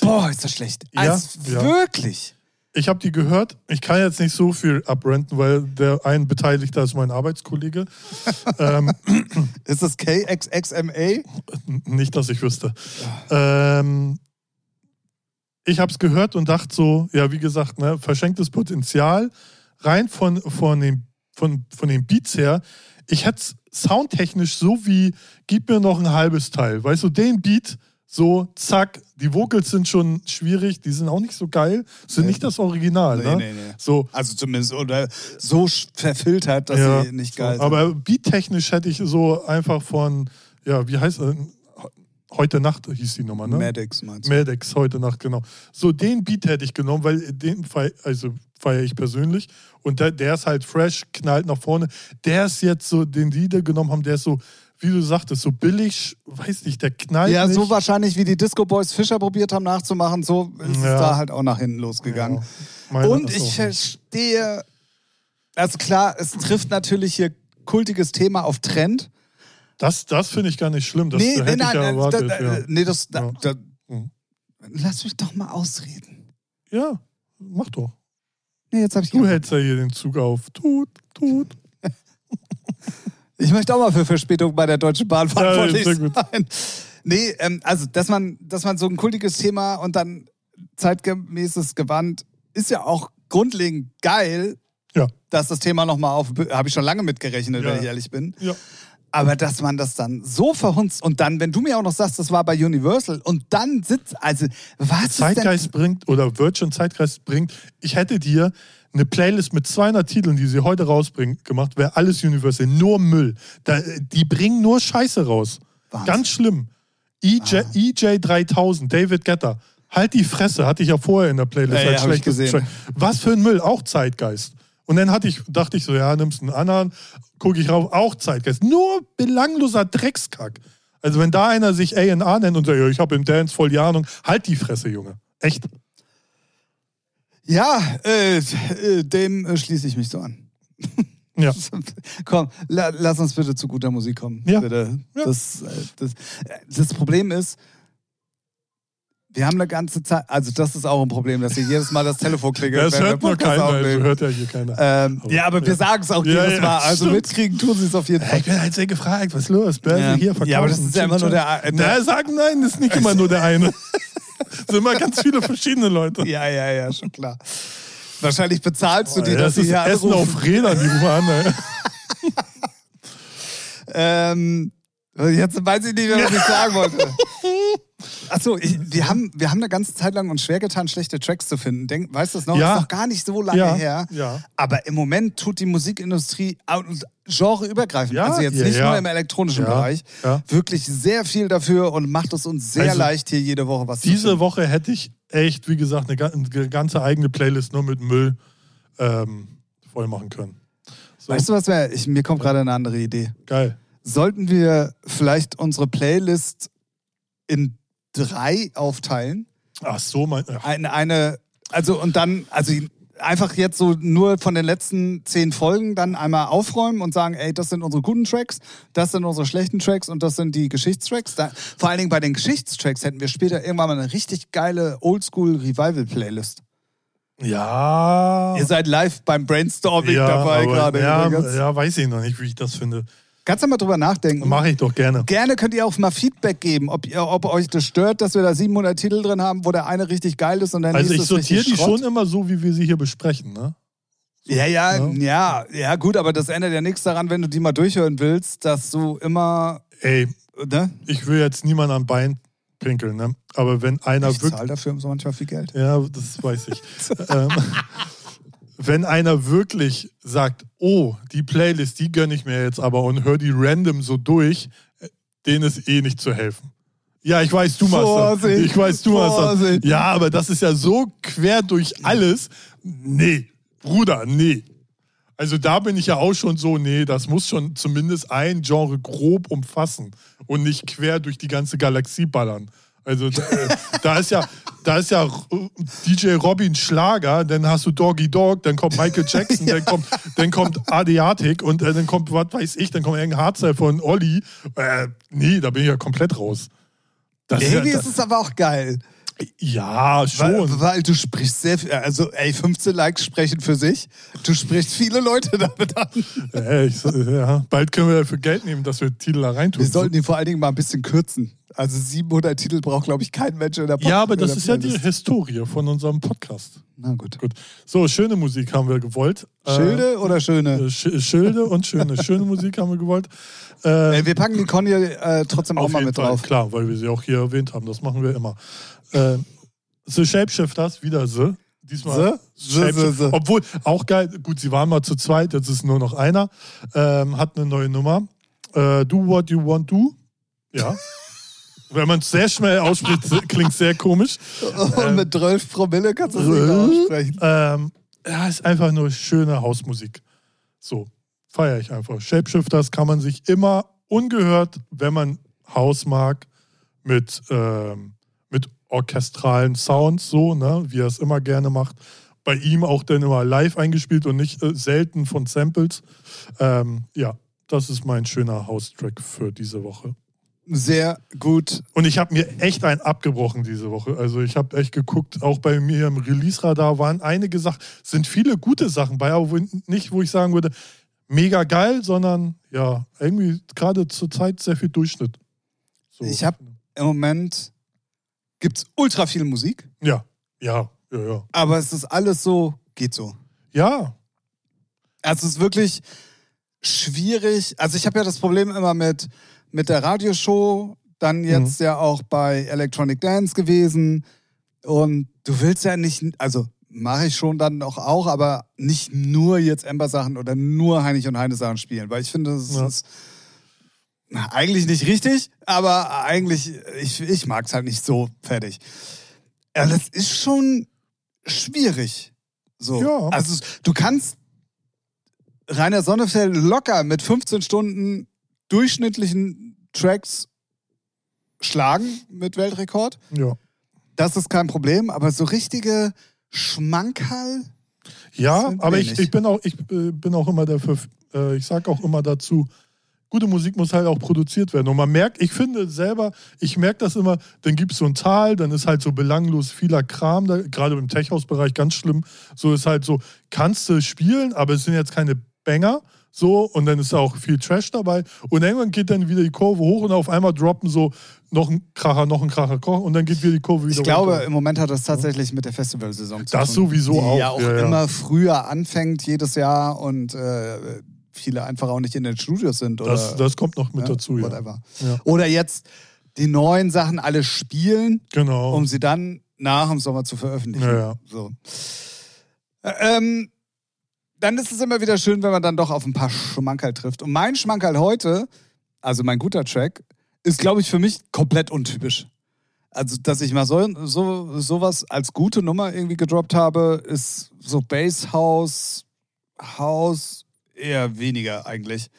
Speaker 1: Boah, ist das schlecht.
Speaker 2: Ja,
Speaker 1: also, ja. Wirklich.
Speaker 2: Ich habe die gehört. Ich kann jetzt nicht so viel abrenten, weil der ein Beteiligter ist mein Arbeitskollege. ähm,
Speaker 1: ist das KXXMA?
Speaker 2: Nicht, dass ich wüsste. Ähm, ich habe es gehört und dachte so, ja, wie gesagt, ne, verschenktes Potenzial. Rein von, von, den, von, von den Beats her. Ich hätte es soundtechnisch so wie, gib mir noch ein halbes Teil. Weißt du, den Beat So, zack, die Vocals sind schon schwierig, die sind auch nicht so geil, sind
Speaker 1: Nee.
Speaker 2: nicht das Original.
Speaker 1: Nee,
Speaker 2: ne?
Speaker 1: nee, nee.
Speaker 2: So,
Speaker 1: Also zumindest oder so verfiltert, dass
Speaker 2: ja,
Speaker 1: sie nicht
Speaker 2: so.
Speaker 1: geil sind.
Speaker 2: Aber beattechnisch hätte ich so einfach von, ja, wie heißt äh, Heute Nacht hieß die Nummer, ne?
Speaker 1: Maddox meinst du?
Speaker 2: Maddox heute Nacht, genau. So, den Beat hätte ich genommen, weil den feier, also feiere ich persönlich. Und der, der ist halt fresh, knallt nach vorne. Der ist jetzt so, den die da genommen haben, der ist so, wie du sagtest, so billig, weiß nicht, der knallt
Speaker 1: Ja,
Speaker 2: nicht.
Speaker 1: so wahrscheinlich wie die Disco Boys Fischer probiert haben nachzumachen, so ist
Speaker 2: Ja.
Speaker 1: es da halt auch nach hinten losgegangen.
Speaker 2: Ja,
Speaker 1: Und ich verstehe, also klar, es trifft natürlich hier kultiges Thema auf Trend.
Speaker 2: Das, das finde ich gar nicht schlimm. Das
Speaker 1: nee,
Speaker 2: hätte
Speaker 1: nee,
Speaker 2: ich
Speaker 1: nein,
Speaker 2: ja erwartet.
Speaker 1: da,
Speaker 2: ja.
Speaker 1: äh, nee, das, da,
Speaker 2: Ja.
Speaker 1: da,
Speaker 2: Mhm.
Speaker 1: lass mich doch mal ausreden.
Speaker 2: ja, mach doch.
Speaker 1: Nee, jetzt habe ich
Speaker 2: Du hältst ja hier den Zug auf. Tut, tut.
Speaker 1: Ich möchte auch mal für Verspätung bei der Deutschen Bahn verantwortlich
Speaker 2: gut.
Speaker 1: sein. Nee, ähm, also, dass man, dass man so ein kultiges Thema und dann zeitgemäßes Gewand ist ja auch grundlegend geil,
Speaker 2: Ja.
Speaker 1: dass das Thema nochmal auf, habe ich schon lange mitgerechnet,
Speaker 2: Ja.
Speaker 1: wenn ich ehrlich bin.
Speaker 2: Ja.
Speaker 1: Aber dass man das dann so verhunzt und dann, wenn du mir auch noch sagst, das war bei Universal und dann sitzt, also was
Speaker 2: Zeitgeist bringt oder Virgin Zeitgeist bringt, ich hätte dir eine Playlist mit 200 Titeln, die sie heute rausbringen, gemacht, wäre alles Universal, nur Müll. Da, die bringen nur Scheiße raus.
Speaker 1: Wahnsinn.
Speaker 2: Ganz schlimm. EJ, EJ 3000, David Getter. Halt die Fresse, hatte ich ja vorher in der Playlist
Speaker 1: Ja,
Speaker 2: als
Speaker 1: ja.
Speaker 2: Was für ein Müll, auch Zeitgeist. Und dann hatte ich, dachte ich so, ja, nimmst einen anderen, gucke ich rauf, auch Zeitgeist. Nur belangloser Dreckskack. Also wenn da einer sich A&R nennt und sagt, ja, ich habe im Dance voll die Ahnung, halt die Fresse, Junge. Echt.
Speaker 1: ja, äh, äh, dem äh, schließe ich mich so an.
Speaker 2: Ja.
Speaker 1: Komm, la, lass uns bitte zu guter Musik kommen.
Speaker 2: Ja.
Speaker 1: Bitte.
Speaker 2: Ja.
Speaker 1: Das, äh, das, das Problem ist, wir haben eine ganze Zeit, also das ist auch ein Problem, dass hier jedes Mal das Telefon klingelt.
Speaker 2: Das
Speaker 1: wir
Speaker 2: hört nur keiner, also
Speaker 1: aufnehmen.
Speaker 2: hört ja hier keiner.
Speaker 1: ähm,
Speaker 2: Aber-
Speaker 1: ja, aber wir
Speaker 2: ja.
Speaker 1: sagen es auch
Speaker 2: Ja,
Speaker 1: jedes Mal. Also
Speaker 2: stimmt.
Speaker 1: mitkriegen tun sie es auf jeden Fall.
Speaker 2: ich bin halt sehr gefragt, was ist los? Börse
Speaker 1: Ja.
Speaker 2: hier verkaufen.
Speaker 1: Ja, aber das ist ja immer nur der- der-
Speaker 2: Na, sagen nein, das ist nicht immer nur der eine. Es sind immer ganz viele verschiedene Leute.
Speaker 1: Ja, ja, ja, schon klar. Wahrscheinlich bezahlst du die,
Speaker 2: das
Speaker 1: dass sie
Speaker 2: ist
Speaker 1: hier
Speaker 2: Essen
Speaker 1: anrufen.
Speaker 2: auf Rädern, die rufen an.
Speaker 1: Ähm, jetzt weiß ich nicht mehr, was ich sagen wollte. Achso, wir, haben, wir haben eine ganze Zeit lang uns schwer getan, schlechte Tracks zu finden. Denk, weißt du das noch?
Speaker 2: Ja.
Speaker 1: Ist noch gar nicht so lange
Speaker 2: Ja,
Speaker 1: her.
Speaker 2: ja.
Speaker 1: Aber im Moment tut die Musikindustrie genreübergreifend,
Speaker 2: Ja,
Speaker 1: also jetzt nicht nur im elektronischen Bereich, wirklich sehr viel dafür und macht es uns sehr
Speaker 2: Also,
Speaker 1: leicht, hier jede Woche was zu
Speaker 2: Diese
Speaker 1: finden.
Speaker 2: Woche hätte ich echt, wie gesagt, eine ganze eigene Playlist nur mit Müll ähm, voll machen können. So,
Speaker 1: Weißt du was, wär, ich, mir kommt gerade eine andere Idee.
Speaker 2: geil.
Speaker 1: Sollten wir vielleicht unsere Playlist in drei aufteilen?
Speaker 2: Ach so, mein. Ach,
Speaker 1: eine, eine also und dann, also einfach jetzt so nur von den letzten zehn Folgen dann einmal aufräumen und sagen, ey, das sind unsere guten Tracks, das sind unsere schlechten Tracks und das sind die Geschichtstracks. Da, vor allen Dingen bei den Geschichtstracks hätten wir später irgendwann mal eine richtig geile Oldschool-Revival-Playlist.
Speaker 2: ja.
Speaker 1: Ihr seid live beim Brainstorming
Speaker 2: ja,
Speaker 1: dabei gerade.
Speaker 2: Ja, ja, weiß ich noch nicht, wie ich das finde.
Speaker 1: Kannst du mal drüber nachdenken?
Speaker 2: Mache ich doch gerne.
Speaker 1: Gerne könnt ihr auch mal Feedback geben, ob, ihr, ob euch das stört, dass wir da 700 Titel drin haben, wo der eine richtig geil ist und der
Speaker 2: Also
Speaker 1: nächste
Speaker 2: ich
Speaker 1: ist
Speaker 2: sortiere die
Speaker 1: Schrott.
Speaker 2: schon immer so, wie wir sie hier besprechen. Ne?
Speaker 1: Ja, ja,
Speaker 2: ne?
Speaker 1: ja, ja, gut, aber das ändert ja nichts daran, wenn du die mal durchhören willst, dass du immer,
Speaker 2: Ey,
Speaker 1: ne?
Speaker 2: ich will jetzt niemanden am Bein pinkeln, ne? aber wenn einer
Speaker 1: Ich
Speaker 2: wirklich...
Speaker 1: zahle dafür so manchmal viel Geld.
Speaker 2: Ja, das weiß ich. ähm, wenn einer wirklich sagt, oh, die Playlist, die gönne ich mir jetzt aber und hör die random so durch, äh, denen ist eh nicht zu helfen. Ja, ich weiß, du machst das.
Speaker 1: Vorsicht,
Speaker 2: Ich weiß, du machst das.
Speaker 1: Vorsicht.
Speaker 2: Ja, aber das ist ja so quer durch alles. Nee, Bruder, nee. Also da bin ich ja auch schon so, nee, das muss schon zumindest ein Genre grob umfassen und nicht quer durch die ganze Galaxie ballern. Also da, äh, da ist ja, da ist ja äh, DJ Robin Schlager, dann hast du Doggy Dog, dann kommt Michael Jackson, dann kommt, dann kommt Adiatic und äh, dann kommt, was weiß ich, dann kommt irgendein Hardstyle von Olli. Äh, nee, da bin ich ja komplett raus. Das ist ja,
Speaker 1: Irgendwie
Speaker 2: das,
Speaker 1: ist es aber auch geil.
Speaker 2: Ja,
Speaker 1: Weil,
Speaker 2: schon.
Speaker 1: weil du sprichst sehr viel, also ey, 15 Likes sprechen für sich. Du sprichst viele Leute damit an.
Speaker 2: Äh, ich, ja, bald können wir dafür Geld nehmen, dass wir Titel da reintun.
Speaker 1: Wir sollten die vor allen Dingen mal ein bisschen kürzen. Also 700 Titel braucht, glaube ich, kein Mensch in der Pop
Speaker 2: Ja, aber das ist ja die. Historie von unserem Podcast.
Speaker 1: Na gut.
Speaker 2: Gut. So, schöne Musik haben wir gewollt.
Speaker 1: Schilde oder schöne?
Speaker 2: Äh, Sch Schilde und schöne, schöne Musik haben wir gewollt. Äh,
Speaker 1: Äh, wir packen die Conny äh, trotzdem auch mal mit
Speaker 2: Fall,
Speaker 1: drauf.
Speaker 2: klar, weil wir sie auch hier erwähnt haben. Das machen wir immer. Äh, The Shapeshifters, wieder The. Diesmal
Speaker 1: The? The, the, the.
Speaker 2: Obwohl, auch geil, gut, sie waren mal zu zweit, jetzt ist nur noch einer. Ähm, hat eine neue Nummer. Äh, do What You Want Do. Ja. Wenn man es sehr schnell ausspricht, klingt sehr komisch.
Speaker 1: Und mit 12 Promille kannst du es nicht mehr aussprechen.
Speaker 2: Ähm, ja, ist einfach nur schöne Hausmusik. So, feiere ich einfach. Shapeshifters kann man sich immer ungehört, wenn man Haus mag, mit, ähm, mit orchestralen Sounds, so, ne, wie er es immer gerne macht. Bei ihm auch dann immer live eingespielt und nicht äh, selten von Samples. Ähm, ja, das ist mein schöner House-Track für diese Woche.
Speaker 1: Sehr gut.
Speaker 2: Und ich habe mir echt einen abgebrochen diese Woche. Also ich habe echt geguckt, auch bei mir im Release-Radar waren einige Sachen, sind viele gute Sachen bei, aber nicht, wo ich sagen würde, mega geil, sondern ja, irgendwie gerade zur Zeit sehr viel Durchschnitt. So.
Speaker 1: Ich habe im Moment gibt's ultra viel Musik,
Speaker 2: Ja, ja, ja, ja.
Speaker 1: aber es ist alles so, geht so.
Speaker 2: Ja,
Speaker 1: Also es ist wirklich schwierig. Also ich habe ja das Problem immer mit, mit der Radioshow, dann jetzt ja auch bei Electronic Dance gewesen. Und du willst ja nicht, also mache ich schon dann auch, auch, aber nicht nur jetzt Ember-Sachen oder nur Heinrich und Heine Sachen spielen, weil ich finde, das
Speaker 2: Ja.
Speaker 1: ist eigentlich nicht richtig, aber eigentlich, ich, ich mag es halt nicht so fertig. Ja, das ist schon schwierig. So.
Speaker 2: Ja.
Speaker 1: Also du kannst Rainer Sonnefeld locker mit 15 Stunden durchschnittlichen Tracks schlagen mit Weltrekord.
Speaker 2: ja.
Speaker 1: Das ist kein Problem, aber so richtige Schmankerl.
Speaker 2: Ja, aber ich,
Speaker 1: wenig.
Speaker 2: ich bin auch, ich äh, bin auch immer dafür, äh, ich sage auch immer dazu, gute Musik muss halt auch produziert werden. Und man merkt, ich finde selber, ich merke das immer, dann gibt es so ein Tal, dann ist halt so belanglos vieler Kram, da, gerade im Tech-House-Bereich ganz schlimm. So ist halt so, kannst du spielen, aber es sind jetzt keine Banger. So, und dann ist auch viel Trash dabei. Und irgendwann geht dann wieder die Kurve hoch und auf einmal droppen so noch ein Kracher, noch ein Kracher, Kracher und dann geht wieder die Kurve wieder
Speaker 1: Ich glaube,
Speaker 2: runter.
Speaker 1: im Moment hat das tatsächlich mit der Festivalsaison zu
Speaker 2: Das
Speaker 1: tun.
Speaker 2: sowieso
Speaker 1: die
Speaker 2: auch,
Speaker 1: ja auch
Speaker 2: ja, ja.
Speaker 1: immer früher anfängt jedes Jahr und äh, viele einfach auch nicht in den Studios sind. Oder,
Speaker 2: Das, das kommt noch mit
Speaker 1: ja,
Speaker 2: dazu, ja. Ja.
Speaker 1: Oder jetzt die neuen Sachen alle spielen,
Speaker 2: Genau.
Speaker 1: um sie dann nach dem Sommer zu veröffentlichen.
Speaker 2: Ja, ja.
Speaker 1: So. Ähm, dann ist es immer wieder schön, wenn man dann doch auf ein paar Schmankerl trifft. Und mein Schmankerl heute, also mein guter Track, ist, glaube ich, für mich komplett untypisch. Also, dass ich mal so, so sowas als gute Nummer irgendwie gedroppt habe, ist so Bass House, House eher weniger eigentlich.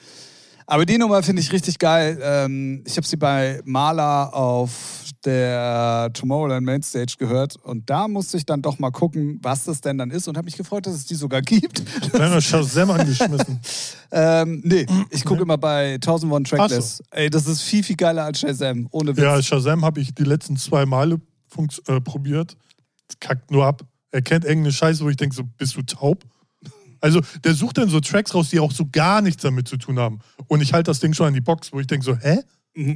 Speaker 1: Aber die Nummer finde ich richtig geil. Ähm, ich habe sie bei Maler auf der Tomorrowland Mainstage gehört und da musste ich dann doch mal gucken, was das denn dann ist und habe mich gefreut, dass es die sogar gibt.
Speaker 2: Dann wir Shazam angeschmissen.
Speaker 1: ähm, nee, ich gucke immer bei 1001 Tracklist.
Speaker 2: Ach
Speaker 1: Ey, das ist viel, viel geiler als Shazam. Ohne Witz.
Speaker 2: Ja, Shazam habe ich die letzten zwei Male äh, probiert. Kackt nur ab. Er kennt irgendeine Scheiße, wo ich denke, so, bist du taub? Also, der sucht dann so Tracks raus, die auch so gar nichts damit zu tun haben. Und ich halte das Ding schon an die Box, wo ich denke so, hä?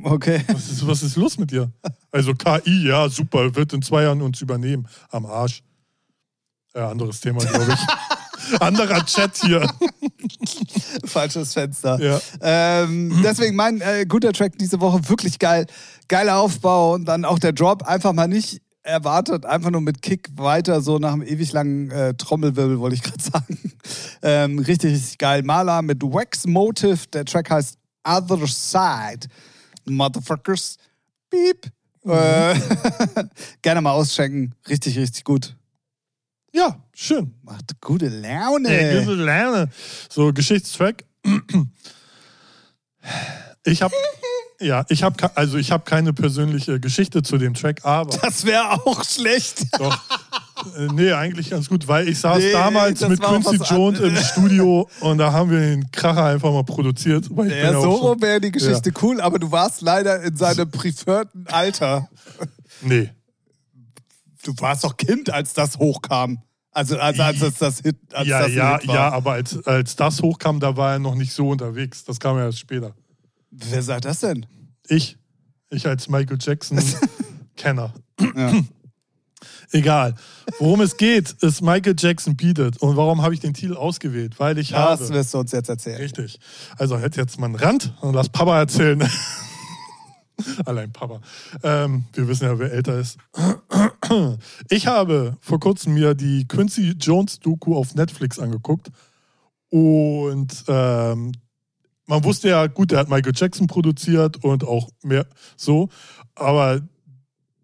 Speaker 1: Okay.
Speaker 2: Was ist, was ist los mit dir? Also KI, ja, super, wird in zwei Jahren uns übernehmen. Am Arsch. Äh, anderes Thema, glaube ich. Anderer Chat hier.
Speaker 1: Falsches Fenster.
Speaker 2: Ja.
Speaker 1: Ähm, deswegen mein äh, guter Track diese Woche, wirklich geil. Geiler Aufbau und dann auch der Drop, einfach mal nicht erwartet, einfach nur mit Kick weiter, so nach einem ewig langen äh, Trommelwirbel, wollte ich gerade sagen. Ähm, richtig, richtig geil. Maler mit Wax Motive, der Track heißt Other Side. Motherfuckers. Beep. Äh, gerne mal auschecken. Richtig, richtig gut.
Speaker 2: Ja, schön.
Speaker 1: Macht gute Laune.
Speaker 2: Äh, gute Laune. So, Geschichtstrack. Ich habe ja, ich habe also ich habe keine persönliche Geschichte zu dem Track, aber
Speaker 1: Das wäre auch schlecht.
Speaker 2: doch äh, nee, eigentlich ganz gut, weil ich saß
Speaker 1: Nee,
Speaker 2: damals mit Quincy Jones im. Studio und da haben wir den Kracher einfach mal produziert. Weil
Speaker 1: Ja,
Speaker 2: ja
Speaker 1: so rum wäre die Geschichte cool, aber du warst leider in seinem präferten Alter.
Speaker 2: Nee.
Speaker 1: Du warst doch Kind, als das hochkam. Also als, als, als das Hit, als
Speaker 2: ja,
Speaker 1: das
Speaker 2: ja,
Speaker 1: Hit war.
Speaker 2: ja, aber als, als das hochkam, da war er noch nicht so unterwegs. Das kam ja erst später.
Speaker 1: Wer sagt das denn?
Speaker 2: Ich. Ich als Michael Jackson-Kenner.
Speaker 1: Ja.
Speaker 2: Egal. Worum es geht, ist Michael Jackson bietet. Und warum habe ich den Titel ausgewählt? Weil ich
Speaker 1: Das
Speaker 2: habe.
Speaker 1: wirst du uns jetzt erzählen.
Speaker 2: Richtig. Also hätte jetzt mal einen Rand und lass Papa erzählen. Allein Papa. Ähm, wir wissen ja, wer älter ist. Ich habe vor kurzem mir die Quincy Jones Doku auf Netflix angeguckt. Und ähm, man wusste ja, gut, der hat Michael Jackson produziert und auch mehr so. Aber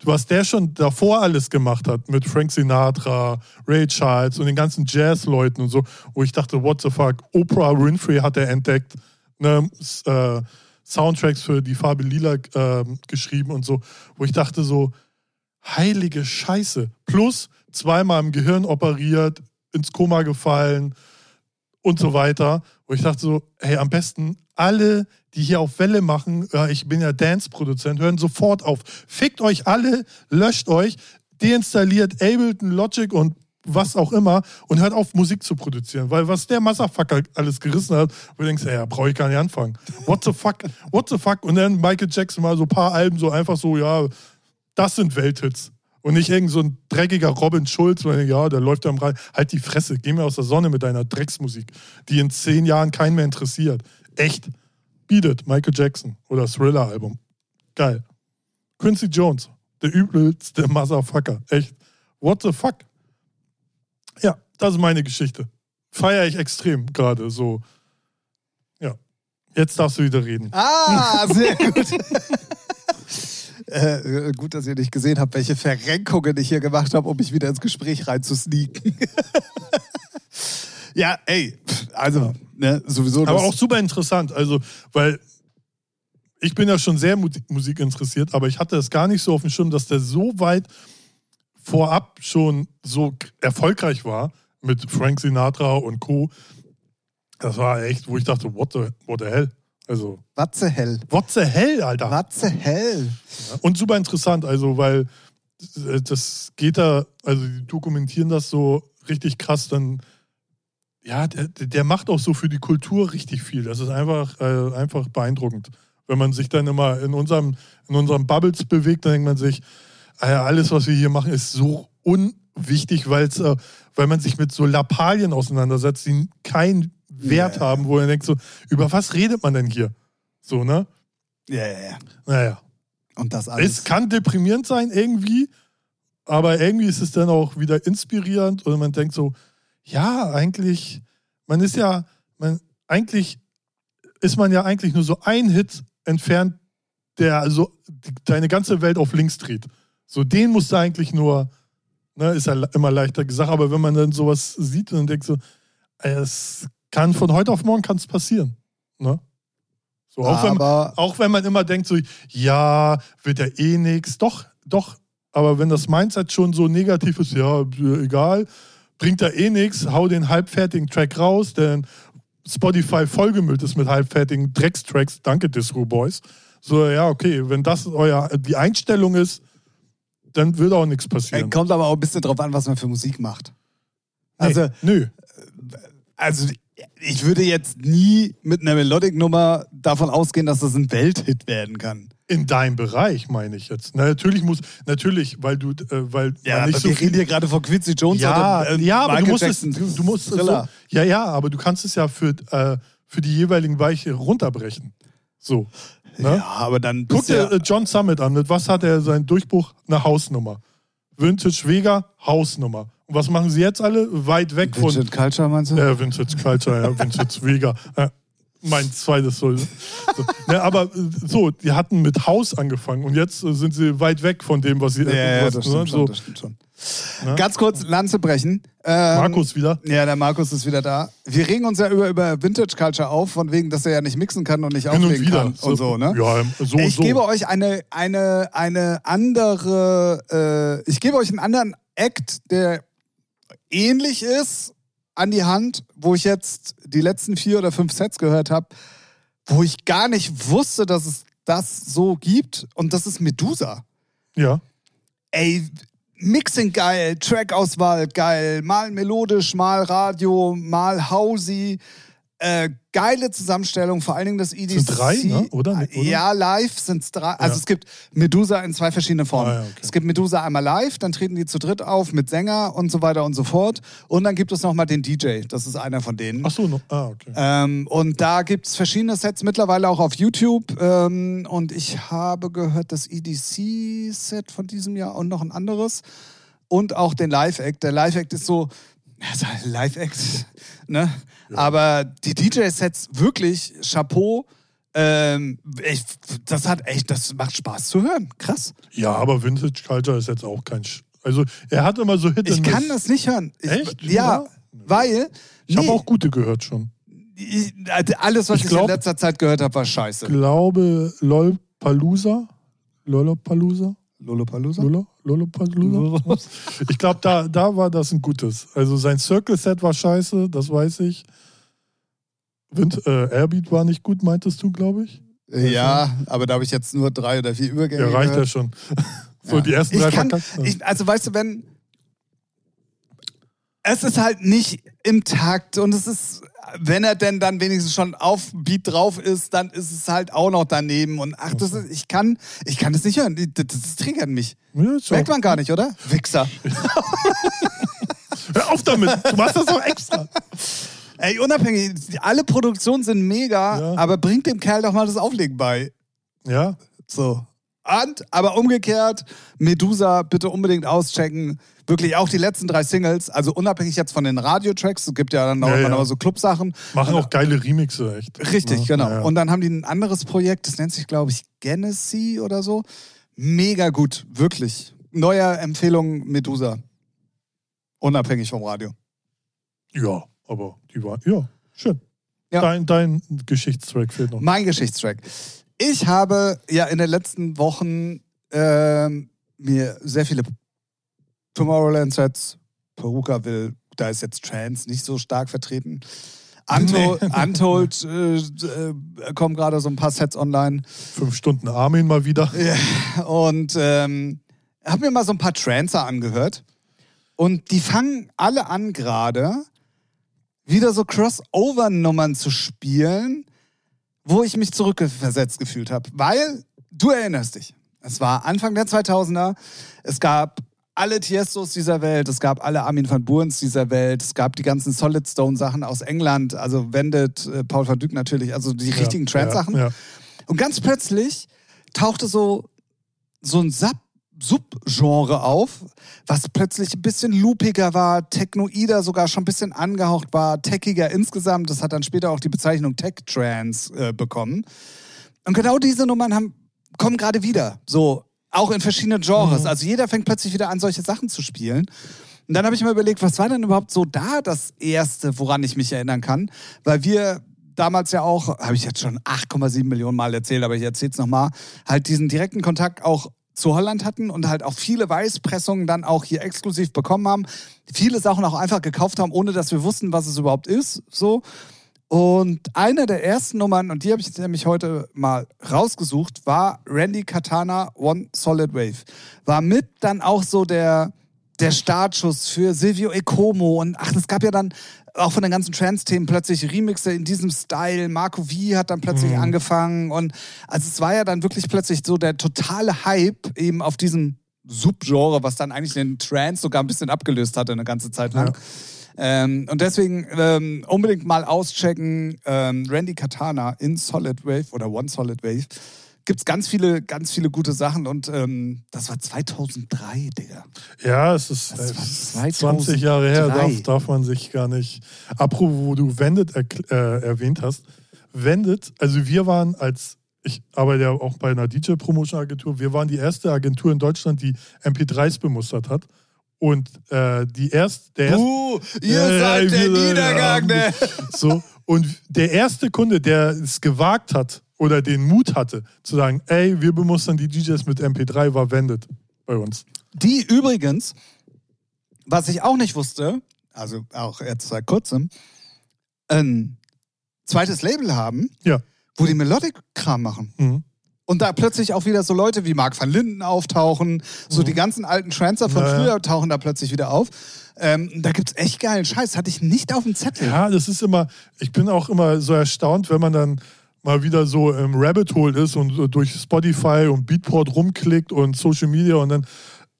Speaker 2: was der schon davor alles gemacht hat mit Frank Sinatra, Ray Charles und den ganzen Jazz-Leuten und so, wo ich dachte, what the fuck, Oprah Winfrey hat er entdeckt, ne, äh, Soundtracks für die Farbe Lila äh, geschrieben und so, wo ich dachte so, heilige Scheiße. Plus zweimal im Gehirn operiert, ins Koma gefallen und so weiter. Wo ich dachte so, hey, am besten alle, die hier auf Welle machen, ja, ich bin ja Dance-Produzent, hören sofort auf. Fickt euch alle, löscht euch, deinstalliert Ableton, Logic und was auch immer und hört auf, Musik zu produzieren. Weil was der Motherfucker alles gerissen hat, wo du denkst, ja, brauche ich gar nicht anfangen. What the fuck? What the fuck? Und dann Michael Jackson mal so ein paar Alben so einfach so, ja, das sind Welthits. Und nicht irgend so ein dreckiger Robin Schulz, weil ja, der läuft ja am Rhein. Halt die Fresse, geh mir aus der Sonne mit deiner Drecksmusik, die in zehn Jahren keinen mehr interessiert. Echt. Beat It, Michael Jackson oder Thriller-Album. Geil. Quincy Jones, der übelste Motherfucker. Echt. What the fuck? Ja, das ist meine Geschichte. Feiere ich extrem gerade so. Ja. Jetzt darfst du wieder reden.
Speaker 1: Ah, sehr gut. Äh, gut, dass ihr nicht gesehen habt, welche Verrenkungen ich hier gemacht habe, um mich wieder ins Gespräch reinzusneaken. ja, ey, also, ne, sowieso.
Speaker 2: Aber auch super interessant, also, weil ich bin ja schon sehr Mu- Musik interessiert, aber ich hatte es gar nicht so auf dem Schirm, dass der so weit vorab schon so erfolgreich war mit Frank Sinatra und Co. Das war echt, wo ich dachte, what the, what the hell? Also,
Speaker 1: Watze hell.
Speaker 2: what the hell, Alter?
Speaker 1: Watze hell.
Speaker 2: Und super interessant, also, weil äh, das geht da, also die dokumentieren das so richtig krass, dann, ja, der, der macht auch so für die Kultur richtig viel. Das ist einfach, äh, einfach beeindruckend. Wenn man sich dann immer in unserem, in unserem Bubbles bewegt, dann denkt man sich, äh, alles, was wir hier machen, ist so unwichtig, weil's, äh, weil man sich mit so Lappalien auseinandersetzt, die keinen Wert
Speaker 1: Ja.
Speaker 2: haben, wo man denkt so, über was redet man denn hier? So, ne?
Speaker 1: Ja, ja, ja.
Speaker 2: Naja.
Speaker 1: Und das alles.
Speaker 2: Es kann deprimierend sein irgendwie, aber irgendwie ist es dann auch wieder inspirierend und man denkt so, ja, eigentlich, man ist ja, man, eigentlich ist man ja eigentlich nur so ein Hit entfernt, der also die, deine ganze Welt auf links dreht. So, den musst du eigentlich nur, ne, ist ja immer leichter gesagt, aber wenn man dann sowas sieht und denkt so, es kann von heute auf morgen kann es passieren. Ne? So, auch wenn, auch wenn man immer denkt, so, ja, wird ja eh nix. Doch, doch. Aber wenn das Mindset schon so negativ ist, ja, äh, egal, bringt da eh nichts, hau den halbfertigen Track raus, denn Spotify vollgemüllt ist mit halbfertigen Dreckstracks. Danke, Disco Boys. So, ja, okay, wenn das euer, die Einstellung ist, dann wird auch nichts
Speaker 1: äh,
Speaker 2: passieren.
Speaker 1: kommt aber auch ein bisschen drauf an, was man für Musik macht.
Speaker 2: Nee,
Speaker 1: Also,
Speaker 2: nö.
Speaker 1: also ich würde jetzt nie mit einer Melodic-Nummer davon ausgehen, dass das ein Welthit werden kann.
Speaker 2: In deinem Bereich meine ich jetzt. Na, natürlich muss, natürlich, weil du, äh, weil
Speaker 1: Ja,
Speaker 2: nicht so
Speaker 1: wir
Speaker 2: viel
Speaker 1: reden hier gerade von Quincy Jones
Speaker 2: Ja,
Speaker 1: oder äh,
Speaker 2: ja, aber du musst, es,
Speaker 1: Jackson.
Speaker 2: du, du musst es so, ja, ja, aber du kannst es ja für, äh, für die jeweiligen Weiche runterbrechen. So. Ne?
Speaker 1: Ja, aber dann
Speaker 2: Guck dir
Speaker 1: ja,
Speaker 2: äh, John Summit an. Mit was hat er seinen Durchbruch? Eine Hausnummer. Vintage Vega, Hausnummer. Und was machen sie jetzt alle? Weit weg von
Speaker 1: Vintage Culture meinst du?
Speaker 2: äh, Vintage Culture, ja, Vintage Vega. Äh, mein zweites soll. So. Ne, aber äh, so, die hatten mit Haus angefangen und jetzt äh, sind sie weit weg von dem, was sie.
Speaker 1: ja, ja,
Speaker 2: was,
Speaker 1: das
Speaker 2: ne,
Speaker 1: stimmt
Speaker 2: so.
Speaker 1: schon. Das stimmt schon.
Speaker 2: Ne?
Speaker 1: Ganz kurz Lanze brechen. Ähm,
Speaker 2: Markus wieder.
Speaker 1: Ja, der Markus ist wieder da. Wir regen uns ja über, über Vintage Culture auf, von wegen, dass er ja nicht mixen kann und nicht
Speaker 2: Hin und
Speaker 1: auflegen
Speaker 2: wieder.
Speaker 1: kann und so, ne?
Speaker 2: Ja, so,
Speaker 1: ich
Speaker 2: so.
Speaker 1: gebe euch eine, eine, eine andere, äh, ich gebe euch einen anderen Act, der ähnlich ist, an die Hand, wo ich jetzt die letzten vier oder fünf Sets gehört habe, wo ich gar nicht wusste, dass es das so gibt. Und das ist Medusa.
Speaker 2: ja.
Speaker 1: Ey, Mixing geil, Trackauswahl geil, mal melodisch, mal Radio, mal Housey. Äh, geile Zusammenstellung, vor allen Dingen das EDC.
Speaker 2: Sind drei, ne? oder? oder?
Speaker 1: Ja, live sind es drei. Also
Speaker 2: Ja.
Speaker 1: es gibt Medusa in zwei verschiedenen Formen.
Speaker 2: Ah, ja, okay.
Speaker 1: Es gibt Medusa einmal live, dann treten die zu dritt auf mit Sänger und so weiter und so fort. Und dann gibt es nochmal den DJ. Das ist einer von denen.
Speaker 2: Ach so, noch. Ah, okay.
Speaker 1: Ähm, und da gibt es verschiedene Sets mittlerweile auch auf YouTube. Ähm, und ich habe gehört, das EDC-Set von diesem Jahr und noch ein anderes. Und auch den Live-Act. Der Live-Act ist so, ein Live-Act, ne? Aber die DJ-Sets wirklich, Chapeau. Ähm, ich, das hat echt, das macht Spaß zu hören. Krass.
Speaker 2: Ja, aber Vintage Culture ist jetzt auch kein. Sch also, er hat immer so Hit
Speaker 1: Ich kann das nicht hören. Ich,
Speaker 2: Echt?
Speaker 1: Ja,
Speaker 2: Ja?
Speaker 1: weil.
Speaker 2: Ich habe
Speaker 1: nee,
Speaker 2: auch gute gehört schon.
Speaker 1: ich, also alles, was
Speaker 2: Ich
Speaker 1: ich,
Speaker 2: glaub-
Speaker 1: in letzter Zeit gehört habe, war scheiße.
Speaker 2: glaube Lollpalooza. Lollapalooza?
Speaker 1: Lollapalooza?
Speaker 2: Lolo? Lollapalooza? Ich glaube, da, da war das ein gutes. Also sein Circle-Set war scheiße, das weiß ich. Wind, äh, Airbeat war nicht gut, meintest du, glaube ich?
Speaker 1: Ja, aber da habe ich jetzt nur drei oder vier Übergänge.
Speaker 2: Ja, reicht ja schon. so,
Speaker 1: Ja.
Speaker 2: die ersten
Speaker 1: ich
Speaker 2: drei
Speaker 1: kann,
Speaker 2: verkackt. ne?
Speaker 1: ich, Also weißt du, wenn es ist halt nicht im Takt und es ist, wenn er denn dann wenigstens schon auf Beat drauf ist, dann ist es halt auch noch daneben und ach, das ist, ich kann, ich kann das nicht hören. Das, das triggert mich.
Speaker 2: ja,
Speaker 1: Merkt man gar nicht, oder? Wichser.
Speaker 2: Hör auf damit, du machst das doch extra.
Speaker 1: Ey, unabhängig, alle Produktionen sind mega,
Speaker 2: Ja.
Speaker 1: aber bringt dem Kerl doch mal das Auflegen bei.
Speaker 2: Ja,
Speaker 1: So. Und, aber umgekehrt, Medusa bitte unbedingt auschecken. Wirklich auch die letzten drei Singles, also unabhängig jetzt von den Radiotracks, es gibt ja dann auch
Speaker 2: Ja,
Speaker 1: immer
Speaker 2: ja.
Speaker 1: so Clubsachen.
Speaker 2: machen auch geile Remixe, echt.
Speaker 1: Richtig,
Speaker 2: Ja,
Speaker 1: genau. Und dann haben die ein anderes Projekt, das nennt sich, glaube ich, Genesee oder so. Mega gut, wirklich. Neue Empfehlung Medusa. Unabhängig vom Radio.
Speaker 2: Ja, aber die war, ja, schön. Dein, dein Geschichtstrack fehlt noch.
Speaker 1: Mein Geschichtstrack. Ich habe ja in den letzten Wochen ähm, mir sehr viele Tomorrowland-Sets, Peruka will, da ist jetzt Trans nicht so stark vertreten. Untold, Untold äh, äh, kommen gerade so ein paar Sets online.
Speaker 2: Fünf Stunden Armin mal wieder.
Speaker 1: Ja, und ähm, habe mir mal so ein paar Trancer angehört. Und die fangen alle an gerade, wieder so Crossover-Nummern zu spielen, wo ich mich zurückversetzt gefühlt habe. Weil, du erinnerst dich, es war Anfang der 2000er, es gab alle Tiestos dieser Welt, es gab alle Armin van Burens dieser Welt, es gab die ganzen Solid Stone-Sachen aus England, also Wendet, äh, Paul van Dyk natürlich, also die richtigen Trance-Sachen.
Speaker 2: Ja, ja.
Speaker 1: Und ganz plötzlich tauchte so, so ein Sub Subgenre auf, was plötzlich ein bisschen loopiger war, technoider sogar schon ein bisschen angehaucht war, techiger insgesamt. Das hat dann später auch die Bezeichnung Tech Trance äh, bekommen. Und genau diese Nummern haben, kommen gerade wieder. So, auch in verschiedenen Genres.
Speaker 2: Mhm.
Speaker 1: Also jeder fängt plötzlich wieder an, solche Sachen zu spielen. Und dann habe ich mir überlegt, was war denn überhaupt so da das Erste, woran ich mich erinnern kann? Weil wir damals ja auch, habe ich jetzt schon 8,7 Millionen Mal erzählt, aber ich erzähle es nochmal, halt diesen direkten Kontakt auch zu Holland hatten und halt auch viele Weißpressungen dann auch hier exklusiv bekommen haben. Viele Sachen auch einfach gekauft haben, ohne dass wir wussten, was es überhaupt ist. So. Und eine der ersten Nummern, und die habe ich nämlich heute mal rausgesucht, war Randy Katana One Solid Wave. War mit dann auch so der, der Startschuss für Silvio Ecomo. Und ach, es gab ja dann auch von den ganzen Trance-Themen plötzlich Remixe in diesem Style. Marco V hat dann plötzlich
Speaker 2: Mhm.
Speaker 1: angefangen. Und also es war ja dann wirklich plötzlich so der totale Hype eben auf diesem Subgenre, was dann eigentlich den Trance sogar ein bisschen abgelöst hatte eine ganze Zeit lang.
Speaker 2: Ja.
Speaker 1: Ähm, und deswegen ähm, unbedingt mal auschecken. Ähm, Randy Katana in Solid Wave oder One Solid Wave. Gibt es ganz viele, ganz viele gute Sachen und ähm, das war 2003, Digga.
Speaker 2: Ja, es ist, ist 20 Jahre her,
Speaker 1: 2003.
Speaker 2: darf, darf man sich gar nicht. Apropos, wo du Wendet erkl- äh, erwähnt hast. Wendet, also wir waren als, ich arbeite ja auch bei einer DJ-Promotion-Agentur, wir waren die erste Agentur in Deutschland, die MP3s bemustert hat. Und äh, die erst, der erste,
Speaker 1: Uh, ihr
Speaker 2: Ja,
Speaker 1: seid der Niedergang, ne?
Speaker 2: So, und der erste Kunde, der es gewagt hat oder den Mut hatte, zu sagen, ey, wir bemustern die DJs mit MP3, war Wendet bei uns.
Speaker 1: Die übrigens, was ich auch nicht wusste, also auch erst seit kurzem, ein zweites Label haben,
Speaker 2: Ja.
Speaker 1: wo die Melodic-Kram machen.
Speaker 2: Mhm.
Speaker 1: und da plötzlich auch wieder so Leute wie Mark van Linden auftauchen, so die ganzen alten Trancer von
Speaker 2: Naja.
Speaker 1: früher tauchen da plötzlich wieder auf. Ähm, da gibt's echt geilen Scheiß, hatte ich nicht auf dem Zettel.
Speaker 2: Ja, das ist immer, ich bin auch immer so erstaunt, wenn man dann mal wieder so im Rabbit Hole ist und so durch Spotify und Beatport rumklickt und Social Media und dann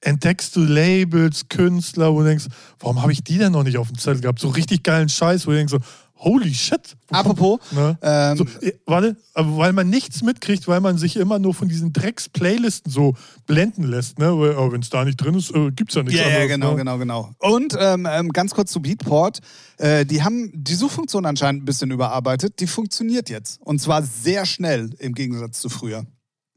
Speaker 2: entdeckst du Labels, Künstler, wo du denkst, warum habe ich die denn noch nicht auf dem Zettel gehabt? So richtig geilen Scheiß, wo du denkst so, holy shit.
Speaker 1: Apropos,
Speaker 2: Ne?
Speaker 1: ähm,
Speaker 2: So, äh, warte, weil man nichts mitkriegt, weil man sich immer nur von diesen Drecks-Playlisten so blenden lässt, ne? Wenn es da nicht drin ist, äh, gibt es ja nichts
Speaker 1: Ja, ja,
Speaker 2: anderes.
Speaker 1: genau,
Speaker 2: ne?
Speaker 1: genau, genau. Und ähm, ähm, ganz kurz zu Beatport. Äh, die haben die Suchfunktion anscheinend ein bisschen überarbeitet. Die funktioniert jetzt. Und zwar sehr schnell im Gegensatz zu früher.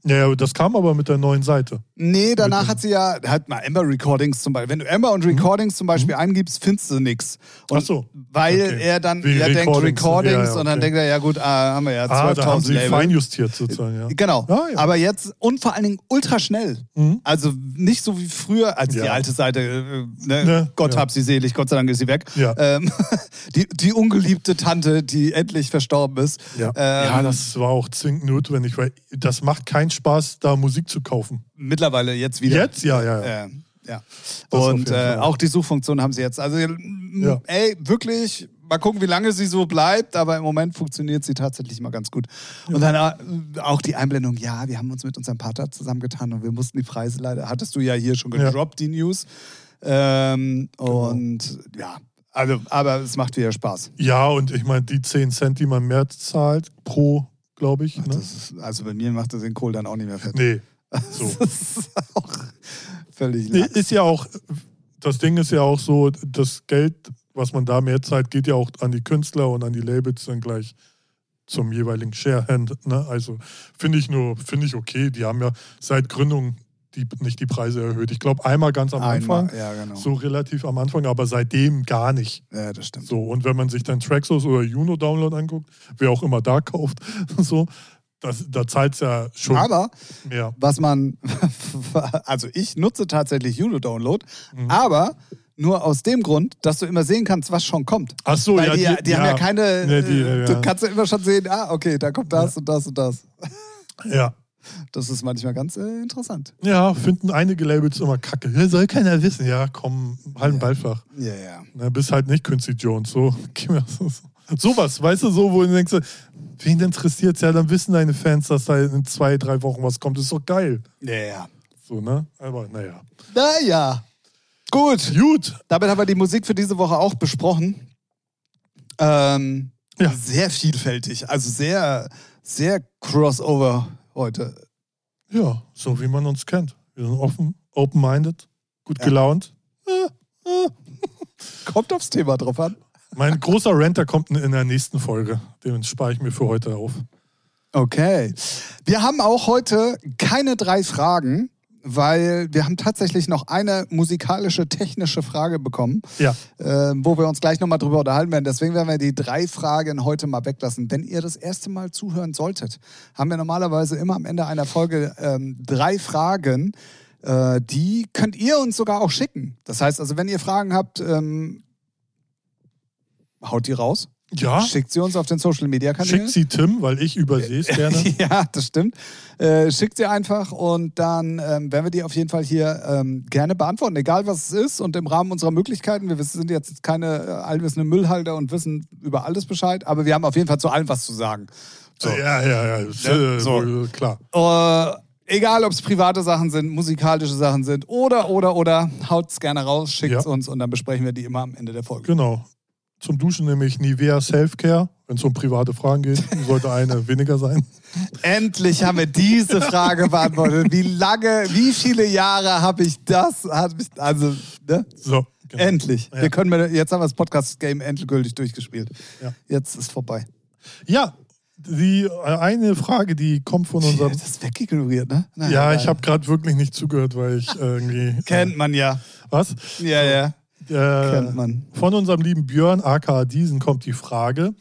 Speaker 2: Ja, das kam aber mit der neuen Seite.
Speaker 1: Nee, danach hat sie ja, hat mal Amber Recordings zum Beispiel. Wenn du Amber und Recordings zum Beispiel eingibst, findest du nichts.
Speaker 2: Mhm. Ach so.
Speaker 1: Weil
Speaker 2: Okay.
Speaker 1: er dann
Speaker 2: Wegen
Speaker 1: ja, denkt
Speaker 2: Recordings.
Speaker 1: Recordings
Speaker 2: Ja, ja,
Speaker 1: und dann
Speaker 2: okay.
Speaker 1: denkt er, ja gut, ah, haben wir ja 12.000
Speaker 2: Ah, da haben sie
Speaker 1: Label.
Speaker 2: feinjustiert sozusagen, ja.
Speaker 1: Genau.
Speaker 2: Ah, ja.
Speaker 1: Aber jetzt und vor allen Dingen ultra schnell.
Speaker 2: Mhm.
Speaker 1: Also nicht so wie früher, als die alte Seite, äh, ne,
Speaker 2: Ne,
Speaker 1: Gott hab sie selig, Gott sei Dank ist sie weg. Ähm, die, die ungeliebte Tante, die endlich verstorben ist.
Speaker 2: Ja.
Speaker 1: Ähm,
Speaker 2: ja, das war auch zwingend notwendig, weil das macht keinen Spaß, da Musik zu kaufen.
Speaker 1: Mittlerweile jetzt wieder.
Speaker 2: Jetzt? Ja, ja, ja.
Speaker 1: Ähm, ja.
Speaker 2: Das
Speaker 1: Und äh, auch die Suchfunktion haben sie jetzt. Also,
Speaker 2: Ja.
Speaker 1: ey, wirklich, mal gucken, wie lange sie so bleibt, aber im Moment funktioniert sie tatsächlich mal ganz gut. Und dann äh, auch die Einblendung, ja, wir haben uns mit unserem Partner zusammengetan und wir mussten die Preise leider, hattest du ja hier schon
Speaker 2: Ja.
Speaker 1: gedroppt, die News. Ähm,
Speaker 2: Genau.
Speaker 1: Und ja, also, aber es macht wieder Spaß.
Speaker 2: Ja, und ich meine, die 10 Cent, die man mehr zahlt pro, glaube ich. Ne?
Speaker 1: Ist, also bei mir macht das den Kohl dann auch nicht mehr fett.
Speaker 2: Nee. So.
Speaker 1: Das ist auch völlig
Speaker 2: Nee, ist ja auch, das Ding ist ja auch so, das Geld, was man da mehr zahlt, geht ja auch an die Künstler und an die Labels dann gleich zum jeweiligen Sharehand. Ne? Also finde ich nur, finde ich okay. Die haben ja seit Gründung die, nicht die Preise erhöht. Ich glaube einmal ganz am
Speaker 1: Einmal,
Speaker 2: Anfang,
Speaker 1: ja, genau.
Speaker 2: so relativ am Anfang, aber seitdem gar nicht.
Speaker 1: Ja, das stimmt.
Speaker 2: So, und wenn man sich dann Traxos oder Juno Download anguckt, wer auch immer da kauft, so, das, da zahlt es ja schon
Speaker 1: Aber
Speaker 2: mehr.
Speaker 1: was man, also ich nutze tatsächlich Juno-Download,
Speaker 2: Mhm.
Speaker 1: aber nur aus dem Grund, dass du immer sehen kannst, was schon kommt.
Speaker 2: Ach so,
Speaker 1: Weil
Speaker 2: ja,
Speaker 1: die, die, haben ja keine,
Speaker 2: Nee, die, ja,
Speaker 1: du
Speaker 2: ja.
Speaker 1: kannst ja immer schon sehen, ah, okay, da kommt das und das und das.
Speaker 2: Ja.
Speaker 1: Das ist manchmal ganz äh, interessant.
Speaker 2: Ja, finden einige Labels immer kacke. Ja, soll keiner wissen. Ja, komm, halt ein
Speaker 1: Ja.
Speaker 2: Ballfach.
Speaker 1: Ja, ja.
Speaker 2: Na, bist halt nicht Quincy Jones. So. Sowas, weißt du, so, wo du denkst, wen interessiert's? Ja, dann wissen deine Fans, dass da in zwei, drei Wochen was kommt. Das ist doch geil.
Speaker 1: Ja, ja.
Speaker 2: So, ne? Aber naja.
Speaker 1: Naja. Gut.
Speaker 2: Gut.
Speaker 1: Damit haben wir die Musik für diese Woche auch besprochen. Ähm,
Speaker 2: Ja.
Speaker 1: Sehr vielfältig, also sehr, sehr crossover heute.
Speaker 2: Ja, so wie man uns kennt. Wir sind offen, open-minded, gut gelaunt.
Speaker 1: Kommt aufs Thema drauf an.
Speaker 2: Mein großer Renter kommt in der nächsten Folge. Den spare ich mir für heute auf.
Speaker 1: Okay. Wir haben auch heute keine drei Fragen, weil wir haben tatsächlich noch eine musikalische, technische Frage bekommen,
Speaker 2: Ja.
Speaker 1: äh, wo wir uns gleich nochmal drüber unterhalten werden. Deswegen werden wir die drei Fragen heute mal weglassen. Wenn ihr das erste Mal zuhören solltet, haben wir normalerweise immer am Ende einer Folge ähm, drei Fragen. Äh, die könnt ihr uns sogar auch schicken. Das heißt also, wenn ihr Fragen habt, ähm, haut die raus.
Speaker 2: Ja,
Speaker 1: Schickt sie uns auf den Social Media Kanälen.
Speaker 2: schickt sie Tim, weil ich übersehe es gerne.
Speaker 1: Ja, das stimmt. Äh, schickt sie einfach und dann ähm, werden wir die auf jeden Fall hier ähm, gerne beantworten, egal was es ist und im Rahmen unserer Möglichkeiten. Wir sind jetzt keine äh, allwissende Müllhalter und wissen über alles Bescheid, aber wir haben auf jeden Fall zu allem was zu sagen. So.
Speaker 2: Ja, ja, ja.
Speaker 1: Ja,
Speaker 2: äh,
Speaker 1: so.
Speaker 2: äh, Klar.
Speaker 1: Äh, egal, ob es private Sachen sind, musikalische Sachen sind oder, oder, oder, haut's gerne raus, schickt's
Speaker 2: Ja.
Speaker 1: uns und dann besprechen wir die immer am Ende der Folge.
Speaker 2: Genau. Zum Duschen nämlich Nivea Selfcare. Wenn es um private Fragen geht, sollte eine weniger sein.
Speaker 1: Endlich haben wir diese Frage beantwortet. Wie lange, wie viele Jahre habe ich das? Hab ich, also, ne?
Speaker 2: So. Genau.
Speaker 1: Endlich.
Speaker 2: Ja.
Speaker 1: Wir können mit, jetzt haben wir das Podcast-Game endgültig durchgespielt.
Speaker 2: Ja.
Speaker 1: Jetzt ist vorbei.
Speaker 2: Ja, die äh, eine Frage, die kommt von unserem.
Speaker 1: Das ist wegignoriert, ne? Na,
Speaker 2: Ja,
Speaker 1: egal.
Speaker 2: ich habe gerade wirklich nicht zugehört, weil ich irgendwie.
Speaker 1: Kennt man ja.
Speaker 2: Was?
Speaker 1: Ja, ja.
Speaker 2: Äh,
Speaker 1: Kennt man.
Speaker 2: Von unserem lieben Björn, aka Diesen, kommt die Frage.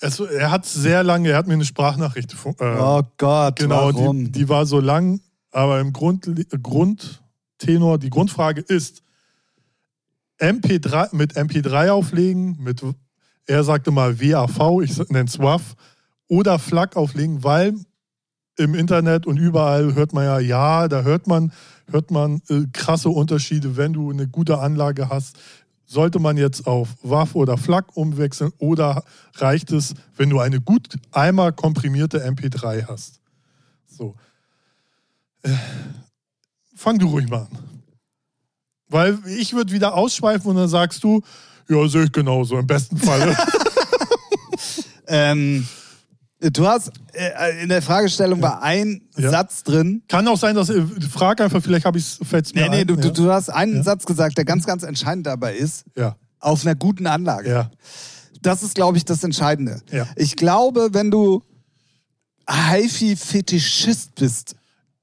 Speaker 2: Es, er hat sehr lange, er hat mir eine Sprachnachricht. Äh,
Speaker 1: Oh Gott,
Speaker 2: genau,
Speaker 1: warum?
Speaker 2: die, die war so lang, aber im Grund, Grundtenor, die Grundfrage ist: MP3, mit MP3 auflegen, mit, er sagte mal WAV, ich nenne es WAV, oder FLAC auflegen, weil im Internet und überall hört man ja, ja, da hört man, hört man äh, krasse Unterschiede, wenn du eine gute Anlage hast. Sollte man jetzt auf WAF oder FLAC umwechseln oder reicht es, wenn du eine gut einmal komprimierte MP3 hast? So. Äh, fang du ruhig mal an. Weil ich würde wieder ausschweifen und dann sagst du, ja, sehe ich genauso, im besten Fall.
Speaker 1: Ähm, du hast äh, in der Fragestellung war ein
Speaker 2: Ja.
Speaker 1: Satz drin.
Speaker 2: Kann auch sein, dass, äh, frag einfach, vielleicht habe ich es mir
Speaker 1: Nee, nee,
Speaker 2: ein.
Speaker 1: du,
Speaker 2: ja.
Speaker 1: du, hast einen
Speaker 2: Ja.
Speaker 1: Satz gesagt, der ganz, ganz entscheidend dabei ist,
Speaker 2: ja,
Speaker 1: auf einer guten Anlage.
Speaker 2: ja,
Speaker 1: Das ist, glaube ich, das Entscheidende.
Speaker 2: Ja.
Speaker 1: Ich glaube, wenn du HiFi-Fetischist bist,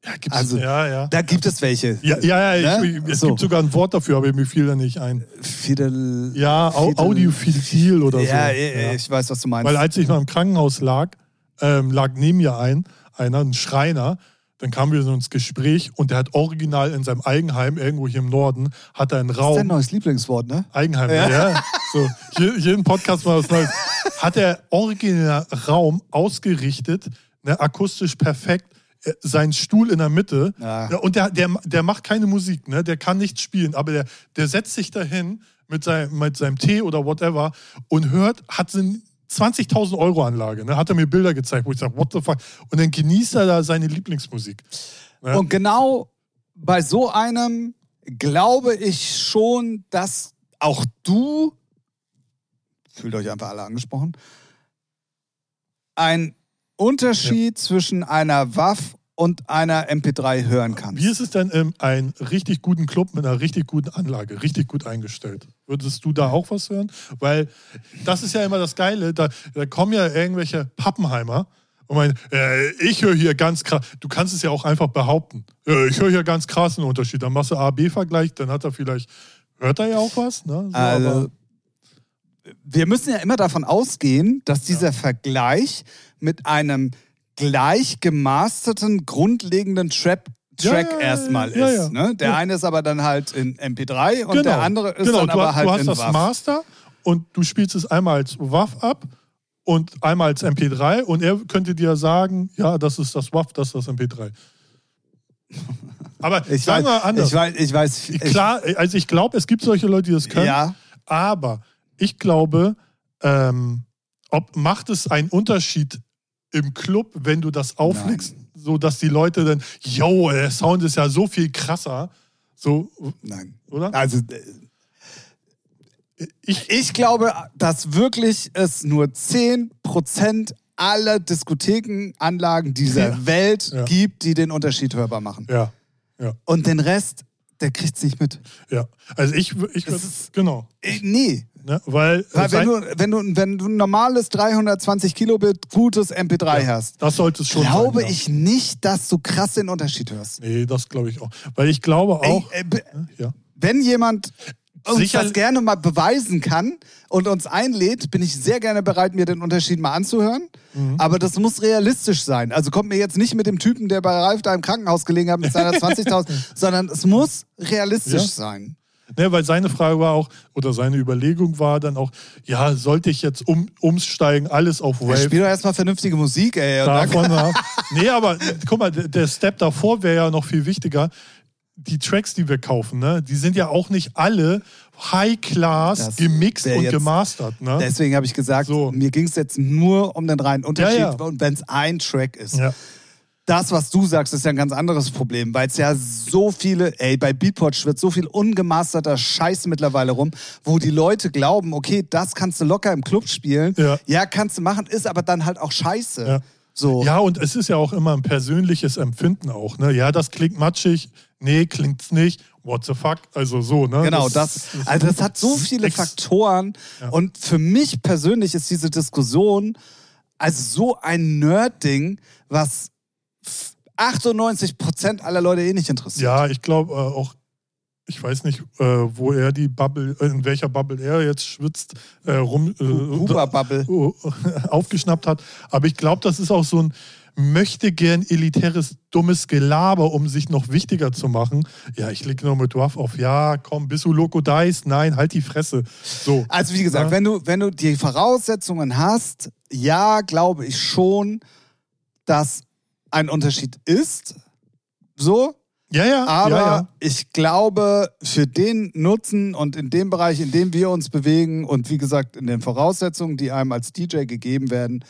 Speaker 2: ja,
Speaker 1: Also,
Speaker 2: ja, ja.
Speaker 1: da gibt es welche.
Speaker 2: Ja, ja, ja ich,
Speaker 1: Ne?
Speaker 2: es
Speaker 1: So.
Speaker 2: gibt sogar ein Wort dafür, aber mir fiel da nicht ein.
Speaker 1: Fidel.
Speaker 2: Ja, Audiophil oder so.
Speaker 1: Ja, äh, ich weiß, was du meinst.
Speaker 2: Weil als ich noch im Krankenhaus lag, ähm, lag neben mir ein, einer, ein Schreiner, dann kamen wir so ins Gespräch und der hat original in seinem Eigenheim, irgendwo hier im Norden, hat er einen
Speaker 1: das ist dein
Speaker 2: Raum.
Speaker 1: neues Lieblingswort, ne?
Speaker 2: Eigenheim, ja. So, hier, jeden Podcast mal was Neues. Hat er original Raum ausgerichtet, ne, akustisch perfekt, äh, sein Stuhl in der Mitte.
Speaker 1: Ja.
Speaker 2: Ja, und der, der, der macht keine Musik, ne? der kann nichts spielen, aber der, der setzt sich dahin mit seinem, mit seinem Tee oder whatever und hört, hat so eine 20.000 Euro Anlage. Ne? Hat er mir Bilder gezeigt, wo ich sage, what the fuck? Und dann genießt er da seine Lieblingsmusik. Ja.
Speaker 1: Und genau bei so einem glaube ich schon, dass auch du, fühlt euch einfach alle angesprochen, ein Unterschied zwischen einer WAF und einer MP3 hören kannst.
Speaker 2: Wie ist es denn in einem richtig guten Club mit einer richtig guten Anlage, richtig gut eingestellt? Würdest du da auch was hören? Weil das ist ja immer das Geile, da, da kommen ja irgendwelche Pappenheimer und meinen, äh, ich höre hier ganz krass, du kannst es ja auch einfach behaupten, äh, ich höre hier ganz krassen Unterschied. Dann machst du A-B-Vergleich, dann hat er vielleicht, hört er ja auch was, ne? So,
Speaker 1: Also, wir müssen ja immer davon ausgehen, dass dieser Vergleich mit einem gleich gemasterten, grundlegenden Trap Track
Speaker 2: ja, ja,
Speaker 1: erstmal
Speaker 2: ja,
Speaker 1: ist. Ne? Der eine ist aber dann halt in MP3 und der andere ist
Speaker 2: genau.
Speaker 1: dann
Speaker 2: du,
Speaker 1: aber
Speaker 2: hast-
Speaker 1: halt
Speaker 2: du hast
Speaker 1: in
Speaker 2: das
Speaker 1: WAV.
Speaker 2: Master und du spielst es einmal als WAV ab und einmal als MP3 und er könnte dir sagen, ja, das ist das WAV, das ist das MP3. Aber
Speaker 1: Ich
Speaker 2: sagen
Speaker 1: weiß,
Speaker 2: wir anders.
Speaker 1: ich weiß, ich weiß, ich,
Speaker 2: Klar, also ich glaube, es gibt solche Leute, die das können,
Speaker 1: ja,
Speaker 2: aber ich glaube, ähm, ob macht es einen Unterschied im Club, wenn du das auflegst, so dass die Leute dann, yo, der Sound ist ja so viel krasser, so,
Speaker 1: nein.
Speaker 2: oder?
Speaker 1: Also
Speaker 2: Ich,
Speaker 1: ich glaube, dass wirklich es nur 10% aller Diskothekenanlagen dieser
Speaker 2: Ja.
Speaker 1: Welt
Speaker 2: Ja.
Speaker 1: gibt, die den Unterschied hörbar machen.
Speaker 2: ja, ja.
Speaker 1: Und den Rest, der kriegt es nicht mit.
Speaker 2: Ja, also ich, ich würde, genau,
Speaker 1: Äh, Nee.
Speaker 2: Ne, weil,
Speaker 1: Weil
Speaker 2: sein-
Speaker 1: wenn du, wenn, du, wenn du ein normales 320 Kilobit gutes MP3 hast,
Speaker 2: das sollte es schon
Speaker 1: glaube
Speaker 2: sein, ja.
Speaker 1: ich nicht, dass du krass den Unterschied hörst.
Speaker 2: Nee, das glaube ich auch. Weil ich glaube auch,
Speaker 1: Ey, äh, be-
Speaker 2: ja,
Speaker 1: wenn jemand uns
Speaker 2: Sicher-
Speaker 1: das gerne mal beweisen kann und uns einlädt, bin ich sehr gerne bereit, mir den Unterschied mal anzuhören.
Speaker 2: Mhm.
Speaker 1: Aber das muss realistisch sein. Also kommt mir jetzt nicht mit dem Typen, der bei Ralf da im Krankenhaus gelegen hat mit seiner 20.000, sondern es muss realistisch
Speaker 2: Ja.
Speaker 1: sein.
Speaker 2: Ne, weil seine Frage war auch, oder seine Überlegung war dann auch, ja, sollte ich jetzt um, umsteigen, alles auf
Speaker 1: Ja,
Speaker 2: Wave?
Speaker 1: spiel doch erstmal vernünftige Musik, ey.
Speaker 2: Davon ab. Nee, aber guck mal, der Step davor wäre ja noch viel wichtiger. Die Tracks, die wir kaufen, ne, die sind ja auch nicht alle High-Class
Speaker 1: Das
Speaker 2: gemixt und
Speaker 1: jetzt-
Speaker 2: gemastert. Ne?
Speaker 1: Deswegen habe ich gesagt,
Speaker 2: So.
Speaker 1: mir ging es jetzt nur um den reinen Unterschied.
Speaker 2: Ja, ja.
Speaker 1: Und wenn es ein Track ist.
Speaker 2: Ja.
Speaker 1: Das, was du sagst, ist ja ein ganz anderes Problem, weil es ja so viele, ey, bei Beatport schwirrt so viel ungemasterter Scheiß mittlerweile rum, wo die Leute glauben, okay, das kannst du locker im Club spielen.
Speaker 2: Ja.
Speaker 1: kannst du machen, ist aber dann halt auch scheiße.
Speaker 2: Ja.
Speaker 1: So.
Speaker 2: Ja, und es ist ja auch immer ein persönliches Empfinden auch. Ne? Ja, das klingt matschig. Nee, klingt's nicht. What the fuck? Also so, ne?
Speaker 1: Genau, das, also das hat so
Speaker 2: das
Speaker 1: viele Faktoren.
Speaker 2: Ja.
Speaker 1: Und für mich persönlich ist diese Diskussion also so ein Nerd-Ding, was 98 Prozent aller Leute eh nicht interessiert.
Speaker 2: Ja, ich glaube äh, auch, ich weiß nicht, äh, wo er die Bubble, äh, in welcher Bubble er jetzt schwitzt, äh, rum äh,
Speaker 1: Huber-Bubble.
Speaker 2: äh, aufgeschnappt hat. Aber ich glaube, das ist auch so ein möchte gern elitäres, dummes Gelaber, um sich noch wichtiger zu machen. Ja, ich leg noch mit Dwarf auf, ja, komm, bist du Loco Dice? Nein, halt die Fresse. So.
Speaker 1: Also wie gesagt,
Speaker 2: Ja.
Speaker 1: wenn, du, wenn du die Voraussetzungen hast, ja, glaube ich schon, dass ein Unterschied ist. So.
Speaker 2: Ja, ja.
Speaker 1: Aber
Speaker 2: ja, ja.
Speaker 1: ich glaube, für den Nutzen und in dem Bereich, in dem wir uns bewegen und wie gesagt, in den Voraussetzungen, die einem als DJ gegeben werden,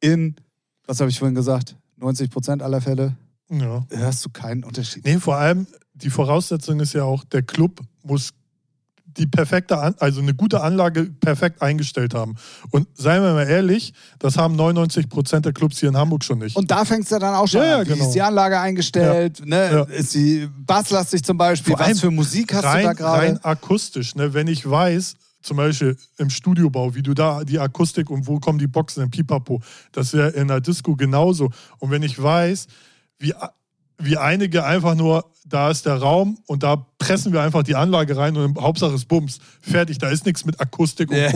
Speaker 1: in, was habe ich vorhin gesagt, 90 Prozent aller Fälle,
Speaker 2: ja.
Speaker 1: hörst du keinen Unterschied.
Speaker 2: Nee, vor allem die Voraussetzung ist ja auch, der Club muss die perfekte, An also eine gute Anlage perfekt eingestellt haben. Und seien wir mal ehrlich, das haben 99 Prozent der Clubs hier in Hamburg schon nicht.
Speaker 1: Und da fängst du dann auch schon
Speaker 2: Ja, ja,
Speaker 1: an. Wie
Speaker 2: genau.
Speaker 1: ist die Anlage eingestellt? Ne?
Speaker 2: Ja.
Speaker 1: Ist sie basslastig zum Beispiel?
Speaker 2: Vor
Speaker 1: Was für Musik hast
Speaker 2: rein,
Speaker 1: du da gerade?
Speaker 2: rein akustisch, ne? wenn ich weiß, zum Beispiel im Studiobau, wie du da die Akustik und wo kommen die Boxen im Pipapo, das ist ja in der Disco genauso. Und wenn ich weiß, wie, wie einige einfach nur, da ist der Raum und da pressen wir einfach die Anlage rein und Hauptsache ist Bums, fertig, da ist nichts mit Akustik und,
Speaker 1: Ja.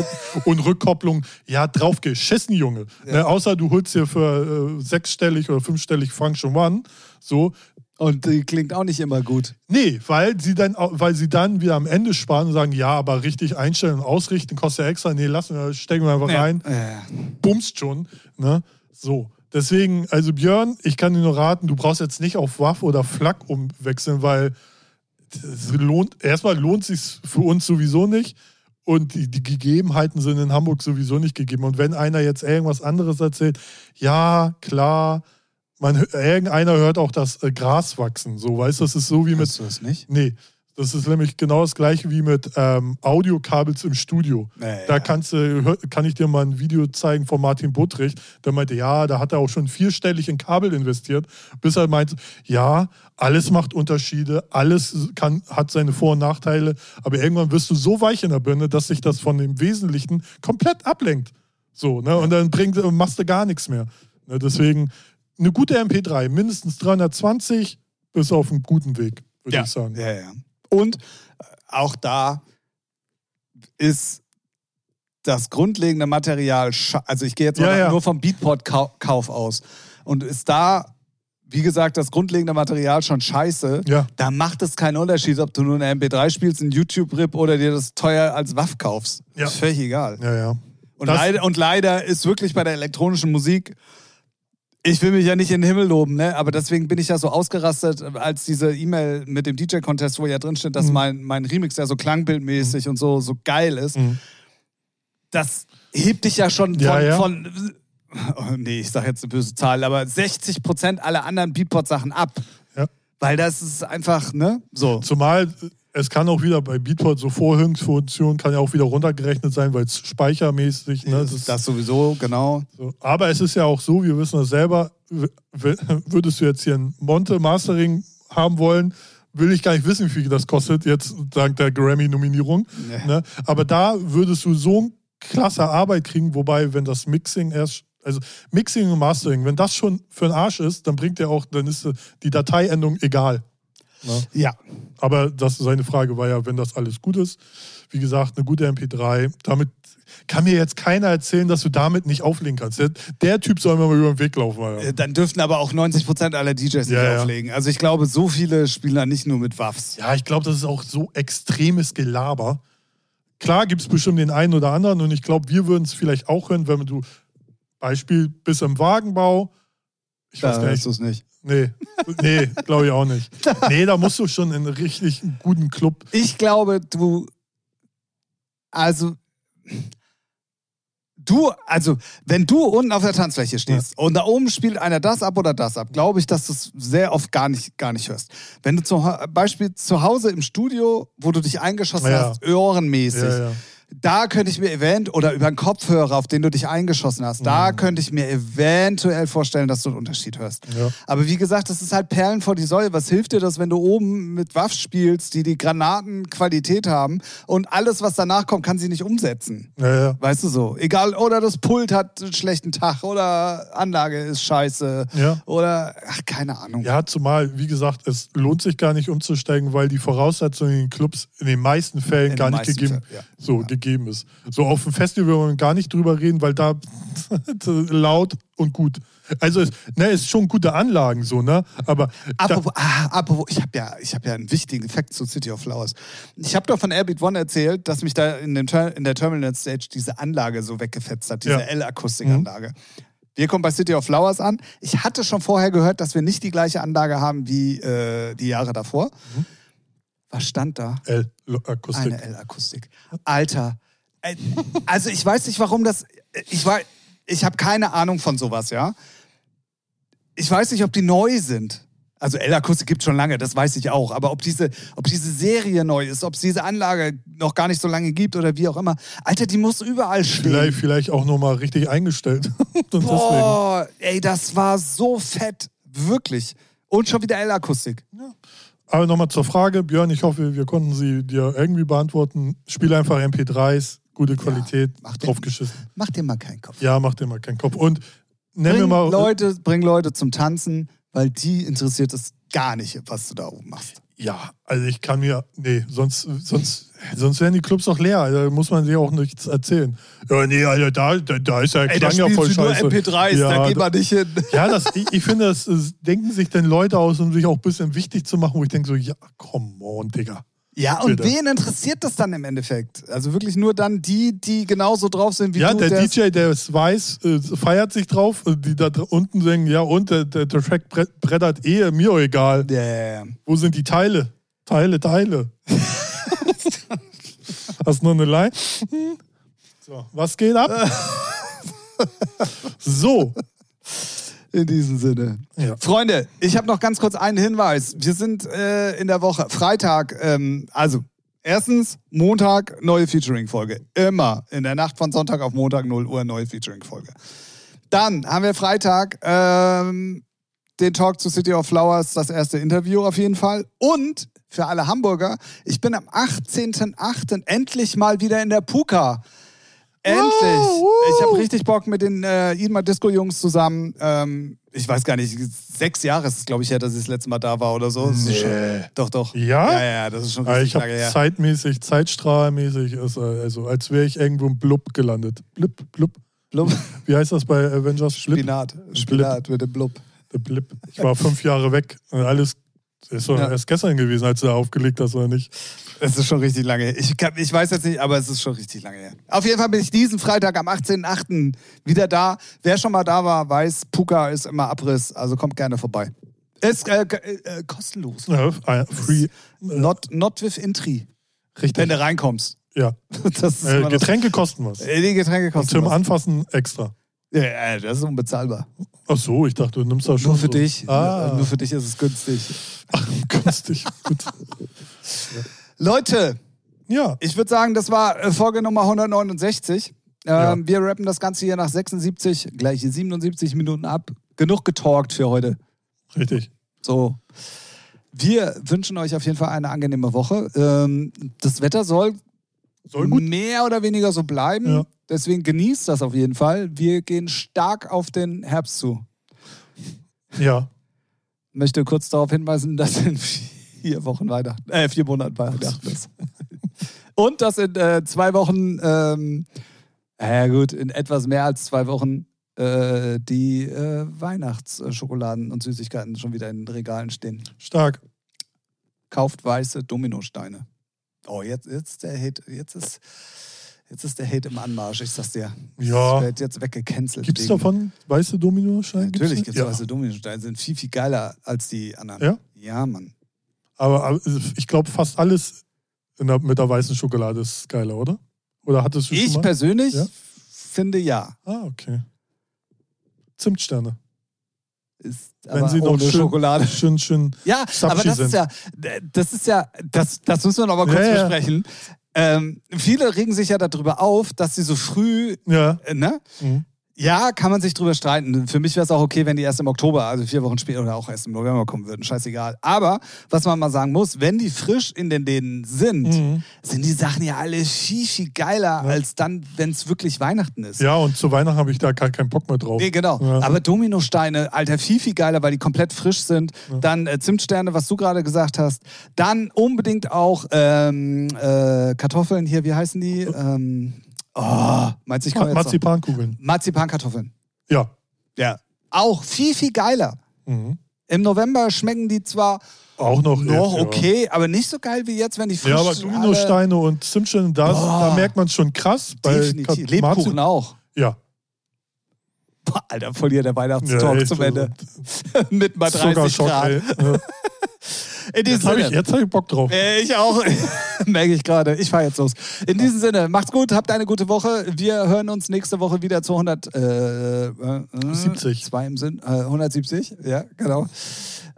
Speaker 2: und Rückkopplung. Ja, drauf geschissen, Junge. Ne? Außer du holst dir für äh, sechsstellig oder fünfstellig Function One, so,
Speaker 1: Und die klingt auch nicht immer gut.
Speaker 2: Nee, weil sie dann, weil sie dann wieder am Ende sparen und sagen, ja, aber richtig einstellen und ausrichten kostet ja extra. Nee, lassen wir, stecken wir einfach rein,
Speaker 1: Ja.
Speaker 2: bumst schon. Ne? So. Deswegen, also Björn, ich kann dir nur raten, du brauchst jetzt nicht auf Waff oder Flak umwechseln, weil es lohnt, erstmal lohnt sich für uns sowieso nicht. Und die, die Gegebenheiten sind in Hamburg sowieso nicht gegeben. Und wenn einer jetzt irgendwas anderes erzählt, ja, klar, man, irgendeiner hört auch das äh, Gras wachsen. So, weißt du, das ist so wie mit
Speaker 1: Hörst du das nicht?
Speaker 2: Nee, das ist nämlich genau das gleiche wie mit ähm, Audiokabels im Studio.
Speaker 1: Ja,
Speaker 2: Da kannst du, hör- kann ich dir mal ein Video zeigen von Martin Buttrich. Der meinte, ja, da hat er auch schon vierstellig in Kabel investiert, bis er meinte, ja, alles macht Unterschiede, alles kann, hat seine Vor- und Nachteile, aber irgendwann wirst du so weich in der Birne, dass sich das von dem Wesentlichen komplett ablenkt. So, ne? Und dann bringt, machst du gar nichts mehr. Ne? Deswegen eine gute MP3, mindestens 320, bist du auf einem guten Weg, würde
Speaker 1: ja.
Speaker 2: ich sagen.
Speaker 1: Ja, ja. Und äh, auch da ist das grundlegende Material, also ich gehe jetzt mal
Speaker 2: Ja, ja.
Speaker 1: nur vom Beatport-Kauf aus. Und ist da, wie gesagt, das grundlegende Material schon scheiße,
Speaker 2: Ja.
Speaker 1: da macht es keinen Unterschied, ob du nur eine MP3 spielst, einen YouTube-Rip oder dir das teuer als Waff kaufst. Ist völlig egal. Und, leider, und leider ist wirklich bei der elektronischen Musik, ich will mich ja nicht in den Himmel loben, ne? aber deswegen bin ich ja so ausgerastet, als diese E-Mail mit dem DJ-Contest, wo ja drin steht, dass
Speaker 2: Mhm.
Speaker 1: mein, mein Remix ja so klangbildmäßig und so, so geil ist.
Speaker 2: Mhm.
Speaker 1: Das hebt dich ja schon von,
Speaker 2: Ja, ja.
Speaker 1: von oh, nee, ich sag jetzt eine böse Zahl, aber 60 Prozent aller anderen Beatport-Sachen ab.
Speaker 2: Ja.
Speaker 1: Weil das ist einfach, ne? So.
Speaker 2: Zumal es kann auch wieder bei Beatport so Vorhöhungsfunktion kann ja auch wieder runtergerechnet sein, weil es speichermäßig, ne, das ist
Speaker 1: Das sowieso, genau.
Speaker 2: so. Aber es ist ja auch so, wir wissen das selber, würdest du jetzt hier ein Monte Mastering haben wollen, will ich gar nicht wissen, wie viel das kostet, jetzt dank der Grammy-Nominierung.
Speaker 1: Nee.
Speaker 2: Ne? Aber da würdest du so eine klasse Arbeit kriegen, wobei, wenn das Mixing erst, also Mixing und Mastering, wenn das schon für den Arsch ist, dann bringt der auch, dann ist die Dateiendung egal. Ne?
Speaker 1: Ja.
Speaker 2: Aber das, seine Frage war ja, wenn das alles gut ist. Wie gesagt, eine gute MP3. Damit kann mir jetzt keiner erzählen, dass du damit nicht auflegen kannst. Der, der Typ soll mir mal über den Weg laufen. Alter.
Speaker 1: Äh, Dann dürften aber auch 90 Prozent aller DJs nicht
Speaker 2: Ja, ja.
Speaker 1: auflegen. Also ich glaube, so viele spielen da nicht nur mit Waffs.
Speaker 2: Ja, ich glaube, das ist auch so extremes Gelaber. Klar gibt es bestimmt den einen oder anderen und ich glaube, wir würden es vielleicht auch hören, wenn du, Beispiel, bis im Wagenbau. Ich weiß
Speaker 1: Da
Speaker 2: gar
Speaker 1: hörst
Speaker 2: nicht.
Speaker 1: du es nicht.
Speaker 2: Nee, nee glaube ich auch nicht. Nee, da musst du schon in einen richtig guten Club.
Speaker 1: Ich glaube, du. Also. Du, also, wenn du unten auf der Tanzfläche stehst und da oben spielt einer das ab oder das ab, glaube ich, dass du es sehr oft gar nicht, gar nicht hörst. Wenn du zum Beispiel zu Hause im Studio, wo du dich eingeschossen
Speaker 2: Ja.
Speaker 1: hast, ohrenmäßig,
Speaker 2: Ja, ja.
Speaker 1: Da könnte ich mir event oder über einen Kopfhörer, auf den du dich eingeschossen hast, da könnte ich mir eventuell vorstellen, dass du einen Unterschied hörst.
Speaker 2: Ja.
Speaker 1: Aber wie gesagt, das ist halt Perlen vor die Säule. Was hilft dir das, wenn du oben mit Waff spielst, die die Granatenqualität haben und alles, was danach kommt, kann sie nicht umsetzen?
Speaker 2: Ja, ja.
Speaker 1: Weißt du so? Egal, oder das Pult hat einen schlechten Tag oder Anlage ist scheiße oder, ach, keine Ahnung.
Speaker 2: Ja, zumal, wie gesagt, es lohnt sich gar nicht umzusteigen, weil die Voraussetzungen in den Clubs in den meisten Fällen
Speaker 1: In
Speaker 2: gar nicht gegeben,
Speaker 1: Fällen,
Speaker 2: so gegeben ist. So auf dem Festival wollen wir gar nicht drüber reden, weil da laut und gut. Also es, ne, ist schon gute Anlagen so, ne? Aber
Speaker 1: Apropos, ah, apropos ich habe ja, ich hab ja einen wichtigen Effekt zu City of Flowers. Ich habe doch von Airbeat One erzählt, dass mich da in, dem in der Terminal Stage diese Anlage so weggefetzt hat, diese
Speaker 2: Ja.
Speaker 1: L-Akustikanlage. Wir kommen bei City of Flowers an. Ich hatte schon vorher gehört, dass wir nicht die gleiche Anlage haben wie äh, die Jahre davor.
Speaker 2: Mhm.
Speaker 1: Was stand da?
Speaker 2: L-Akustik.
Speaker 1: Eine L-Akustik. Alter. Äh, Also ich weiß nicht, warum das. Ich war, ich habe keine Ahnung von sowas, ja. Ich weiß nicht, ob die neu sind. Also L-Akustik gibt schon lange, das weiß ich auch. Aber ob diese, ob diese Serie neu ist, ob es diese Anlage noch gar nicht so lange gibt oder wie auch immer. Alter, die muss überall stehen.
Speaker 2: Vielleicht, vielleicht auch nochmal richtig eingestellt. Und deswegen.
Speaker 1: Boah, ey, das war so fett. Wirklich. Und schon wieder L-Akustik.
Speaker 2: Aber nochmal zur Frage, Björn, ich hoffe, wir konnten sie dir irgendwie beantworten. Spiel einfach MP3s, gute Qualität,
Speaker 1: mach den-
Speaker 2: draufgeschissen.
Speaker 1: Mach dir mal keinen Kopf.
Speaker 2: Ja, mach dir mal keinen Kopf. Und nenn mir
Speaker 1: Bring
Speaker 2: mal.
Speaker 1: Leute, bring Leute zum Tanzen, weil die interessiert es gar nicht, was du da oben machst.
Speaker 2: Ja, also ich kann mir. Nee, sonst, sonst, sonst wären die Clubs doch leer. Da muss man sich auch nichts erzählen. Ja, nee, Alter, da, da, da ist ja Klang ja voll scheiße. ja,
Speaker 1: man nicht hin.
Speaker 2: Ja, das, ich, ich finde, das, das denken sich dann Leute aus, um sich auch ein bisschen wichtig zu machen, wo ich denke so, ja, come on, Digga.
Speaker 1: Ja, und wen interessiert das dann im Endeffekt? Also wirklich nur dann die, die genauso drauf sind wie
Speaker 2: Ja,
Speaker 1: du.
Speaker 2: der
Speaker 1: der's-
Speaker 2: DJ, der es weiß, äh, feiert sich drauf. äh, Die da unten sagen, ja, und der, der, der Track bre- brettert eh, mir egal.
Speaker 1: Ja, ja, ja.
Speaker 2: Wo sind die Teile? Teile, Teile. Hast du noch eine Line? So, was geht ab? so.
Speaker 1: In diesem Sinne.
Speaker 2: Ja.
Speaker 1: Freunde, ich habe noch ganz kurz einen Hinweis. Wir sind äh, in der Woche, Freitag, ähm, also erstens Montag neue Featuring-Folge. Immer in der Nacht von Sonntag auf Montag 0 Uhr neue Featuring-Folge. Dann haben wir Freitag ähm, den Talk zu City of Flowers, das erste Interview auf jeden Fall. Und für alle Hamburger, ich bin am 18.08. endlich mal wieder in der Puka. Endlich. Ich habe richtig Bock mit den äh, Idmar Disco Jungs zusammen. Ähm, ich weiß gar nicht, sechs Jahre ist es, glaube ich, her, dass ich das letzte Mal da war oder so.
Speaker 2: Nee.
Speaker 1: schon, doch, doch.
Speaker 2: Ja?
Speaker 1: Ja, ja, das ist schon
Speaker 2: Aber
Speaker 1: richtig
Speaker 2: ich habe
Speaker 1: her.
Speaker 2: zeitmäßig, zeitstrahlmäßig, äh, also als wäre ich irgendwo im Blub gelandet. Blub, blub.
Speaker 1: Blub.
Speaker 2: Wie heißt das bei Avengers? Blip?
Speaker 1: Spinat. Spinat mit dem Blub.
Speaker 2: Der Blip. Ich war fünf Jahre weg. Und Alles ist doch
Speaker 1: Ja.
Speaker 2: erst gestern gewesen, als du da aufgelegt hast, oder nicht?
Speaker 1: Es ist schon richtig lange her. Ich, kann, ich weiß jetzt nicht, aber es ist schon richtig lange her. Auf jeden Fall bin ich diesen Freitag am 18.08. wieder da. Wer schon mal da war, weiß, Puka ist immer Abriss, also kommt gerne vorbei. Ist äh, g- äh, kostenlos.
Speaker 2: Ja, äh, free.
Speaker 1: Not, not with Entry,
Speaker 2: Richtig.
Speaker 1: wenn du reinkommst.
Speaker 2: Ja. Äh, Getränke kosten was.
Speaker 1: Äh, Die Getränke kosten
Speaker 2: Zum
Speaker 1: was.
Speaker 2: Anfassen extra.
Speaker 1: Ja, ja, das ist unbezahlbar.
Speaker 2: Ach so, ich dachte, du nimmst das schon.
Speaker 1: Nur für
Speaker 2: so.
Speaker 1: dich.
Speaker 2: Ah,
Speaker 1: Nur für dich ist es günstig.
Speaker 2: günstig. Gut.
Speaker 1: Leute,
Speaker 2: Ja,
Speaker 1: ich würde sagen, das war äh, Folge Nummer 169. Ähm, Wir rappen das Ganze hier nach 76, gleich 77 Minuten ab. Genug getalkt für heute.
Speaker 2: richtig.
Speaker 1: So. Wir wünschen euch auf jeden Fall eine angenehme Woche. Ähm, das Wetter soll,
Speaker 2: Soll
Speaker 1: mehr oder weniger so bleiben.
Speaker 2: Ja.
Speaker 1: Deswegen genießt das auf jeden Fall. Wir gehen stark auf den Herbst zu.
Speaker 2: Ja.
Speaker 1: möchte kurz darauf hinweisen, dass in vier Wochen Weihnachten, äh, vier Monaten Weihnachten ist. Und dass in äh, zwei Wochen, ähm, ja gut, in etwas mehr als zwei Wochen äh, die äh, Weihnachtsschokoladen und Süßigkeiten schon wieder in den Regalen stehen.
Speaker 2: Stark.
Speaker 1: Kauft weiße Dominosteine. Oh, jetzt, jetzt der Hate, jetzt ist, jetzt ist der Hate im Anmarsch, ich sag's dir.
Speaker 2: Ja.
Speaker 1: Das wird jetzt weggecancelt.
Speaker 2: Gibt es
Speaker 1: wegen-
Speaker 2: davon weiße Dominosteine?
Speaker 1: Natürlich gibt es
Speaker 2: ja.
Speaker 1: weiße Dominosteine, sind viel, viel geiler als die anderen.
Speaker 2: Ja?
Speaker 1: Ja, Mann.
Speaker 2: Aber, ich glaube, fast alles der, mit der weißen Schokolade ist geiler, oder? Oder hattest du schon
Speaker 1: Ich
Speaker 2: mal?
Speaker 1: persönlich
Speaker 2: Ja?
Speaker 1: finde ja.
Speaker 2: Ah, okay. Zimtsterne.
Speaker 1: Ist
Speaker 2: Wenn sie noch schön-
Speaker 1: Schokolade.
Speaker 2: Schön, schön.
Speaker 1: Ja, aber das
Speaker 2: sind.
Speaker 1: ist ja, das ist ja, das, das müssen wir noch mal kurz
Speaker 2: Ja, ja.
Speaker 1: besprechen. Ähm, viele regen sich ja darüber auf, dass sie so früh,
Speaker 2: Ja.
Speaker 1: äh, ne?
Speaker 2: Mhm.
Speaker 1: Ja, kann man sich drüber streiten. Für mich wäre es auch okay, wenn die erst im Oktober, also vier Wochen später oder auch erst im November kommen würden. Scheißegal. Aber was man mal sagen muss, wenn die frisch in den Läden sind,
Speaker 2: Mhm.
Speaker 1: sind die Sachen ja alle viel, viel geiler, als dann, wenn es wirklich Weihnachten ist.
Speaker 2: Ja, und zu Weihnachten habe ich da gar keinen Bock mehr drauf.
Speaker 1: Nee, genau.
Speaker 2: Ja.
Speaker 1: Aber Dominosteine, Alter, viel, viel geiler, weil die komplett frisch sind. Dann äh, Zimtsterne, was du gerade gesagt hast. Dann unbedingt auch ähm, äh, Kartoffeln hier, wie heißen die? Ähm, oh, meinst du, ich komme jetzt.
Speaker 2: Marzipankugeln.
Speaker 1: Marzipankartoffeln.
Speaker 2: Ja.
Speaker 1: Ja. Auch viel, viel geiler.
Speaker 2: Mhm.
Speaker 1: Im November schmecken die zwar
Speaker 2: Auch noch.
Speaker 1: noch
Speaker 2: ja.
Speaker 1: okay, aber nicht so geil wie jetzt, wenn die frisch
Speaker 2: Ja, aber Dominosteine und Zimtsterne, da, da merkt man schon krass. Bei
Speaker 1: Lebkuchen
Speaker 2: Marzi-
Speaker 1: auch.
Speaker 2: Ja.
Speaker 1: Boah, Alter, voll hier der Weihnachtstalk
Speaker 2: Ja,
Speaker 1: zum Ende. Mit mal 30
Speaker 2: Zuckerschock,
Speaker 1: Grad.
Speaker 2: ey. Ja.
Speaker 1: In diesem
Speaker 2: Jetzt habe ich,
Speaker 1: Sinne.
Speaker 2: jetzt hab ich Bock drauf.
Speaker 1: Äh, Ich auch. Merke ich gerade. Ich fahre jetzt los. In diesem Sinne, macht's gut, habt eine gute Woche. Wir hören uns nächste Woche wieder zu 100, äh, äh,
Speaker 2: 70.
Speaker 1: Zwei im Sinn. Äh, 170, ja, genau.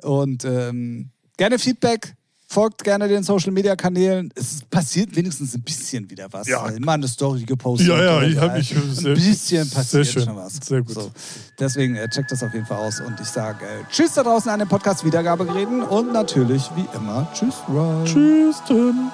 Speaker 1: Und ähm, gerne Feedback. Folgt gerne den Social Media Kanälen. Es passiert wenigstens ein bisschen wieder was.
Speaker 2: Ja.
Speaker 1: Immer eine Story gepostet.
Speaker 2: Ja, ja, ich
Speaker 1: so.
Speaker 2: hab mich
Speaker 1: Ein
Speaker 2: sehr-
Speaker 1: bisschen
Speaker 2: sehr
Speaker 1: passiert
Speaker 2: schön.
Speaker 1: schon was.
Speaker 2: Sehr gut.
Speaker 1: So. Deswegen äh, checkt das auf jeden Fall aus. Und ich sage äh, Tschüss da draußen an den Podcast Wiedergabegeräten und natürlich wie immer Tschüss, Ryan.
Speaker 2: Tschüss, dann.